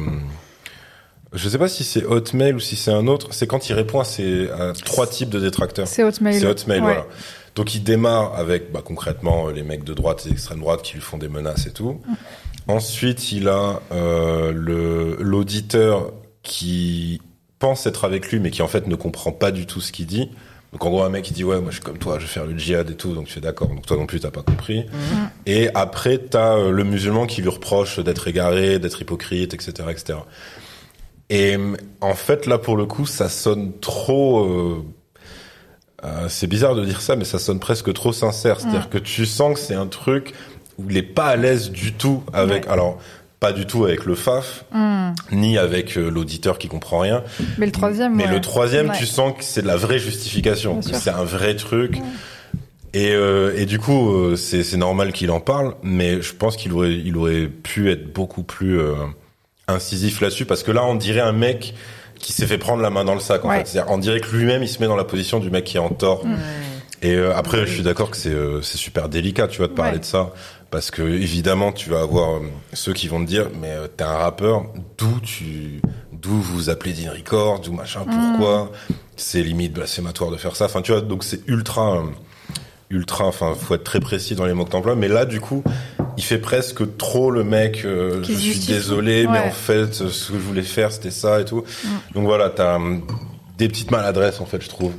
je sais pas si c'est Hotmail ou si c'est un autre. C'est quand il répond à, ces, à trois types de détracteurs. C'est Hotmail. C'est Hotmail, Ouais. voilà. Donc il démarre avec bah, concrètement euh, les mecs de droite et d'extrême droite qui lui font des menaces et tout. Ensuite, il a euh, le l'auditeur qui pense être avec lui, mais qui en fait ne comprend pas du tout ce qu'il dit. Donc en gros, un mec qui dit ouais, moi je suis comme toi, je vais faire le djihad et tout, donc tu fais d'accord. Donc toi non plus, t'as pas compris. Et après, t'as euh, le musulman qui lui reproche d'être égaré, d'être hypocrite, etc., etc. Et en fait, là pour le coup, ça sonne trop. euh, euh, c'est bizarre de dire ça, mais ça sonne presque trop sincère. C'est-à-dire que tu sens que c'est un truc où il est pas à l'aise du tout avec. Ouais. Alors, pas du tout avec le FAF, Hmm. ni avec euh, l'auditeur qui comprend rien. Mais le troisième, Mais ouais. le troisième, Ouais. tu sens que c'est de la vraie justification. C'est un vrai truc. Et, euh, et du coup, euh, c'est normal qu'il en parle, mais je pense qu'il aurait, il aurait pu être beaucoup plus euh, incisif là-dessus, parce que là, on dirait un mec qui s'est fait prendre la main dans le sac. En Ouais. fait, on dirait que lui-même, il se met dans la position du mec qui est en tort. Et euh, après, je suis d'accord que c'est euh, c'est super délicat, tu vois, de parler Ouais. de ça, parce que évidemment, tu vas avoir euh, ceux qui vont te dire, mais euh, t'es un rappeur, d'où tu, d'où vous appelez Dean Record, d'où machin, pourquoi? C'est limite blasphématoire de faire ça. Enfin, tu vois, donc c'est ultra, euh, ultra. Enfin, faut être très précis dans les mots que t'emploies. Mais là, du coup, il fait presque trop le mec. euh, je suis désolé, mais en fait, euh, ce que je voulais faire, c'était ça et tout. Donc voilà, t'as hum, des petites maladresses en fait, je trouve,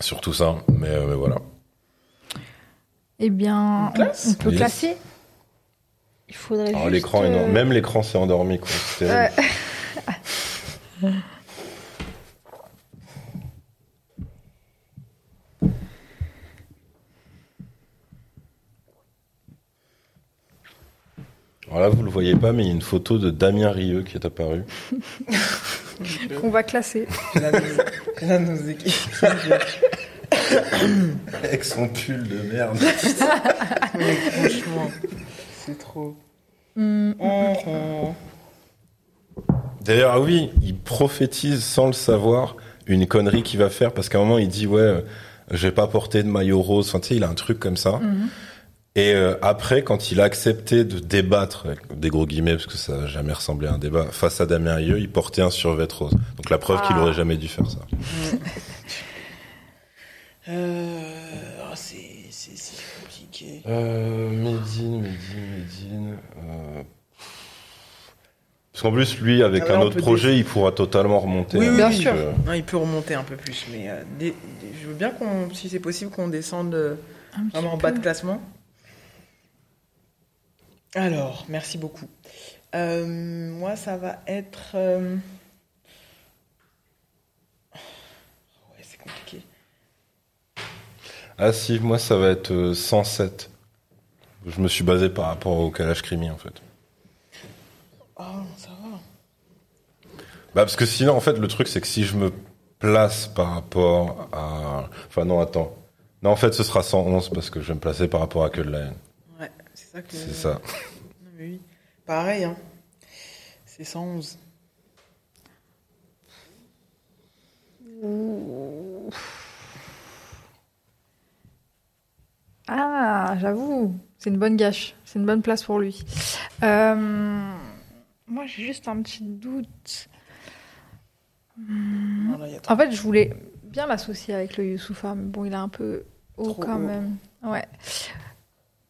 sur tout ça. Mais, euh, mais voilà. Eh bien, On classe on peut Yes. classer. Il faudrait juste, l'écran, euh, même l'écran s'est endormi. Quoi. Ouais. là, vous le voyez pas, mais il y a une photo de Damien Rieu qui est apparue. On va classer. La nausée qui- Avec son pull de merde. Mais franchement, c'est trop. Oh, D'ailleurs, ah oui, il prophétise sans le savoir une connerie qu'il va faire parce qu'à un moment il dit ouais, euh, j'ai pas porté de maillot rose. Enfin, tu sais, il a un truc comme ça. mhm. Et euh, après, quand il a accepté de débattre, avec des gros guillemets, parce que ça n'a jamais ressemblé à un débat, face à Damien Rieu, il portait un survêt rose. Donc la preuve qu'il Ah. aurait jamais dû faire ça. Euh, oh, c'est c'est- c'est compliqué. Euh, Médine, Médine, Médine. Euh... Parce qu'en plus, lui, avec Ah, un autre projet, il pourra totalement remonter. Oui, hein, oui, Bien sûr. euh, Non, il peut remonter un peu plus, mais euh, des- des- je veux bien qu'on, si c'est possible, qu'on descende vraiment en bas de classement. Alors, merci beaucoup. Euh, moi, ça va être. euh, Ouais, c'est compliqué. Ah si, moi, ça va être euh, 107. Je me suis basé par rapport au Kalash Krimi, en fait. Oh, non, ça va. Bah parce que sinon en fait le truc c'est que si je me place par rapport à enfin non attends non en fait ce sera 111 parce que je vais me placer par rapport à que de la haine ça que. c'est ça Non, mais oui. Pareil, hein. C'est 111. Ah, j'avoue, c'est une bonne gâche. C'est une bonne place pour lui. Euh, moi, j'ai juste un petit doute. Trop- En fait, je voulais bien l'associer avec le Youssoufa, mais bon, il est un peu haut Trop quand haut. même. Ouais.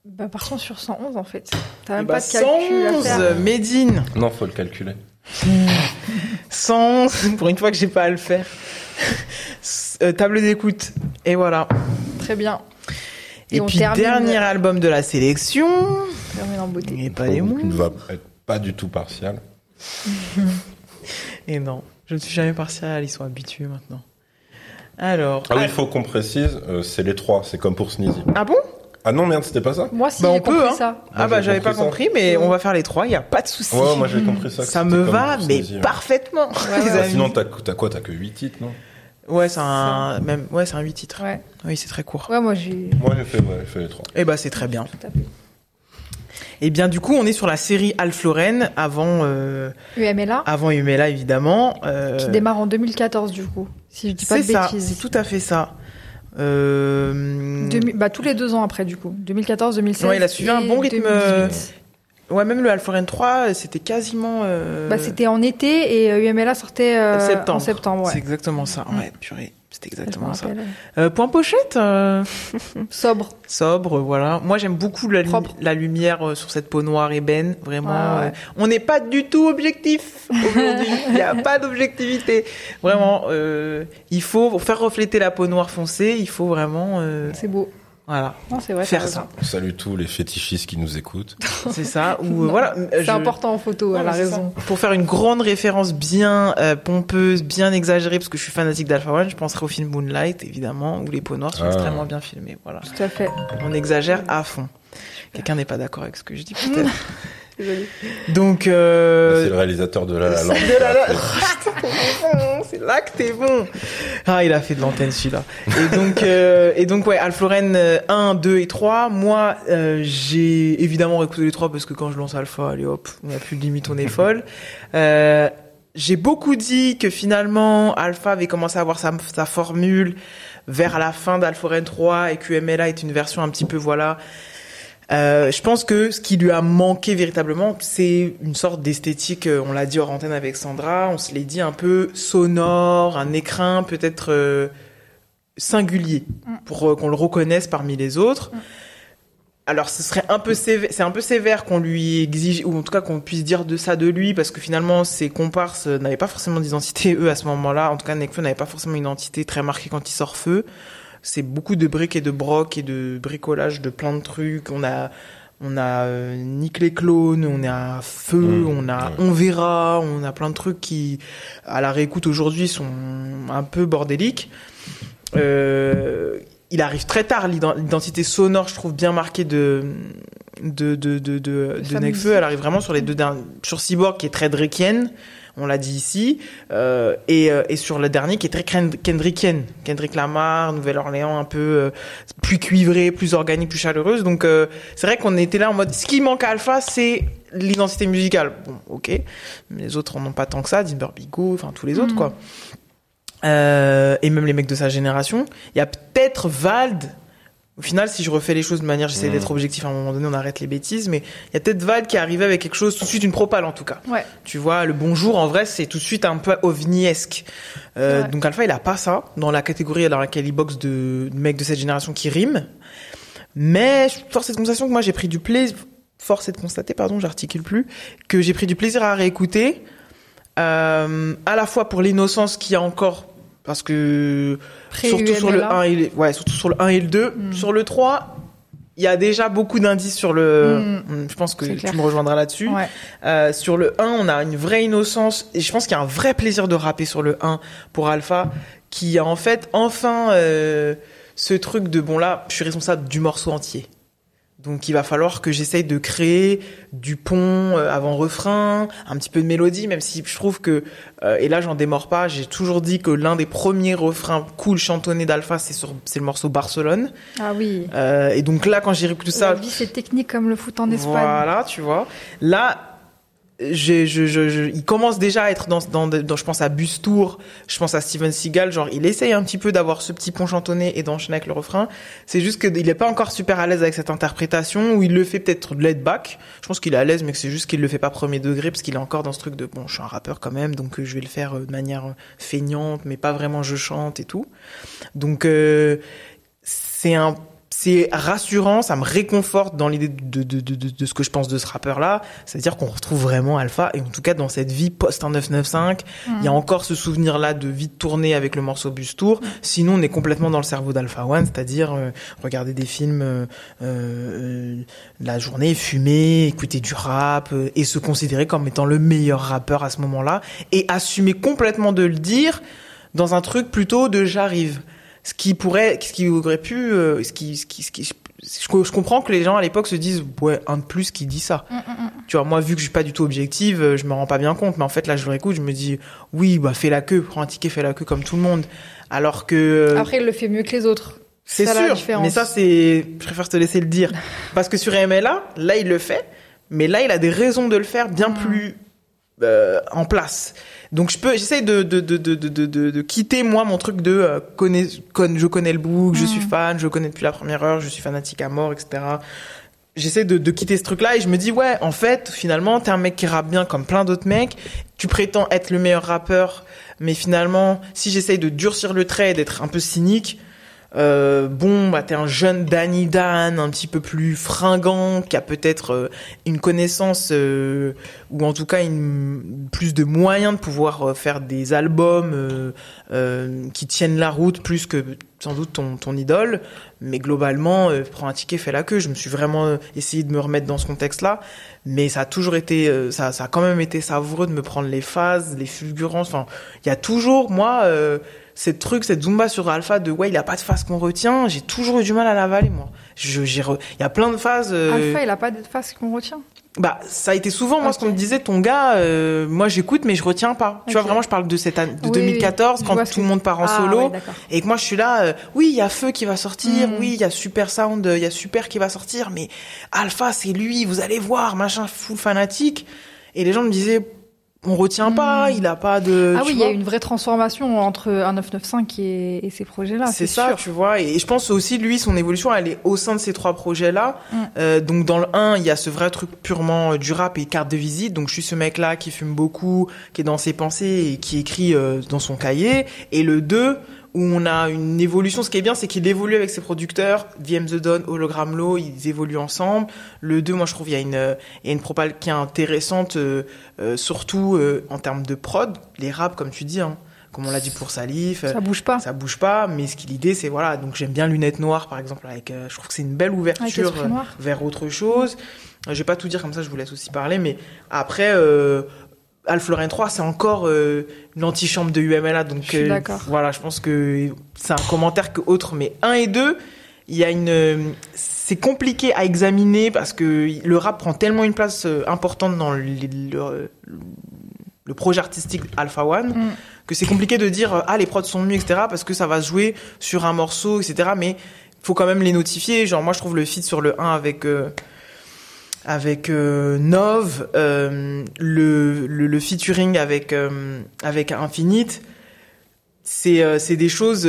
Bah, partons sur 111 en fait. T'as Eh même bah, pas de calcul à 111, faire. Médine. non faut le calculer 111, pour une fois que j'ai pas à le faire. Euh, table d'écoute. Et voilà. Très bien. Et, Et on puis, termine- dernier album de la sélection. Termine en beauté. Et pas les mots. qui ne va être pas du tout partial Et non, je ne suis jamais partiale, ils sont habitués maintenant. Alors. ah oui il faut qu'on précise euh, c'est les trois c'est comme pour Sneezy Ah bon? Ah non merde c'était pas ça Moi, si Bah, on j'ai peut, compris hein. ça. Ah bah j'ai j'avais pas compris ça. compris, mais on va faire les trois, il y a pas de souci. ouais moi j'ai compris ça Ça me va, mais ouais. parfaitement. Ouais, ouais. Ah, sinon t'as t'as quoi t'as que 8 titres non Ouais, c'est un même ouais, c'est un 8 titres. Ouais. Oui, c'est très court. Ouais, moi, j'ai. moi j'ai fait ouais j'ai fait les trois Et bah c'est très bien. Tout à fait. Et bien du coup, on est sur la série Alf Lorraine avant euh, UMLA, avant Umela évidemment. Euh, qui démarre en 2014, du coup. Si je dis pas c'est de ça, bêtises. c'est tout à fait ça. Euh, Demi- bah, tous les deux ans après, du coup. 2014, 2016. Ouais, il a suivi un bon rythme, 2018. Ouais, même le Alf Lorraine 3, c'était quasiment. euh, Bah, c'était en été et euh, UMLA sortait euh, septembre. en septembre. C'est exactement ça. Mm. Ouais, purée, me exactement ça. Euh, point pochette, euh, Sobre. sobre, voilà. Moi, j'aime beaucoup la, lumi- Propre. la lumière euh, sur cette peau noire ébène. Vraiment, ouais. euh, on n'est pas du tout objectif aujourd'hui. Il n'y a pas d'objectivité. Vraiment, euh, il faut pour faire refléter la peau noire foncée. Il faut vraiment, euh, C'est beau. Voilà, Non, c'est vrai. faire ça. on salue tous les fétichistes qui nous écoutent C'est ça. Ou euh, Non, voilà. C'est je- important en photo, Non, elle a mais c'est raison. ça. Pour faire une grande référence bien euh, pompeuse, bien exagérée, parce que je suis fanatique d'Alpha One, je penserai au film Moonlight, évidemment, où les peaux noires sont Ah. extrêmement bien filmées. Voilà. Tout à fait. On exagère à fond. Quelqu'un n'est pas d'accord avec ce que je dis peut-être. Donc, c'est euh... le réalisateur de La La Land c'est là que t'es bon. Ah, il a fait de l'antenne celui-là. Et donc, euh, et donc ouais, euh, 1, 2 et 3. Moi, euh, j'ai évidemment écouté les trois parce que quand je lance Alpha, allez hop, on a plus de limite, on est folle. Euh, j'ai beaucoup dit que finalement Alpha avait commencé à avoir sa, sa formule vers la fin d'Alpha-Lorraine 3 et que MLA est une version un petit peu voilà euh, je pense que ce qui lui a manqué véritablement, c'est une sorte d'esthétique, euh, on l'a dit hors antenne avec Sandra, on se l'est dit un peu sonore, un écrin peut-être euh, singulier, Mm. pour euh, qu'on le reconnaisse parmi les autres. Mm. Alors ce serait un peu sévère, c'est un peu sévère qu'on lui exige, ou en tout cas qu'on puisse dire de ça de lui, parce que finalement ses comparses n'avaient pas forcément d'identité, eux à ce moment-là, en tout cas Nekfeu n'avait pas forcément une identité très marquée quand il sort feu c'est beaucoup de briques et de brocs et de bricolage de plein de trucs. On a, on a euh, Nick les clones, on a Feu, Mmh, on a ouais. On verra, on a plein de trucs qui, à la réécoute aujourd'hui, sont un peu bordéliques. Euh, il arrive très tard l'ident- l'identité sonore, je trouve bien marquée de de de de de, Nekfeu, elle arrive vraiment sur les deux derniers, sur Cyborg qui est très Drake'ienne, on l'a dit ici, euh, et euh, et sur le dernier qui est très Kend- Kendrickienne, Kendrick Lamar, Nouvelle-Orléans, un peu euh, plus cuivrée, plus organique, plus chaleureuse. Donc euh, c'est vrai qu'on était là en mode, ce qui manque à Alpha, c'est l'identité musicale. Bon, ok, mais les autres en ont pas tant que ça, Dimber Bigo, enfin tous les autres Mhm. quoi. Et même les mecs de sa génération. Il y a peut-être Vald. Au final, si je refais les choses de manière, j'essaie d'être objectif à un moment donné, on arrête les bêtises, mais il y a peut-être Vald qui est arrivé avec quelque chose, tout de suite une propale en tout cas. Ouais. Tu vois, le bonjour, en vrai, c'est tout de suite un peu ovniesque. Euh, Ouais. Donc Alpha, il a pas ça dans la catégorie dans laquelle il boxe de, de mecs de cette génération qui riment. Mais force est de constatation que moi j'ai pris du plaisir, force est de constater, pardon, j'articule plus, que j'ai pris du plaisir à réécouter, euh, à la fois pour l'innocence qu'il y a encore, parce que surtout sur le Pré-UMLA. 1 et le, ouais, surtout sur le 1 et le 2, Mm. sur le 3, il y a déjà beaucoup d'indices sur le, Mm. je pense que tu clair. me rejoindras là-dessus. Ouais. Euh, sur le 1, on a une vraie innocence et je pense qu'il y a un vrai plaisir de rapper sur le 1 pour Alpha qui a en fait enfin euh, ce truc de bon là, je suis responsable du morceau entier. Donc il va falloir que j'essaye de créer du pont euh, avant refrain, un petit peu de mélodie, même si je trouve que euh, et là j'en démords pas, j'ai toujours dit que l'un des premiers refrains cool chantonnés d'Alpha c'est sur c'est le morceau Barcelone. Ah oui. Euh, et donc là quand j'ai réécouté ça, La vie, c'est technique comme le foot en Espagne. voilà, tu vois. Là, je, je, je, je- il commence déjà à être dans, dans, je pense à Bustour, je pense à Steven Seagal, genre il essaye un petit peu d'avoir ce petit pont chantonné et d'enchaîner avec le refrain. C'est juste qu'il est pas encore super à l'aise avec cette interprétation, ou il le fait peut-être laid back. Je pense qu'il est à l'aise, mais c'est juste qu'il le fait pas premier degré, parce qu'il est encore dans ce truc de, bon, je suis un rappeur quand même, donc euh, je vais le faire euh, de manière euh, feignante, mais pas vraiment je chante et tout. Donc, euh, c'est un c'est rassurant, ça me réconforte dans l'idée de, de, de, de, de ce que je pense de ce rappeur-là. C'est-à-dire qu'on retrouve vraiment Alpha, et en tout cas dans cette vie post-1995, il y a encore ce souvenir-là de vie tournée avec le morceau Bustour. Sinon, on est complètement dans le cerveau d'Alpha One, c'est-à-dire euh, regarder des films euh, euh, la journée, fumer, écouter du rap, euh, et se considérer comme étant le meilleur rappeur à ce moment-là, et assumer complètement de le dire dans un truc plutôt de j'arrive ce qui pourrait, ce qui aurait pu, euh, ce qui, ce qui, ce qui, je, je comprends que les gens à l'époque se disent ouais un de plus qui dit ça. Mm, mm, mm. Tu vois, moi vu que je suis pas du tout objective, euh, je me rends pas bien compte, mais en fait là je le réécoute, je me dis oui bah fais la queue, prends un ticket, fais la queue comme tout le monde. Alors que euh, Après, il le fait mieux que les autres. c'est ça, la sûr, différence. mais ça c'est, je préfère te laisser le dire, parce que sur MLA, là il le fait, mais là il a des raisons de le faire bien plus euh, en place. Donc je peux, j'essaie de de, de, de, de, de, de- de quitter moi mon truc de euh, connais, con- je connais le book, je Mm. suis fan, je connais depuis la première heure, je suis fanatique à mort, etc. J'essaie de, de quitter ce truc-là et je me dis ouais, en fait, finalement, t'es un mec qui rappe bien comme plein d'autres mecs. Tu prétends être le meilleur rappeur, mais finalement, si j'essaye de durcir le trait et d'être un peu cynique, euh, bon, bah, t'es un jeune Danny Dan, un petit peu plus fringant, qui a peut-être euh, une connaissance euh, ou en tout cas une, plus de moyens de pouvoir euh, faire des albums euh, qui tiennent la route plus que sans doute ton, ton idole. Mais globalement, prends un ticket, fais la queue. Je me suis vraiment essayé de me remettre dans ce contexte-là, mais ça a toujours été, ça, ça a quand même été savoureux de me prendre les phases, les fulgurances. Enfin, il y a toujours, moi. Cette truc, cette zumba sur Alpha de ouais, il a pas de phase qu'on retient, j'ai toujours eu du mal à l'avaler, moi. Je, j'ai re- il y a plein de phases. euh, Alpha, il a pas de face qu'on retient. bah, ça a été souvent, moi, ce qu'on me disait, ton gars, euh, moi, j'écoute, mais je retiens pas. Tu vois, vraiment, je parle de cette année, de Oui, 2014, oui, je quand tout le que- monde part en Ah, solo. et que moi, je suis là, euh, oui, il y a Feu qui va sortir, Mhm. oui, il y a Super Sound, il y a Super qui va sortir, mais Alpha, c'est lui, vous allez voir, machin, full fanatique. Et les gens me disaient, on retient pas, il a pas de. ah oui, il y a une vraie transformation entre un 995 et, et ces projets-là. c'est C'est ça, sûr. tu vois. Et je pense aussi, lui, son évolution, elle est au sein de ces trois projets-là. Mm. Euh, donc, dans le 1, il y a ce vrai truc purement euh, du rap et carte de visite. Donc, je suis ce mec-là qui fume beaucoup, qui est dans ses pensées et qui écrit euh, dans son cahier. Et le 2, où on a une évolution. Ce qui est bien, c'est qu'il évolue avec ses producteurs. VM The Don, Hologram Low, ils évoluent ensemble. Le 2, moi, je trouve, il y a une, il y a une propale qui est intéressante, euh, euh, surtout euh, en termes de prod. Les raps, comme tu dis, hein, comme on l'a dit pour Salif. Ça bouge pas. ça bouge pas, mais ce qui l'idée c'est voilà, donc j'aime bien lunettes noires par exemple avec, euh, je trouve que c'est une belle ouverture euh, vers autre chose. Euh, Je vais pas tout dire comme ça, je vous laisse aussi parler, mais après Alpha Lorraine 3 c'est encore euh, l'antichambre de UMLA, donc Je suis euh, voilà, je pense que c'est un commentaire que autre, mais 1 et 2 il y a une, euh, c'est compliqué à examiner parce que le rap prend tellement une place importante dans le, le, le projet artistique Alpha One Mm. que c'est compliqué de dire ah les prods sont mieux etc parce que ça va se jouer sur un morceau etc mais faut quand même les notifier genre moi je trouve le feat sur le 1 avec euh, avec euh, Nov euh, le, le le featuring avec euh, avec Infinite. C'est c'est des choses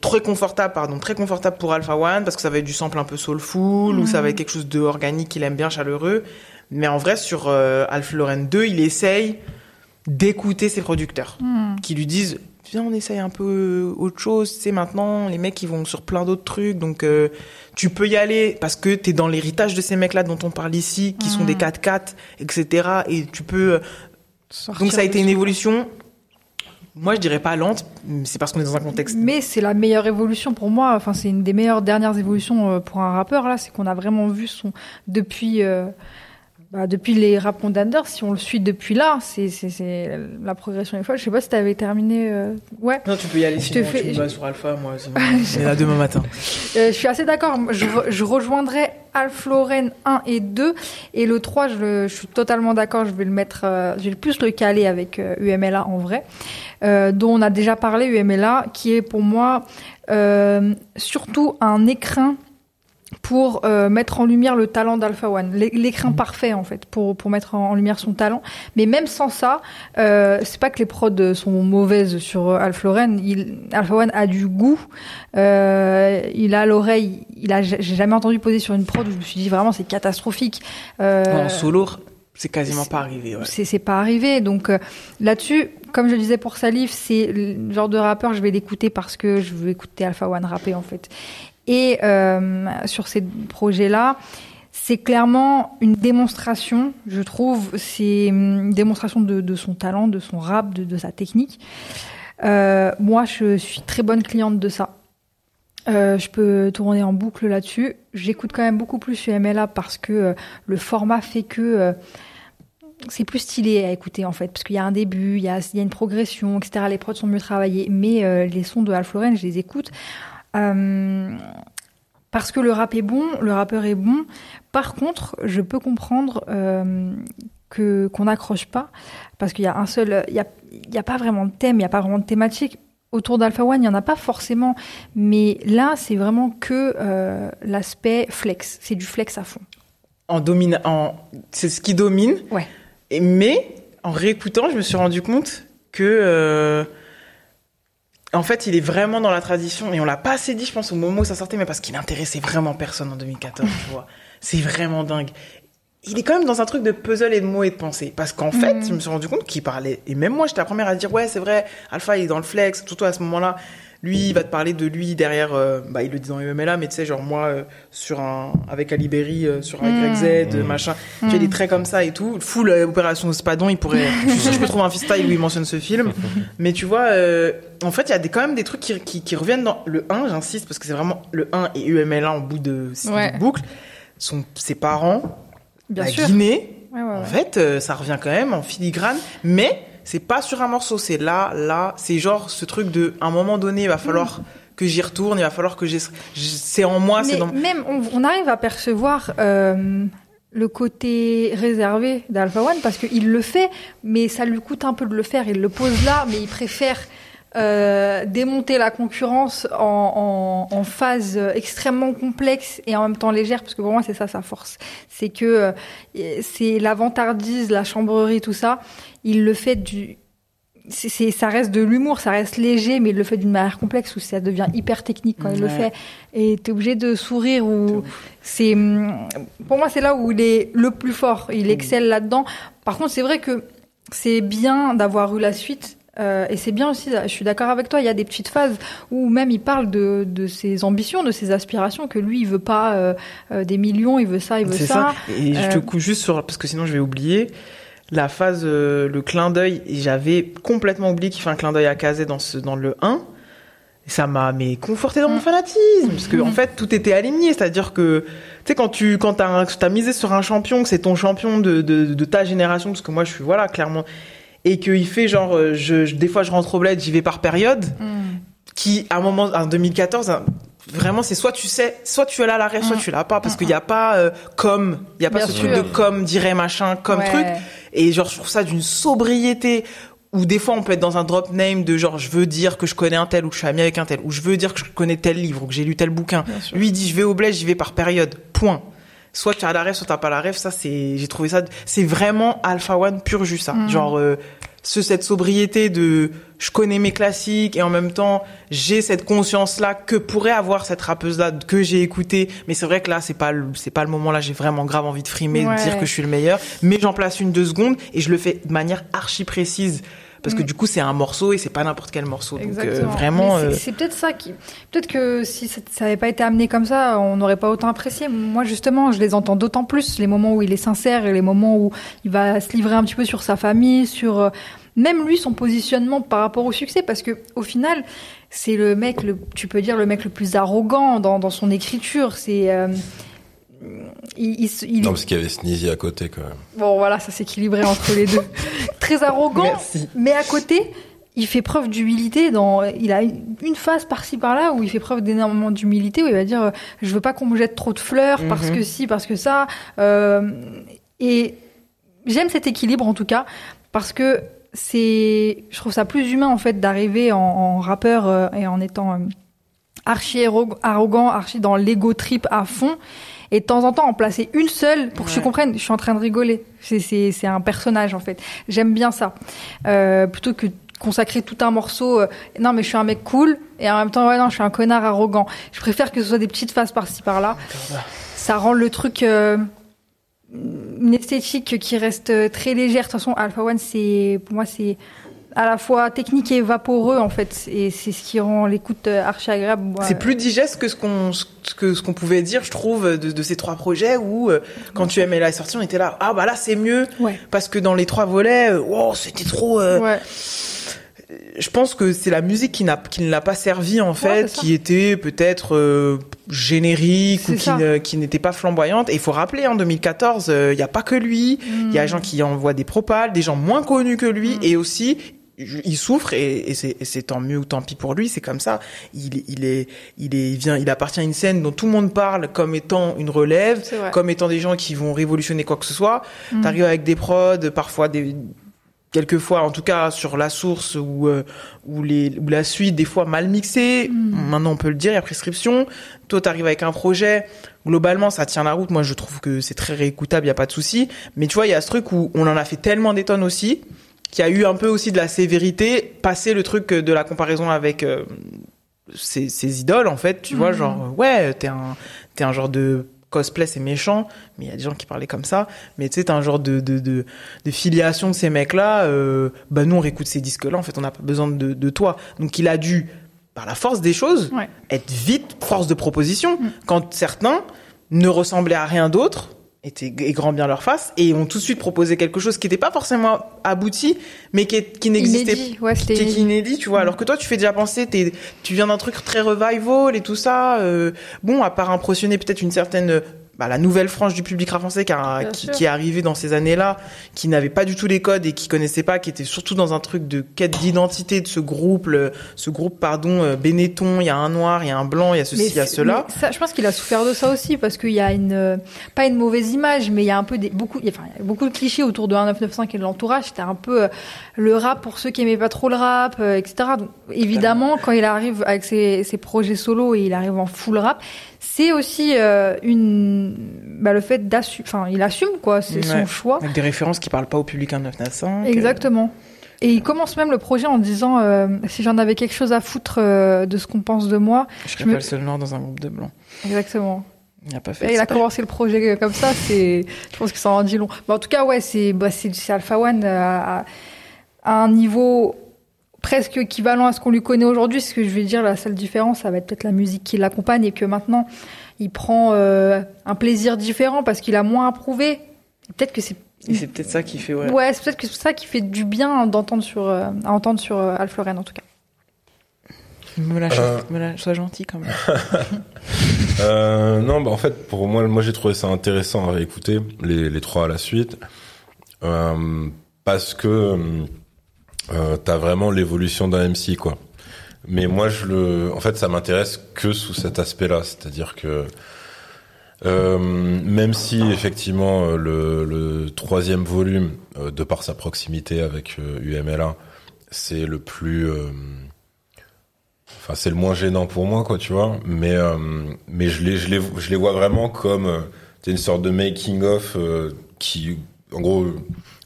très confortables pardon très confortables pour Alpha One parce que ça va être du sample un peu soulful ou ça va être quelque chose de organique qu'il aime bien chaleureux. Mais en vrai sur Alpha Lauren 2 il essaye d'écouter ses producteurs Hmm. qui lui disent viens on essaye un peu euh, autre chose. Tu sais maintenant les mecs ils vont sur plein d'autres trucs. Donc euh, tu peux y aller parce que t'es dans l'héritage de ces mecs là dont on parle ici qui sont des 4x4 etc et tu peux euh, Sortir donc ça a été une évolution. Moi je dirais pas lente c'est parce qu'on est dans un contexte. Mais c'est la meilleure évolution pour moi. Enfin, c'est une des meilleures dernières évolutions pour un rappeur là. C'est qu'on a vraiment vu son depuis euh, bah, depuis les rap contenders. Si on le suit depuis là, c'est c'est c'est la progression est folle. Je sais pas si t'avais terminé. euh, Ouais. non tu peux y aller Je te sinon fais- tu me bats sur Alpha moi on est là demain matin Euh, je suis assez d'accord. Je, re- je rejoindrai Lauren 1 et 2. Et le 3, je, le- je suis totalement d'accord. Je vais le mettre, euh, je vais le plus le caler avec euh, UMLA en vrai. Euh, dont on a déjà parlé, UMLA, qui est pour moi euh, surtout un écrin pour euh, mettre en lumière le talent d'Alpha One, L'é- l'écrin parfait en fait pour pour mettre en, en lumière son talent. Mais même sans ça, euh, c'est pas que les prods sont mauvaises sur euh, Alpha Lauren. Il, Alpha One a du goût, euh, il a l'oreille. Il a, j'ai jamais entendu poser sur une prod où je me suis dit vraiment c'est catastrophique. Euh, en solo c'est quasiment pas arrivé ouais. c'est c'est pas arrivé. Donc euh, là-dessus, comme je le disais pour Salif, c'est le genre de rappeur, je vais l'écouter parce que je veux écouter Alpha One rapper en fait. Et euh, sur ces projets-là, c'est clairement une démonstration, je trouve, c'est une démonstration de, son talent, de son rap, de, sa technique. Euh, moi, je suis très bonne cliente de ça. Euh, je peux tourner en boucle là-dessus. J'écoute quand même beaucoup plus UMLA parce que euh, le format fait que euh, c'est plus stylé à écouter en fait, parce qu'il y a un début, il y a, il y a une progression, etc. Les prods sont mieux travaillés, mais les sons de Alf Lauren, je les écoute parce que le rap est bon, le rappeur est bon. Par contre, je peux comprendre euh, que qu'on n'accroche pas, parce qu'il y a un seul, il y a, il y a pas vraiment de thème, il y a pas vraiment de thématique. Autour d'Alpha One, il y en a pas forcément, mais là, c'est vraiment que euh, l'aspect flex. C'est du flex à fond. en domine en c'est ce qui domine Ouais. Et- mais en réécoutant je me suis rendu compte que euh, en fait il est vraiment dans la tradition et on l'a pas assez dit je pense au moment où ça sortait mais parce qu'il intéressait vraiment personne en 2014 tu vois. C'est vraiment dingue. Il est quand même dans un truc de puzzle et de mots et de pensée parce qu'en fait Mhm. je me suis rendu compte qu'il parlait. Et même moi j'étais la première à dire ouais c'est vrai Alpha il est dans le flex surtout à ce moment-là lui il va te parler de lui derrière euh, bah il le dit dans UMLA mais tu sais genre moi euh, sur un avec Ali Berry euh, sur un. YZ euh, Mhm. machin tu as des traits comme ça et tout full euh, opération Spadon il pourrait je suis sûr que je peux trouver un freestyle où il mentionne ce film mais tu vois euh, en fait il y a des, quand même des trucs qui, qui, qui reviennent dans le 1 j'insiste parce que c'est vraiment le 1 et UMLA en bout de, de Ouais. boucle son ses parents Bien la sûr. Guinée Ouais, ouais, en fait, euh, ça revient quand même en filigrane, mais c'est pas sur un morceau, c'est là, là, c'est genre ce truc de, à un moment donné, il va falloir que j'y retourne, il va falloir que j'ai, c'est en moi, c'est dans. même, on, on arrive à percevoir euh, le côté réservé d'Alpha One parce qu'il le fait, mais ça lui coûte un peu de le faire. Il le pose là, mais il préfère euh, démonter la concurrence en, en, en phase extrêmement complexe et en même temps légère, parce que pour moi c'est ça sa force. C'est que euh, c'est la vantardise, la chambrerie, tout ça. Il le fait du ça reste de l'humour, ça reste léger, mais il le fait d'une manière complexe où ça devient hyper technique quand il le fait. Et t'es obligé de sourire ou c'est, hum, pour moi, c'est là où il est le plus fort. Il excelle là-dedans. Par contre, c'est vrai que c'est bien d'avoir eu la suite. euh, et c'est bien aussi, je suis d'accord avec toi, il y a des petites phases où même il parle de, de ses ambitions, de ses aspirations, que lui, il veut pas euh, euh, des millions, il veut ça, il veut C'est ça. ça. Et je te coupe juste sur, parce que sinon je vais oublier, la phase, euh, le clin d'œil, j'avais complètement oublié qu'il fait un clin d'œil à Kazé dans ce, dans le 1. Et ça m'a, mais, conforté dans mon Mm. fanatisme. Parce que, en fait, tout était aligné. C'est-à-dire que, tu sais, quand tu, quand t'as, t'as misé sur un champion, que c'est ton champion de, de, de ta génération, parce que moi, je suis, voilà, clairement, et qu'il fait genre, euh, je, je- des fois, je rentre au bled, j'y vais par période, hum. qui, à un moment, en 2014, hein, vraiment c'est soit tu sais soit tu l'as la rêve soit tu l'as pas parce qu'il y a pas euh, comme il y a pas ce truc de comme dirait machin comme truc et genre je trouve ça d'une sobriété ou des fois on peut être dans un drop name de genre je veux dire que je connais un tel ou que je suis ami avec un tel ou je veux dire que je connais tel livre ou que j'ai lu tel bouquin. Lui il dit je vais au bled, j'y vais par période. Point. Soit tu as la rêve, soit t'as pas la rêve. Ça c'est j'ai trouvé ça c'est vraiment Alpha One pur jus ça. Mm. Genre euh, ce, cette sobriété de je connais mes classiques et en même temps j'ai cette conscience là que pourrait avoir cette rappeuse là que j'ai écouté mais c'est vrai que là c'est pas c'est pas le moment. Là j'ai vraiment grave envie de frimer de dire que je suis le meilleur. Mais j'en place une deux secondes et je le fais de manière archi précise parce que mm. du coup c'est un morceau et c'est pas n'importe quel morceau. Donc euh, vraiment euh, c'est peut-être ça qui peut-être que si ça n'avait pas été amené comme ça on n'aurait pas autant apprécié. Moi justement je les entends d'autant plus les moments où il est sincère et les moments où il va se livrer un petit peu sur sa famille sur euh, même lui son positionnement par rapport au succès. Parce que au final c'est le mec le tu peux dire le mec le plus arrogant dans, dans son écriture. C'est il, il, non, parce qu'il y avait Sneezy à côté quand même. Bon, voilà, ça s'équilibrait entre les deux. Très arrogant, mais à côté, il fait preuve d'humilité. Dans, il a une phase par-ci par-là où il fait preuve d'énormément d'humilité, où il va dire euh, je veux pas qu'on me jette trop de fleurs parce mhm. que si, parce que ça. Euh, et j'aime cet équilibre en tout cas parce que c'est, je trouve ça plus humain en fait d'arriver en, rappeur euh, et en étant archi arrogant, archi dans l'ego trip à fond et de temps en temps en placer une seule pour que tu comprennes. Je suis en train de rigoler. C'est un personnage en fait. J'aime bien ça euh, plutôt que consacrer tout un morceau. Euh, non mais je suis un mec cool et en même temps ouais non je suis un connard arrogant. Je préfère que ce soit des petites phases par-ci par-là. Ça rend le truc euh, une esthétique qui reste très légère. De toute façon Alpha One c'est pour moi c'est à la fois technique et vaporeux en fait et c'est ce qui rend l'écoute euh, archi agréable. C'est plus digeste que ce qu'on que ce qu'on pouvait dire je trouve de, de, ces trois projets où euh, quand tu aimais la sortie on était là ah bah là c'est mieux parce que dans les trois volets euh, wow, c'était trop ouais. Je pense que c'est la musique qui n'a qui ne l'a pas servi en fait, qui était peut-être générique ou qui, qui n'était pas flamboyante. Et il faut rappeler, en 2014, il n'y a pas que lui. Il y a des gens qui envoient des propales, des gens moins connus que lui, mm. et aussi il souffre et, et c'est tant mieux ou tant pis pour lui, c'est comme ça. Il, il est, il est, il vient, il appartient à une scène dont tout le monde parle comme étant une relève, comme étant des gens qui vont révolutionner quoi que ce soit. Mm. T'arrives avec des prods, parfois des, quelquefois, en tout cas sur la source ou euh, ou les ou la suite, des fois mal mixée. Mm. Maintenant, on peut le dire, il y a prescription. Toi, t'arrives avec un projet. Globalement, ça tient la route. Moi, je trouve que c'est très réécoutable, il y a pas de souci. Mais tu vois, il y a ce truc où on en a fait tellement des tonnes aussi qui a eu un peu aussi de la sévérité, passer le truc de la comparaison avec euh, ses, idoles, en fait, tu vois, mhm. genre, ouais, t'es un, t'es un genre de cosplay, c'est méchant, mais il y a des gens qui parlaient comme ça, mais tu sais, t'as un genre de, de, de, de, filiation de ces mecs-là, euh, bah nous, on réécoute ces disques-là, en fait, on n'a pas besoin de, de toi. Donc, il a dû, par la force des choses, être vite force de proposition, mm. quand certains ne ressemblaient à rien d'autre, étaient et grand bien leur face et ont tout de suite proposé quelque chose qui n'était pas forcément abouti mais qui, qui n'existait ouais, qui, est inédit. tu vois. Alors que toi tu fais déjà penser t'es tu viens d'un truc très revival et tout ça euh, bon à part impressionner peut-être une certaine bah, la nouvelle frange du public rap français qui, qui, est arrivée dans ces années-là, qui n'avait pas du tout les codes et qui connaissait pas, qui était surtout dans un truc de quête d'identité de ce groupe, ce groupe pardon euh, Benetton, il y a un noir, il y a un blanc, il y a ceci, il y a cela. Ça, je pense qu'il a souffert de ça aussi parce qu'il y a une euh, pas une mauvaise image, mais il y a un peu des, beaucoup, enfin, il y a beaucoup de clichés autour de 1995 et de l'entourage. C'était un peu euh, le rap pour ceux qui aimaient pas trop le rap, etc. Donc, évidemment, quand il arrive avec ses, ses projets solo et il arrive en full rap, c'est aussi euh, une bah, le fait d'assumer enfin il assume quoi c'est son choix. Avec des références qui parlent pas au public en 995 exactement. Et il commence même le projet en disant euh, si j'en avais quelque chose à foutre euh, de ce qu'on pense de moi je serais pas le seul noir dans un groupe de blancs. Exactement. Il a pas fait et il a commencé le projet comme ça c'est je pense que ça en dit long. Mais en tout cas ouais c'est bah, c'est Alpha One à, à un niveau presque équivalent à ce qu'on lui connaît aujourd'hui. Ce que je vais dire, la seule différence, ça va être peut-être la musique qui l'accompagne et que maintenant, il prend euh, un plaisir différent parce qu'il a moins approuvé. Peut-être que c'est c'est peut-être ça qui fait ouais. Ouais, c'est peut-être que c'est ça qui fait du bien d'entendre sur euh, à entendre sur euh, Alfloren en tout cas. Me lâche, me sois gentil quand même. euh, non, bah en fait pour moi, moi j'ai trouvé ça intéressant à réécouter les, les trois à la suite parce que euh, t'as vraiment l'évolution d'un MC quoi. Mais moi, je le, en fait, ça m'intéresse que sous cet aspect-là, c'est-à-dire que euh, même si effectivement euh, le, le troisième volume, euh, de par sa proximité avec UMLA, c'est le plus, enfin c'est le moins gênant pour moi, quoi, tu vois. Mais mais je les je les je les vois vraiment comme une sorte de making of qui, en gros,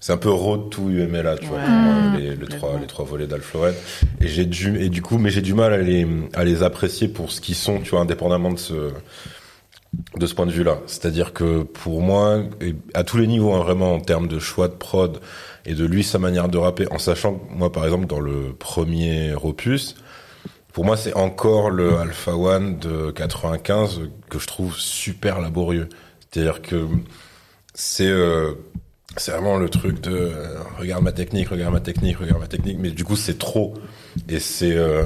c'est un peu road to UMLA, tu vois, les, les trois les trois volets d'Alfloret. Et j'ai dû et du coup, mais j'ai du mal à les à les apprécier pour ce qu'ils sont, tu vois, indépendamment de ce de ce point de vue-là. C'est-à-dire que pour moi, à tous les niveaux, hein, vraiment en termes de choix de prod et de lui sa manière de rapper, en sachant que moi, par exemple, dans le premier opus, pour moi, c'est encore le Alpha One de 95 que je trouve super laborieux. C'est-à-dire que c'est euh, c'est vraiment le truc de euh, regarde ma technique, regarde ma technique, regarde ma technique, mais du coup c'est trop. Et c'est euh,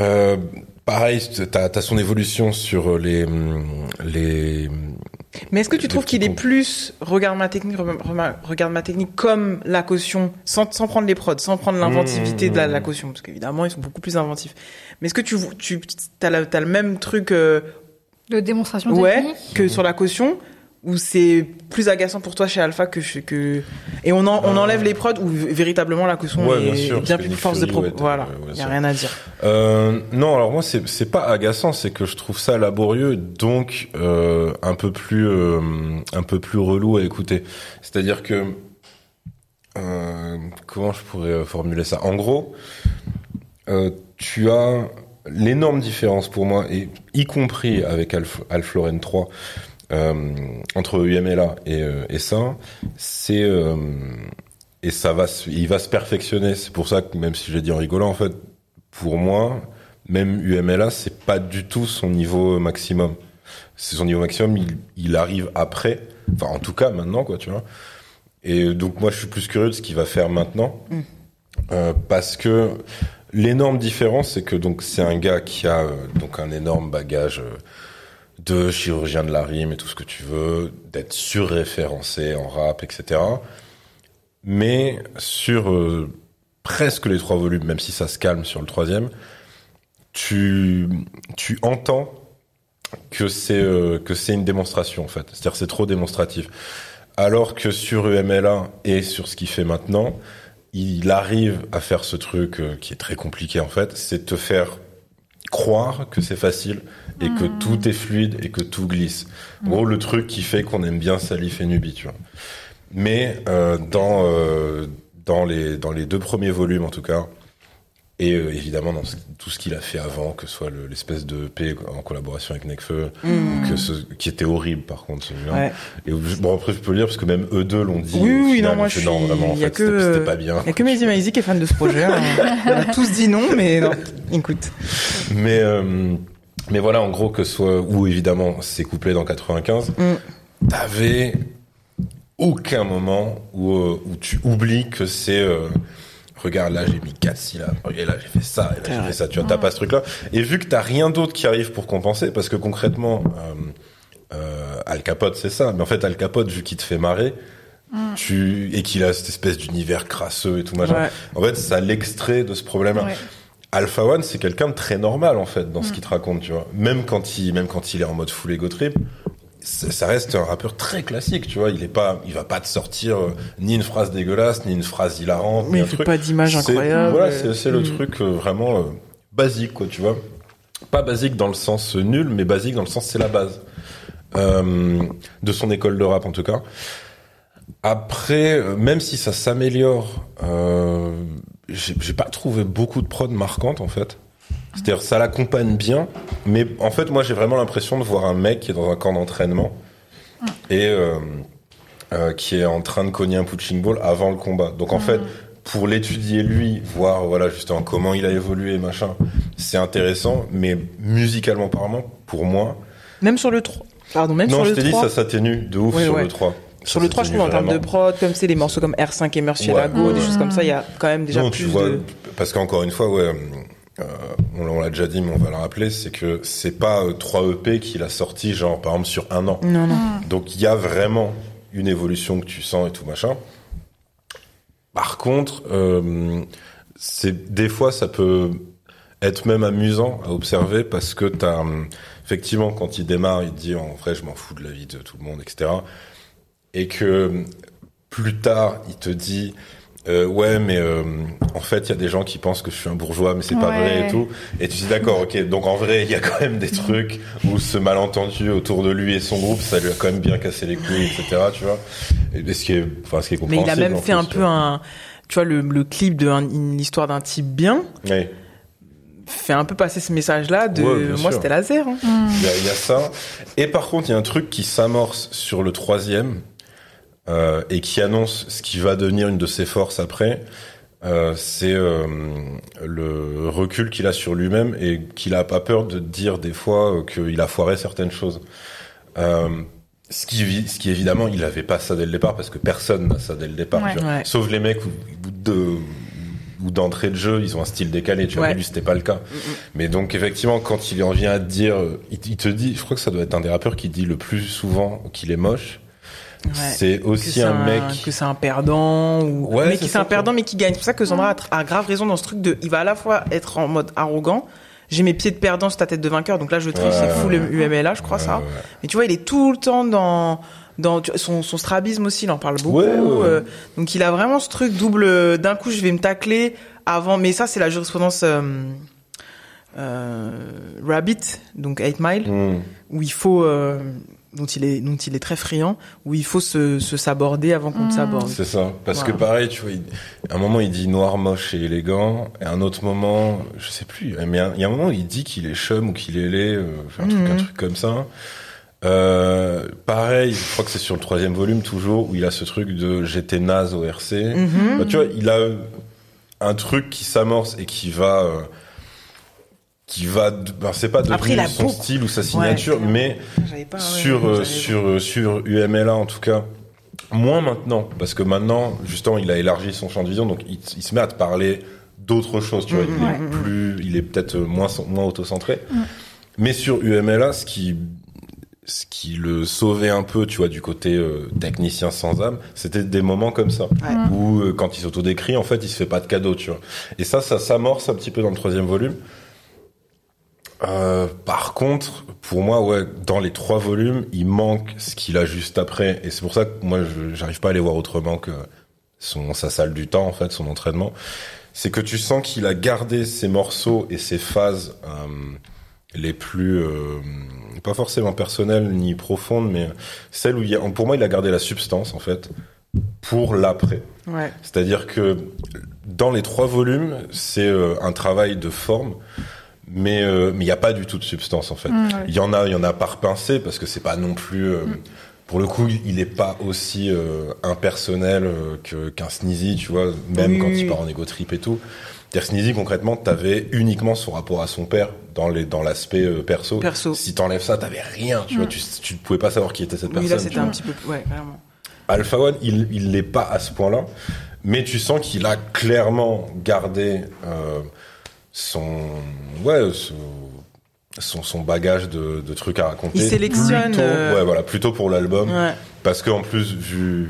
euh Pareil, t'as as son évolution sur les les. Mais est-ce que tu trouves qu'il est plus regarde ma technique, regarde ma technique comme la caution, sans, sans prendre les prods, sans prendre l'inventivité de la, caution, parce qu'évidemment ils sont beaucoup plus inventifs. Mais est-ce que tu tu t'as le même truc euh, de démonstration ouais, que sur la caution ou c'est plus agaçant pour toi chez Alpha que que et on en, on enlève les prods ou véritablement la caution ouais, est bien, sûr, bien plus force de propos voilà il y a rien à dire. Euh, non alors moi c'est c'est pas agaçant c'est que je trouve ça laborieux donc euh, un peu plus euh, un peu plus relou à écouter. C'est-à-dire que euh, comment je pourrais formuler ça? En gros euh, tu as l'énorme différence pour moi et y compris avec Alf, Alfloren 3 euh, entre UMLA et, euh, et ça, c'est euh, et ça va, il va se perfectionner. C'est pour ça que même si j'ai dit en rigolant, en fait, pour moi, même UMLA, c'est pas du tout son niveau maximum. C'est son niveau maximum, il, il, arrive après. Enfin, en tout cas, maintenant, quoi, tu vois. Et donc, moi, je suis plus curieux de ce qu'il va faire maintenant. Mm. Euh, parce que l'énorme différence, c'est que donc c'est un gars qui a donc un énorme bagage de chirurgien de la rime et tout ce que tu veux, d'être surréférencé en rap, etc. Mais sur euh, presque les trois volumes, même si ça se calme sur le troisième, tu, tu entends que c'est euh, que c'est une démonstration en fait. C'est-à-dire c'est trop démonstratif. Alors que sur UMLA et sur ce qu'il fait maintenant, il arrive à faire ce truc euh, qui est très compliqué en fait, c'est te faire croire que c'est facile et que hmm. tout est fluide et que tout glisse. En gros, le truc qui fait qu'on aime bien Salif et Nubi, tu vois. Mais euh, dans euh, dans les dans les deux premiers volumes en tout cas, et euh, évidemment dans tout ce qu'il a fait avant, que ce soit l'espèce de P en collaboration avec Necfeu, mm. que ce, qui était horrible par contre celui-là. Et bon après je peux le dire parce que même eux deux l'ont dit. Oui oui non moi je suis. Non vraiment en fait c'était pas bien. Il y a que Mehdi Maizi qui est fan de ce projet. Hein. On a tous dit non mais non. Écoute. Mais euh, mais voilà en gros que ce soit ou évidemment c'est couplé dans 95. Mm. T'avais aucun moment où, euh, où tu oublies que c'est regarde là j'ai mis quatre syllabes, regarde là j'ai fait ça, et là j'ai fait ça, tu vois, t'as pas ce truc-là. Et vu que t'as rien d'autre qui arrive pour compenser, parce que concrètement, euh, euh, Al Capote c'est ça, mais en fait Al Capote vu qu'il te fait marrer, mm. tu et qu'il a cette espèce d'univers crasseux et tout machin, en fait ça l'extrait de ce problème-là. Alpha One, c'est quelqu'un de très normal en fait dans ce mm. qu'il te raconte, tu vois. Même quand il, même quand il est en mode full ego trip, ça reste un rappeur très classique, tu vois. Il est pas, il va pas te sortir euh, ni une phrase dégueulasse, ni une phrase hilarante. Mais il fait pas d'image incroyable. Voilà, c'est le mm. truc euh, vraiment euh, basique, quoi, tu vois. Pas basique dans le sens nul, mais basique dans le sens c'est la base de son école de rap en tout cas. Après, même si ça s'améliore, j'ai pas trouvé beaucoup de prod marquantes en fait. C'est-à-dire ça l'accompagne bien, mais en fait moi j'ai vraiment l'impression de voir un mec qui est dans un camp d'entraînement et euh, euh, qui est en train de cogner un punching ball avant le combat. Donc en fait pour l'étudier lui, voir voilà justement comment il a évolué machin, c'est intéressant, mais musicalement parlant, pour moi, même sur le 3 Pardon, même non, sur le 3. Non, je t'ai dit ça s'atténue de ouf sur le 3. Sur le 3, je trouve en termes de prod, comme c'est les morceaux comme R5 et Merci ouais. Des choses comme ça, il y a quand même déjà non, plus tu vois, de... Parce qu'encore une fois, ouais, euh, on, l'a déjà dit, mais on va le rappeler, c'est que c'est pas 3 euh, EP qu'il a sorti, genre par exemple sur un an. Non, non. Donc il y a vraiment une évolution que tu sens et tout machin. Par contre, euh, c'est des fois ça peut être même amusant à observer parce que t'as hum, effectivement quand il démarre, il dit en vrai je m'en fous de la vie de tout le monde, etc. Et que plus tard, il te dit euh, ouais, mais euh, en fait, il y a des gens qui pensent que je suis un bourgeois, mais c'est pas vrai et tout. Et tu dis d'accord, ok. Donc en vrai, il y a quand même des trucs où ce malentendu autour de lui et son groupe, ça lui a quand même bien cassé les couilles, etc. Tu vois. Et ce qui est, enfin, ce qui est Mais il a même fait plus, un peu un, tu vois, le, le clip de un- une histoire d'un type bien Ouais. fait un peu passer ce message-là de Ouais, moi c'était laser. Hein. Il y, a, il y a ça. Et par contre, il y a un truc qui s'amorce sur le troisième euh, et qui annonce ce qui va devenir une de ses forces après. Euh, c'est euh, le recul qu'il a sur lui-même et qu'il a pas peur de dire des fois euh, qu'il a foiré certaines choses. Euh, ce qui, ce qui évidemment, il avait pas ça dès le départ parce que personne n'a ça dès le départ. Ouais. Ouais. Sauf les mecs où, de ou d'entrée de jeu, ils ont un style décalé. Tu vois, Ouais. lui c'était pas le cas. Mais donc effectivement, quand il en vient à te dire, euh, il, il te dit, je crois que ça doit être un des rappeurs qui dit le plus souvent qu'il est moche. Ouais. C'est aussi un, mec. que c'est un perdant ou Ouais, mais qui c'est un perdant mais qui gagne. C'est pour ça que Sandra a, grave raison dans ce truc de il va à la fois être en mode arrogant. J'ai mes pieds de perdant sur ta tête de vainqueur, donc là je triche, Ouais, c'est fou le UMLA, je crois ça. Mais tu vois, il est tout le temps dans dans son, son strabisme aussi, il en parle beaucoup. Euh, donc il a vraiment ce truc double. D'un coup, je vais me tacler avant, mais ça c'est la jurisprudence euh, euh, Rabbit, donc 8 Mile Hmm. où il faut euh, dont il est dont il est très friand où il faut se se s'aborder avant qu'on ne s'aborde. C'est ça. Parce Voilà. que pareil, tu vois, il- à un moment il dit noir, moche et élégant, et à un autre moment, je sais plus, mais il y a un moment il dit qu'il est chum ou qu'il est laid, euh, un, truc, un Mhm. truc comme ça. Euh, pareil, je crois que c'est sur le troisième volume toujours où il a ce truc de j'étais naze au RC. Mhm. Bah, tu vois, il a un truc qui s'amorce et qui va, euh, qui va, de- ben, c'est pas Après, il devenu a son beaucoup- style ou sa signature, Ouais. mais J'avais pas- ouais, sur euh, sur euh, sur UMLA en tout cas. Moins maintenant parce que maintenant justement il a élargi son champ de vision donc il, il se met à te parler d'autres choses tu vois. Il Ouais. est plus il est peut-être moins moins autocentré. Mais sur UMLA ce qui ce qui le sauvait un peu tu vois du côté euh, technicien sans âme c'était des moments comme ça. Ouais. où euh, quand il s'autodécrit en fait il se fait pas de cadeau tu vois. Et ça ça s'amorce un petit peu dans le troisième volume euh, par contre, pour moi, ouais, dans les trois volumes, il manque ce qu'il a juste après, et c'est pour ça que moi, je j'arrive pas à les voir autrement que son sa salle du temps, en fait, son entraînement. C'est que tu sens qu'il a gardé ses morceaux et ses phases euh, les plus euh, pas forcément personnelles ni profondes, mais celles où il y a, pour moi, il a gardé la substance, en fait, pour l'après. Ouais. C'est-à-dire que dans les trois volumes, c'est euh, un travail de forme, mais euh, mais il n'y a pas du tout de substance en fait. Mm, ouais. Il y en a, il y en a par pincée parce que c'est pas non plus. euh, Pour le coup, il est pas aussi euh, impersonnel euh, que qu'un Sneezy, tu vois, même Oui, quand oui, il part en égo trip et tout. C'est-à-dire Sneezy, concrètement, t'avais uniquement son rapport à son père dans les dans l'aspect euh, perso. Perso. Si t'enlèves ça, t'avais rien. Tu vois, tu tu pouvais pas savoir qui était cette Oui, personne. là c'était vois. un petit peu ouais, vraiment. Alpha One, il il l'est pas à ce point-là, mais tu sens qu'il a clairement gardé euh, son ouais son, son bagage de, de trucs à raconter. Il sélectionne, plutôt, euh, ouais voilà plutôt pour l'album Ouais. parce que en plus vu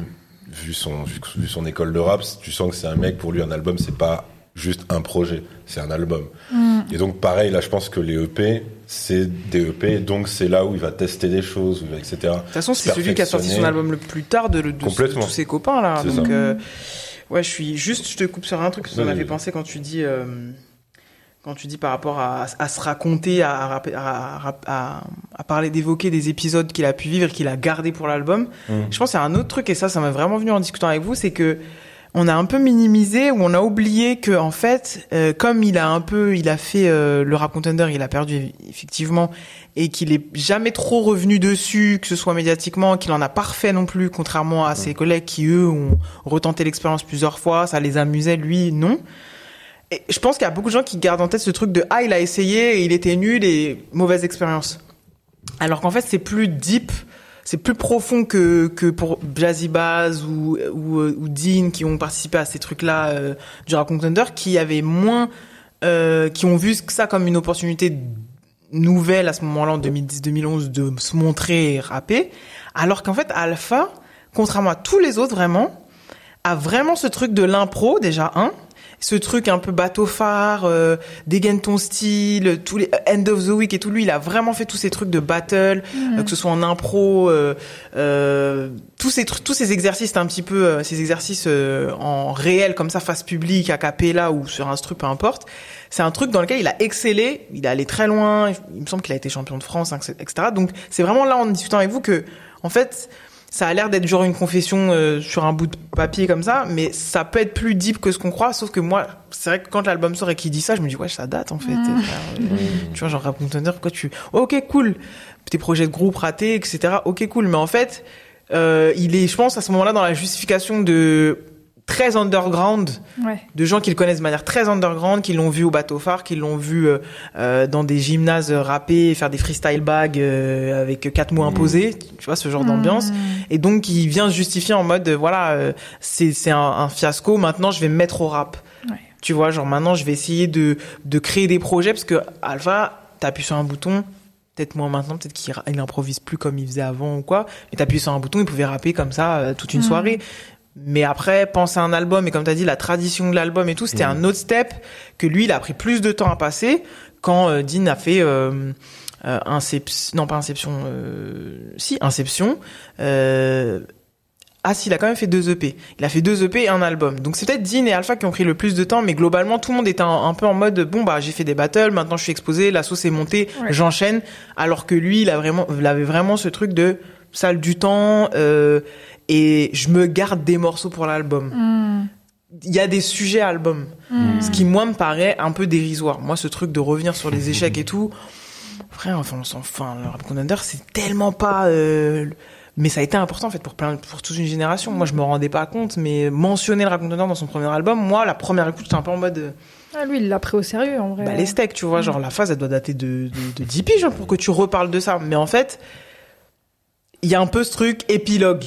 vu son vu, vu son école de rap, tu sens que c'est un mec pour lui un album c'est pas juste un projet, c'est un album. Mm. Et donc pareil là, je pense que les EP c'est des EP, donc c'est là où il va tester des choses, etc. De toute façon, c'est celui qui a sorti son album le plus tard de, de, de tous ses copains là. Donc euh, ouais, je suis juste je te coupe sur un truc ça m'a Vas-y. fait penser quand tu dis euh, quand tu dis par rapport à, à se raconter, à, à, à, à- à parler, d'évoquer des épisodes qu'il a pu vivre, qu'il a gardé pour l'album. Mm. Je pense qu'il y a un autre truc, et ça, ça m'a vraiment venu en discutant avec vous, c'est que on a un peu minimisé ou on a oublié que en fait, euh, comme il a un peu, il a fait euh, le rap contender, il a perdu effectivement, et qu'il est jamais trop revenu dessus, que ce soit médiatiquement, qu'il en a pas refait non plus, contrairement à ses collègues qui eux ont retenté l'expérience plusieurs fois, ça les amusait, lui non. Je pense qu'il y a beaucoup de gens qui gardent en tête ce truc de ah il a essayé et il était nul et mauvaise expérience. Alors qu'en fait c'est plus deep, c'est plus profond que que pour Jazzy Baz ou ou, euh, ou Dean qui ont participé à ces trucs là euh, du rap contender qui avaient moins euh, qui ont vu ça comme une opportunité nouvelle à ce moment-là en 2010-2011 de se montrer et rapper alors qu'en fait Alpha contrairement à tous les autres vraiment a vraiment ce truc de l'impro déjà un ce truc un peu bateau phare, euh, dégaine ton style, tous les end of the week et tout. Lui, il a vraiment fait tous ces trucs de battle, euh, que ce soit en impro, euh, euh, tous ces trucs, tous ces exercices, un petit peu euh, ces exercices euh, en réel comme ça, face publique, a cappella ou sur un truc, peu importe. C'est un truc dans lequel il a excellé, il est allé très loin. Il me semble qu'il a été champion de France, hein, etc. Donc c'est vraiment là en discutant avec vous que, en fait, ça a l'air d'être genre une confession euh, sur un bout de papier comme ça, mais ça peut être plus deep que ce qu'on croit. Sauf que moi, c'est vrai que quand l'album sort et qu'il dit ça, je me dis ouais, ça date en fait. Mm. Euh, Tu vois, genre Rap pourquoi tu Ok, cool. Tes projets de groupe ratés, etc. Ok, cool. Mais en fait, euh, il est, je pense, à ce moment-là dans la justification de très underground Ouais. de gens qui le connaissent de manière très underground, qui l'ont vu au bateau phare, qui l'ont vu euh, euh, dans des gymnases rapper, faire des freestyle bags euh, avec quatre mots Mhm. imposés, tu vois ce genre d'ambiance. Mm. Et donc qui vient se justifier en mode voilà euh, c'est c'est un, un fiasco. Maintenant je vais me mettre au rap. Ouais. Tu vois genre maintenant je vais essayer de de créer des projets parce que Alpha t'appuies sur un bouton. Peut-être moins maintenant, peut-être qu'il improvise plus comme il faisait avant ou quoi. Mais t'appuies sur un bouton, il pouvait rapper comme ça euh, toute une Mhm. soirée. Mais après, penser à un album, et comme tu as dit, la tradition de l'album et tout, c'était un autre step que lui, il a pris plus de temps à passer quand euh, Dean a fait euh, euh, Inception, non pas Inception, euh, si, Inception. Euh, ah si, il a quand même fait deux EP. Il a fait deux EP et un album. Donc c'est peut-être Dean et Alpha qui ont pris le plus de temps, mais globalement, tout le monde était un, un peu en mode, bon bah j'ai fait des battles, maintenant je suis exposé, la sauce est montée, Ouais. j'enchaîne. Alors que lui, il a vraiment, il avait vraiment ce truc de salle du temps, euh, et je me garde des morceaux pour l'album. Mm. Il y a des sujets à album. Mm. Ce qui, moi, me paraît un peu dérisoire. Moi, ce truc de revenir sur les échecs et tout, frère, enfin, on s'en, enfin, le Rap Contender, c'est tellement pas, euh, mais ça a été important, en fait, pour plein, pour toute une génération. Moi, je me rendais pas compte, mais mentionner le Rap Contender dans son premier album, moi, la première écoute, j'étais un peu en mode, Ah, lui, il l'a pris au sérieux, en vrai. bah, les steaks, tu vois, genre, la phase, elle doit dater de, de, de 10 piges, hein, pour que tu reparles de ça. Mais en fait, il y a un peu ce truc épilogue.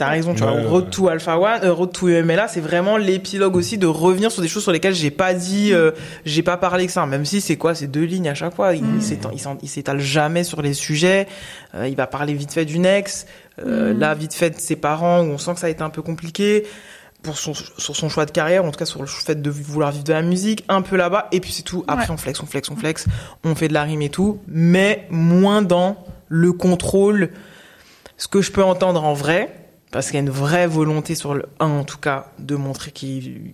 T'as raison, tu vois. Ouais, Road ouais. to Alpha One, euh, Road to UMLA, c'est vraiment l'épilogue aussi de revenir sur des choses sur lesquelles j'ai pas dit, euh, j'ai pas parlé que ça. Même si c'est quoi, c'est deux lignes à chaque fois. Il, s'étend- il s'étale jamais sur les sujets. Euh, il va parler vite fait d'une ex. Euh, Là, vite fait de ses parents, où on sent que ça a été un peu compliqué. Pour son, sur son choix de carrière, en tout cas sur le fait de vouloir vivre de la musique, un peu là-bas, et puis c'est tout. Après, Ouais. on flex, on flex, on flex, on fait de la rime et tout, mais moins dans le contrôle. Ce que je peux entendre en vrai, parce qu'il y a une vraie volonté sur le 1 en tout cas de montrer qu'il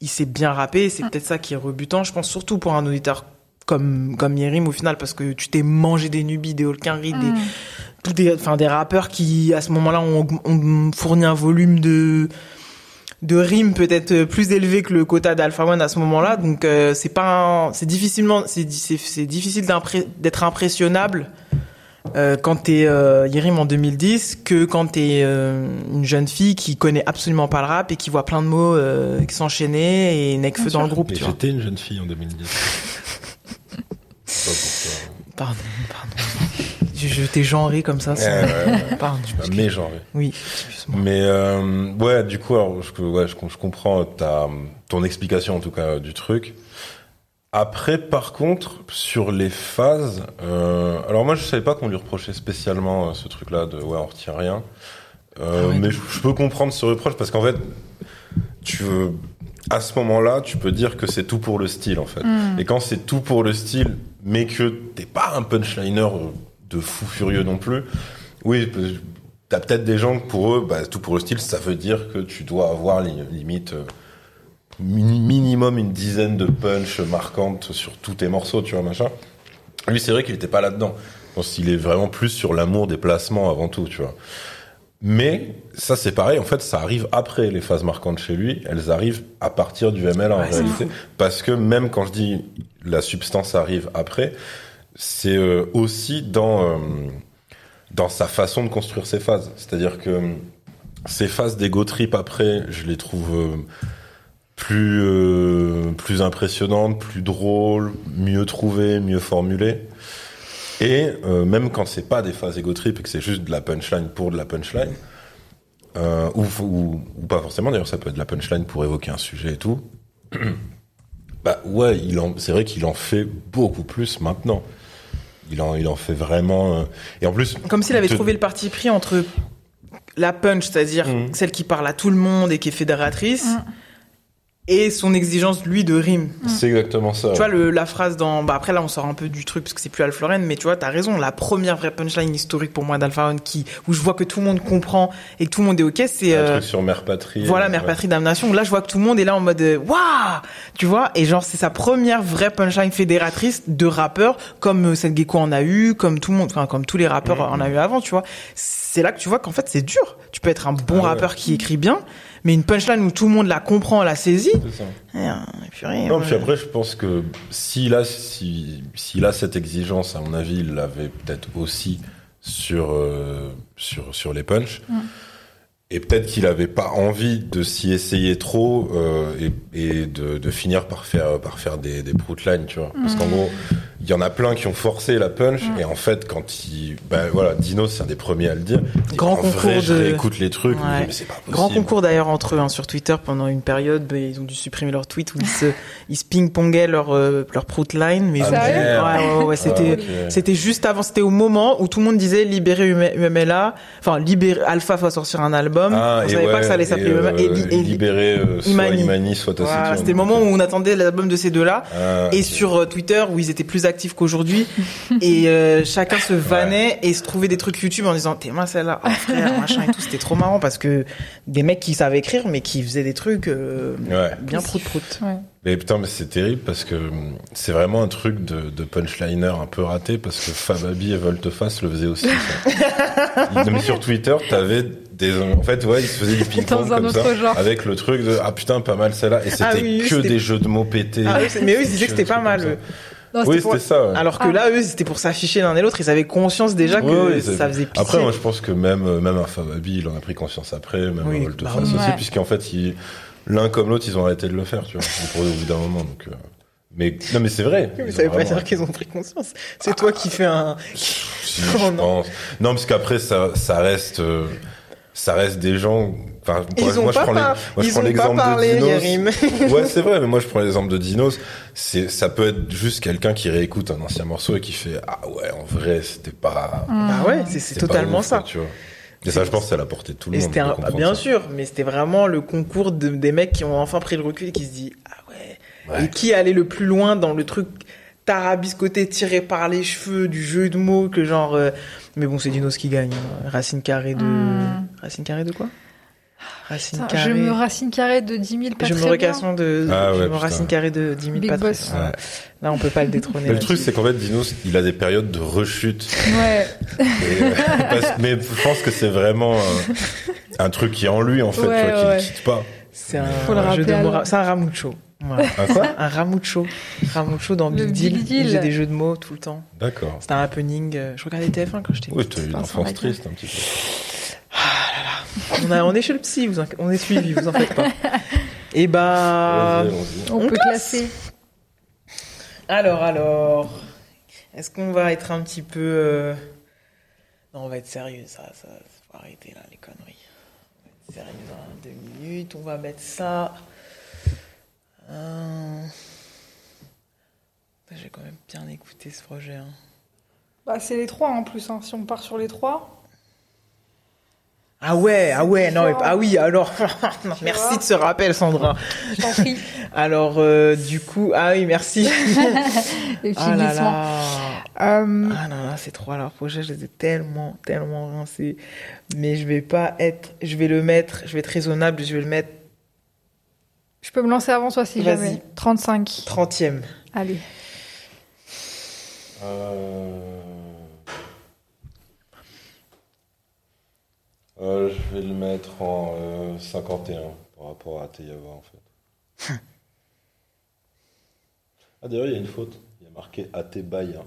il sait bien rapper, c'est peut-être ça qui est rebutant, je pense surtout pour un auditeur comme comme Yerim au final parce que tu t'es mangé des nubies, des Holkinry, des Mm. tous des enfin des rappeurs qui à ce moment-là ont, ont fourni un volume de de rimes peut-être plus élevé que le quota d'Alpha One à ce moment-là. Donc euh, c'est pas c'est difficilement c'est c'est difficile d'être impressionnable euh, quand t'es euh, Yerim en 2010 que quand t'es euh, une jeune fille qui connaît absolument pas le rap et qui voit plein de mots euh, qui s'enchaîner et Necfeu dans le groupe Mais tu j'étais une jeune fille en 2010. Pas pour Pardon, pardon. je, je t'ai genré comme ça. Ouais, ouais, ouais. Pardon. Bah, mais genre. Oui. Mais euh, ouais, du coup, alors, je, ouais, je, je comprends ta, ton explication en tout cas du truc. Après, par contre, sur les phases, euh, alors moi je savais pas qu'on lui reprochait spécialement euh, ce truc-là de ouais on retient rien, Euh, Ah ouais, mais je, je peux comprendre ce reproche parce qu'en fait, tu veux, à ce moment-là, tu peux dire que c'est tout pour le style en fait. Mm. Et quand c'est tout pour le style, mais que t'es pas un punchliner de fou furieux non plus, oui, t'as peut-être des gens que pour eux, bah, tout pour le style, ça veut dire que tu dois avoir li- limite minimum une dizaine de punch marquantes sur tous tes morceaux, tu vois, machin. Lui, c'est vrai qu'il était pas là-dedans. Je pense qu'il est vraiment plus sur l'amour des placements avant tout, tu vois. Mais ça, c'est pareil. En fait, ça arrive après les phases marquantes chez lui. Elles arrivent à partir du ML en Ouais, réalité, parce que même quand je dis la substance arrive après, c'est euh, aussi dans euh, dans sa façon de construire ses phases. C'est-à-dire que euh, ces phases d'ego trip après, je les trouve euh, plus euh, plus impressionnantes, plus drôles, mieux trouvées, mieux formulées. Et euh, même quand c'est pas des phases ego trip et que c'est juste de la punchline pour de la punchline, euh, ou, ou, ou pas forcément d'ailleurs, ça peut être de la punchline pour évoquer un sujet et tout. bah ouais, il en, c'est vrai qu'il en fait beaucoup plus maintenant. Il en, il en fait vraiment. euh, et en plus, Comme s'il avait te- trouvé le parti pris entre la punch, c'est-à-dire Mhm. celle qui parle à tout le monde et qui est fédératrice, Mhm. Et son exigence lui de rime. C'est exactement ça. Tu vois le, la phrase dans bah après là on sort un peu du truc parce que c'est plus Alpha Lauren mais tu vois t'as raison la première vraie punchline historique pour moi d'Alpha Lauren qui où je vois que tout le monde comprend et que tout le monde est ok c'est un euh, truc sur Mère Patrie. voilà euh, Mère ouais. Patrie Damnation là je vois que tout le monde est là en mode euh, waouh tu vois et genre c'est sa première vraie punchline fédératrice de rappeur comme Seth Gecko en a eu comme tout le monde enfin comme tous les rappeurs Mhm. en a eu avant tu vois c'est là que tu vois qu'en fait c'est dur tu peux être un bon Ah ouais. rappeur qui écrit bien mais une punchline où tout le monde la comprend la saisit C'est ça. eh, purée, Non, ouais. puis après, je pense que s'il a, si, s'il a cette exigence, à mon avis, il l'avait peut-être aussi sur, euh, sur, sur les punchs. Et peut-être qu'il avait pas envie de s'y essayer trop euh, et, et de, de finir par faire par faire des des lines, tu vois. Parce qu'en gros, il y en a plein qui ont forcé la punch et en fait, quand il, ben voilà, Dino, c'est un des premiers à le dire. Grand en concours vrai, je de- réécoute les trucs, Ouais. mais c'est pas possible. Grand concours d'ailleurs entre eux hein, sur Twitter pendant une période, ben, ils ont dû supprimer leur tweet où ils se, ils se ping-pongaient leur euh, leur proutline, mais ils Ah, ont dit- merde. ouais, ouais, ouais, c'était Ah, ok. c'était juste avant, c'était au moment où tout le monde disait libérer UMLA, enfin libérer Alpha va sortir un album, Ah, on savait pas que ça allait s'appeler et, UMLA, et, euh, et libérer euh, soit Imani. Imani, soit voilà, c'était le moment où on attendait l'album de ces deux-là. Ah, Et sur euh, Twitter où ils étaient plus actifs qu'aujourd'hui et euh, chacun se vannait et se trouvait des trucs YouTube en disant t'es mince celle-là oh, frère machin et tout c'était trop marrant parce que des mecs qui savaient écrire mais qui faisaient des trucs euh, Ouais. bien prout prout Ouais. Mais putain, mais c'est terrible parce que hum, c'est vraiment un truc de, de punchliner un peu raté parce que Fababi et Volteface le faisaient aussi. ça. Mais sur Twitter, t'avais des, en fait, ouais, ils se faisaient du ping-pong Dans un comme autre ça, genre. avec le truc de ah putain pas mal celle-là et c'était Ah oui, oui, que c'était- des jeux de mots pétés. Ah, mais eux ils disaient que c'était Des pas mal. Non, Oui, pour- c'était ça. ouais. alors que Ah. là eux c'était pour s'afficher l'un et l'autre ils avaient conscience déjà que Ouais, ouais, ça faisait pitié Après, moi, je pense que même, euh, même un Fababi, il en a pris conscience après, même Oui, un Volteface bah aussi, puisqu'en fait, ils- l'un comme l'autre, ils ont arrêté de le faire, tu vois, pour au bout d'un moment. Donc, euh, mais non, mais c'est vrai. mais ça veut pas dire qu'ils ont pris conscience c'est toi qui fais un Si, Oh, je non. pense. Non, parce qu'après, ça, ça reste, euh, ça reste des gens. Enfin, moi, ils ont moi, je pas, prends les- je ils prends ont pas l'exemple de parlé Dinos. Yerim Ouais, c'est vrai, mais moi, je prends l'exemple de Dinos. C'est, ça peut être juste quelqu'un qui réécoute un ancien morceau et qui fait, ah ouais, en vrai, c'était pas. bah ouais c'est pas totalement ouf, ça quoi, tu vois. Et ça, je pense, c'est à la portée de tout le Et monde. c'était de un, comprendre bien ça. sûr, mais c'était vraiment le concours de, des mecs qui ont enfin pris le recul et qui se disent ah ouais. Ouais. Et qui allait le plus loin dans le truc tarabiscoté tiré par les cheveux du jeu de mots que genre. euh, Mais bon, c'est Dinos qui gagne. hein. Racine carrée de. Hmm. Racine carrée de quoi? Racine Putain, carrée. je me racine carré de 10 000 pas Je me recasse de. Ah je ouais, me putain. racine carrée de 10 000 Big pas boss. Ouais. Là, on peut pas le détrôner. Mais le truc, c'est qu'en fait, Dinos, il a des périodes de rechute. Ouais. Et, euh, parce- mais je pense que c'est vraiment un, un truc qui est en lui, en fait, Ouais, tu vois, qui ouais. ne quitte pas. C'est un Faut le jeu de mots. C'est un ramucho. Voilà. Un quoi un ramucho. Ramucho dans Big Deal. Big Deal. Il faisait des jeux de mots tout le temps. D'accord. C'était un happening. euh, Je regardais TF1 quand j'étais Oui, t'as eu une enfance triste un petit peu. On, a, on est chez le psy, vous en- on est suivi, vous en faites pas. Et bah. Vas-y, allons-y. On, On peut classe. classer. Alors, alors. Est-ce qu'on va être un petit peu. euh, Non, on va être sérieux, ça, ça. Faut arrêter là, les conneries. On va être sérieux dans deux minutes. On va mettre ça. Euh, J'ai quand même bien écouté ce projet. hein. Bah, c'est les trois en plus. Hein. Si on part sur les trois. Ah ouais, ah ouais, non, mais- ah oui, alors, merci vois de ce rappel, Sandra. Je t'en prie. Alors, euh, du coup, ah oui, merci. Les petits Ah là là. Euh, Ah non, là, ces trois projets, je les ai tellement, tellement rincés. Mais je vais pas être, je vais le mettre, je vais être raisonnable, je vais le mettre je peux me lancer avant toi si Vas-y. jamais. 35. 30e. Allez. Euh... Euh, je vais le mettre en euh, 51 par rapport à Teyava en fait. ah d'ailleurs il y a une faute. Il y a marqué Atebaya.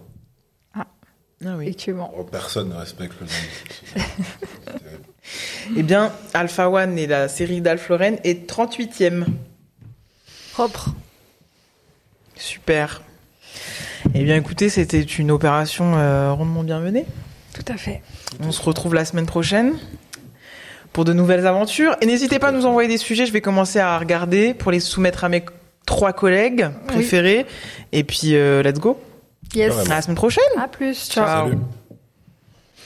Ah oui. Effectivement. Oh, personne ne respecte le nom. Eh bien, Alpha One et la série d'Alf Lauren est 38e. Propre. Super. Eh bien, écoutez, c'était une opération euh, rondement bien menée. Tout à fait. On se retrouve la semaine prochaine pour de nouvelles aventures. Et n'hésitez pas à nous envoyer des sujets. Je vais commencer à regarder pour les soumettre à mes trois collègues préférés. Et puis, euh, let's go. Yes. À la semaine prochaine. À plus. Ciao. Ciao. Salut.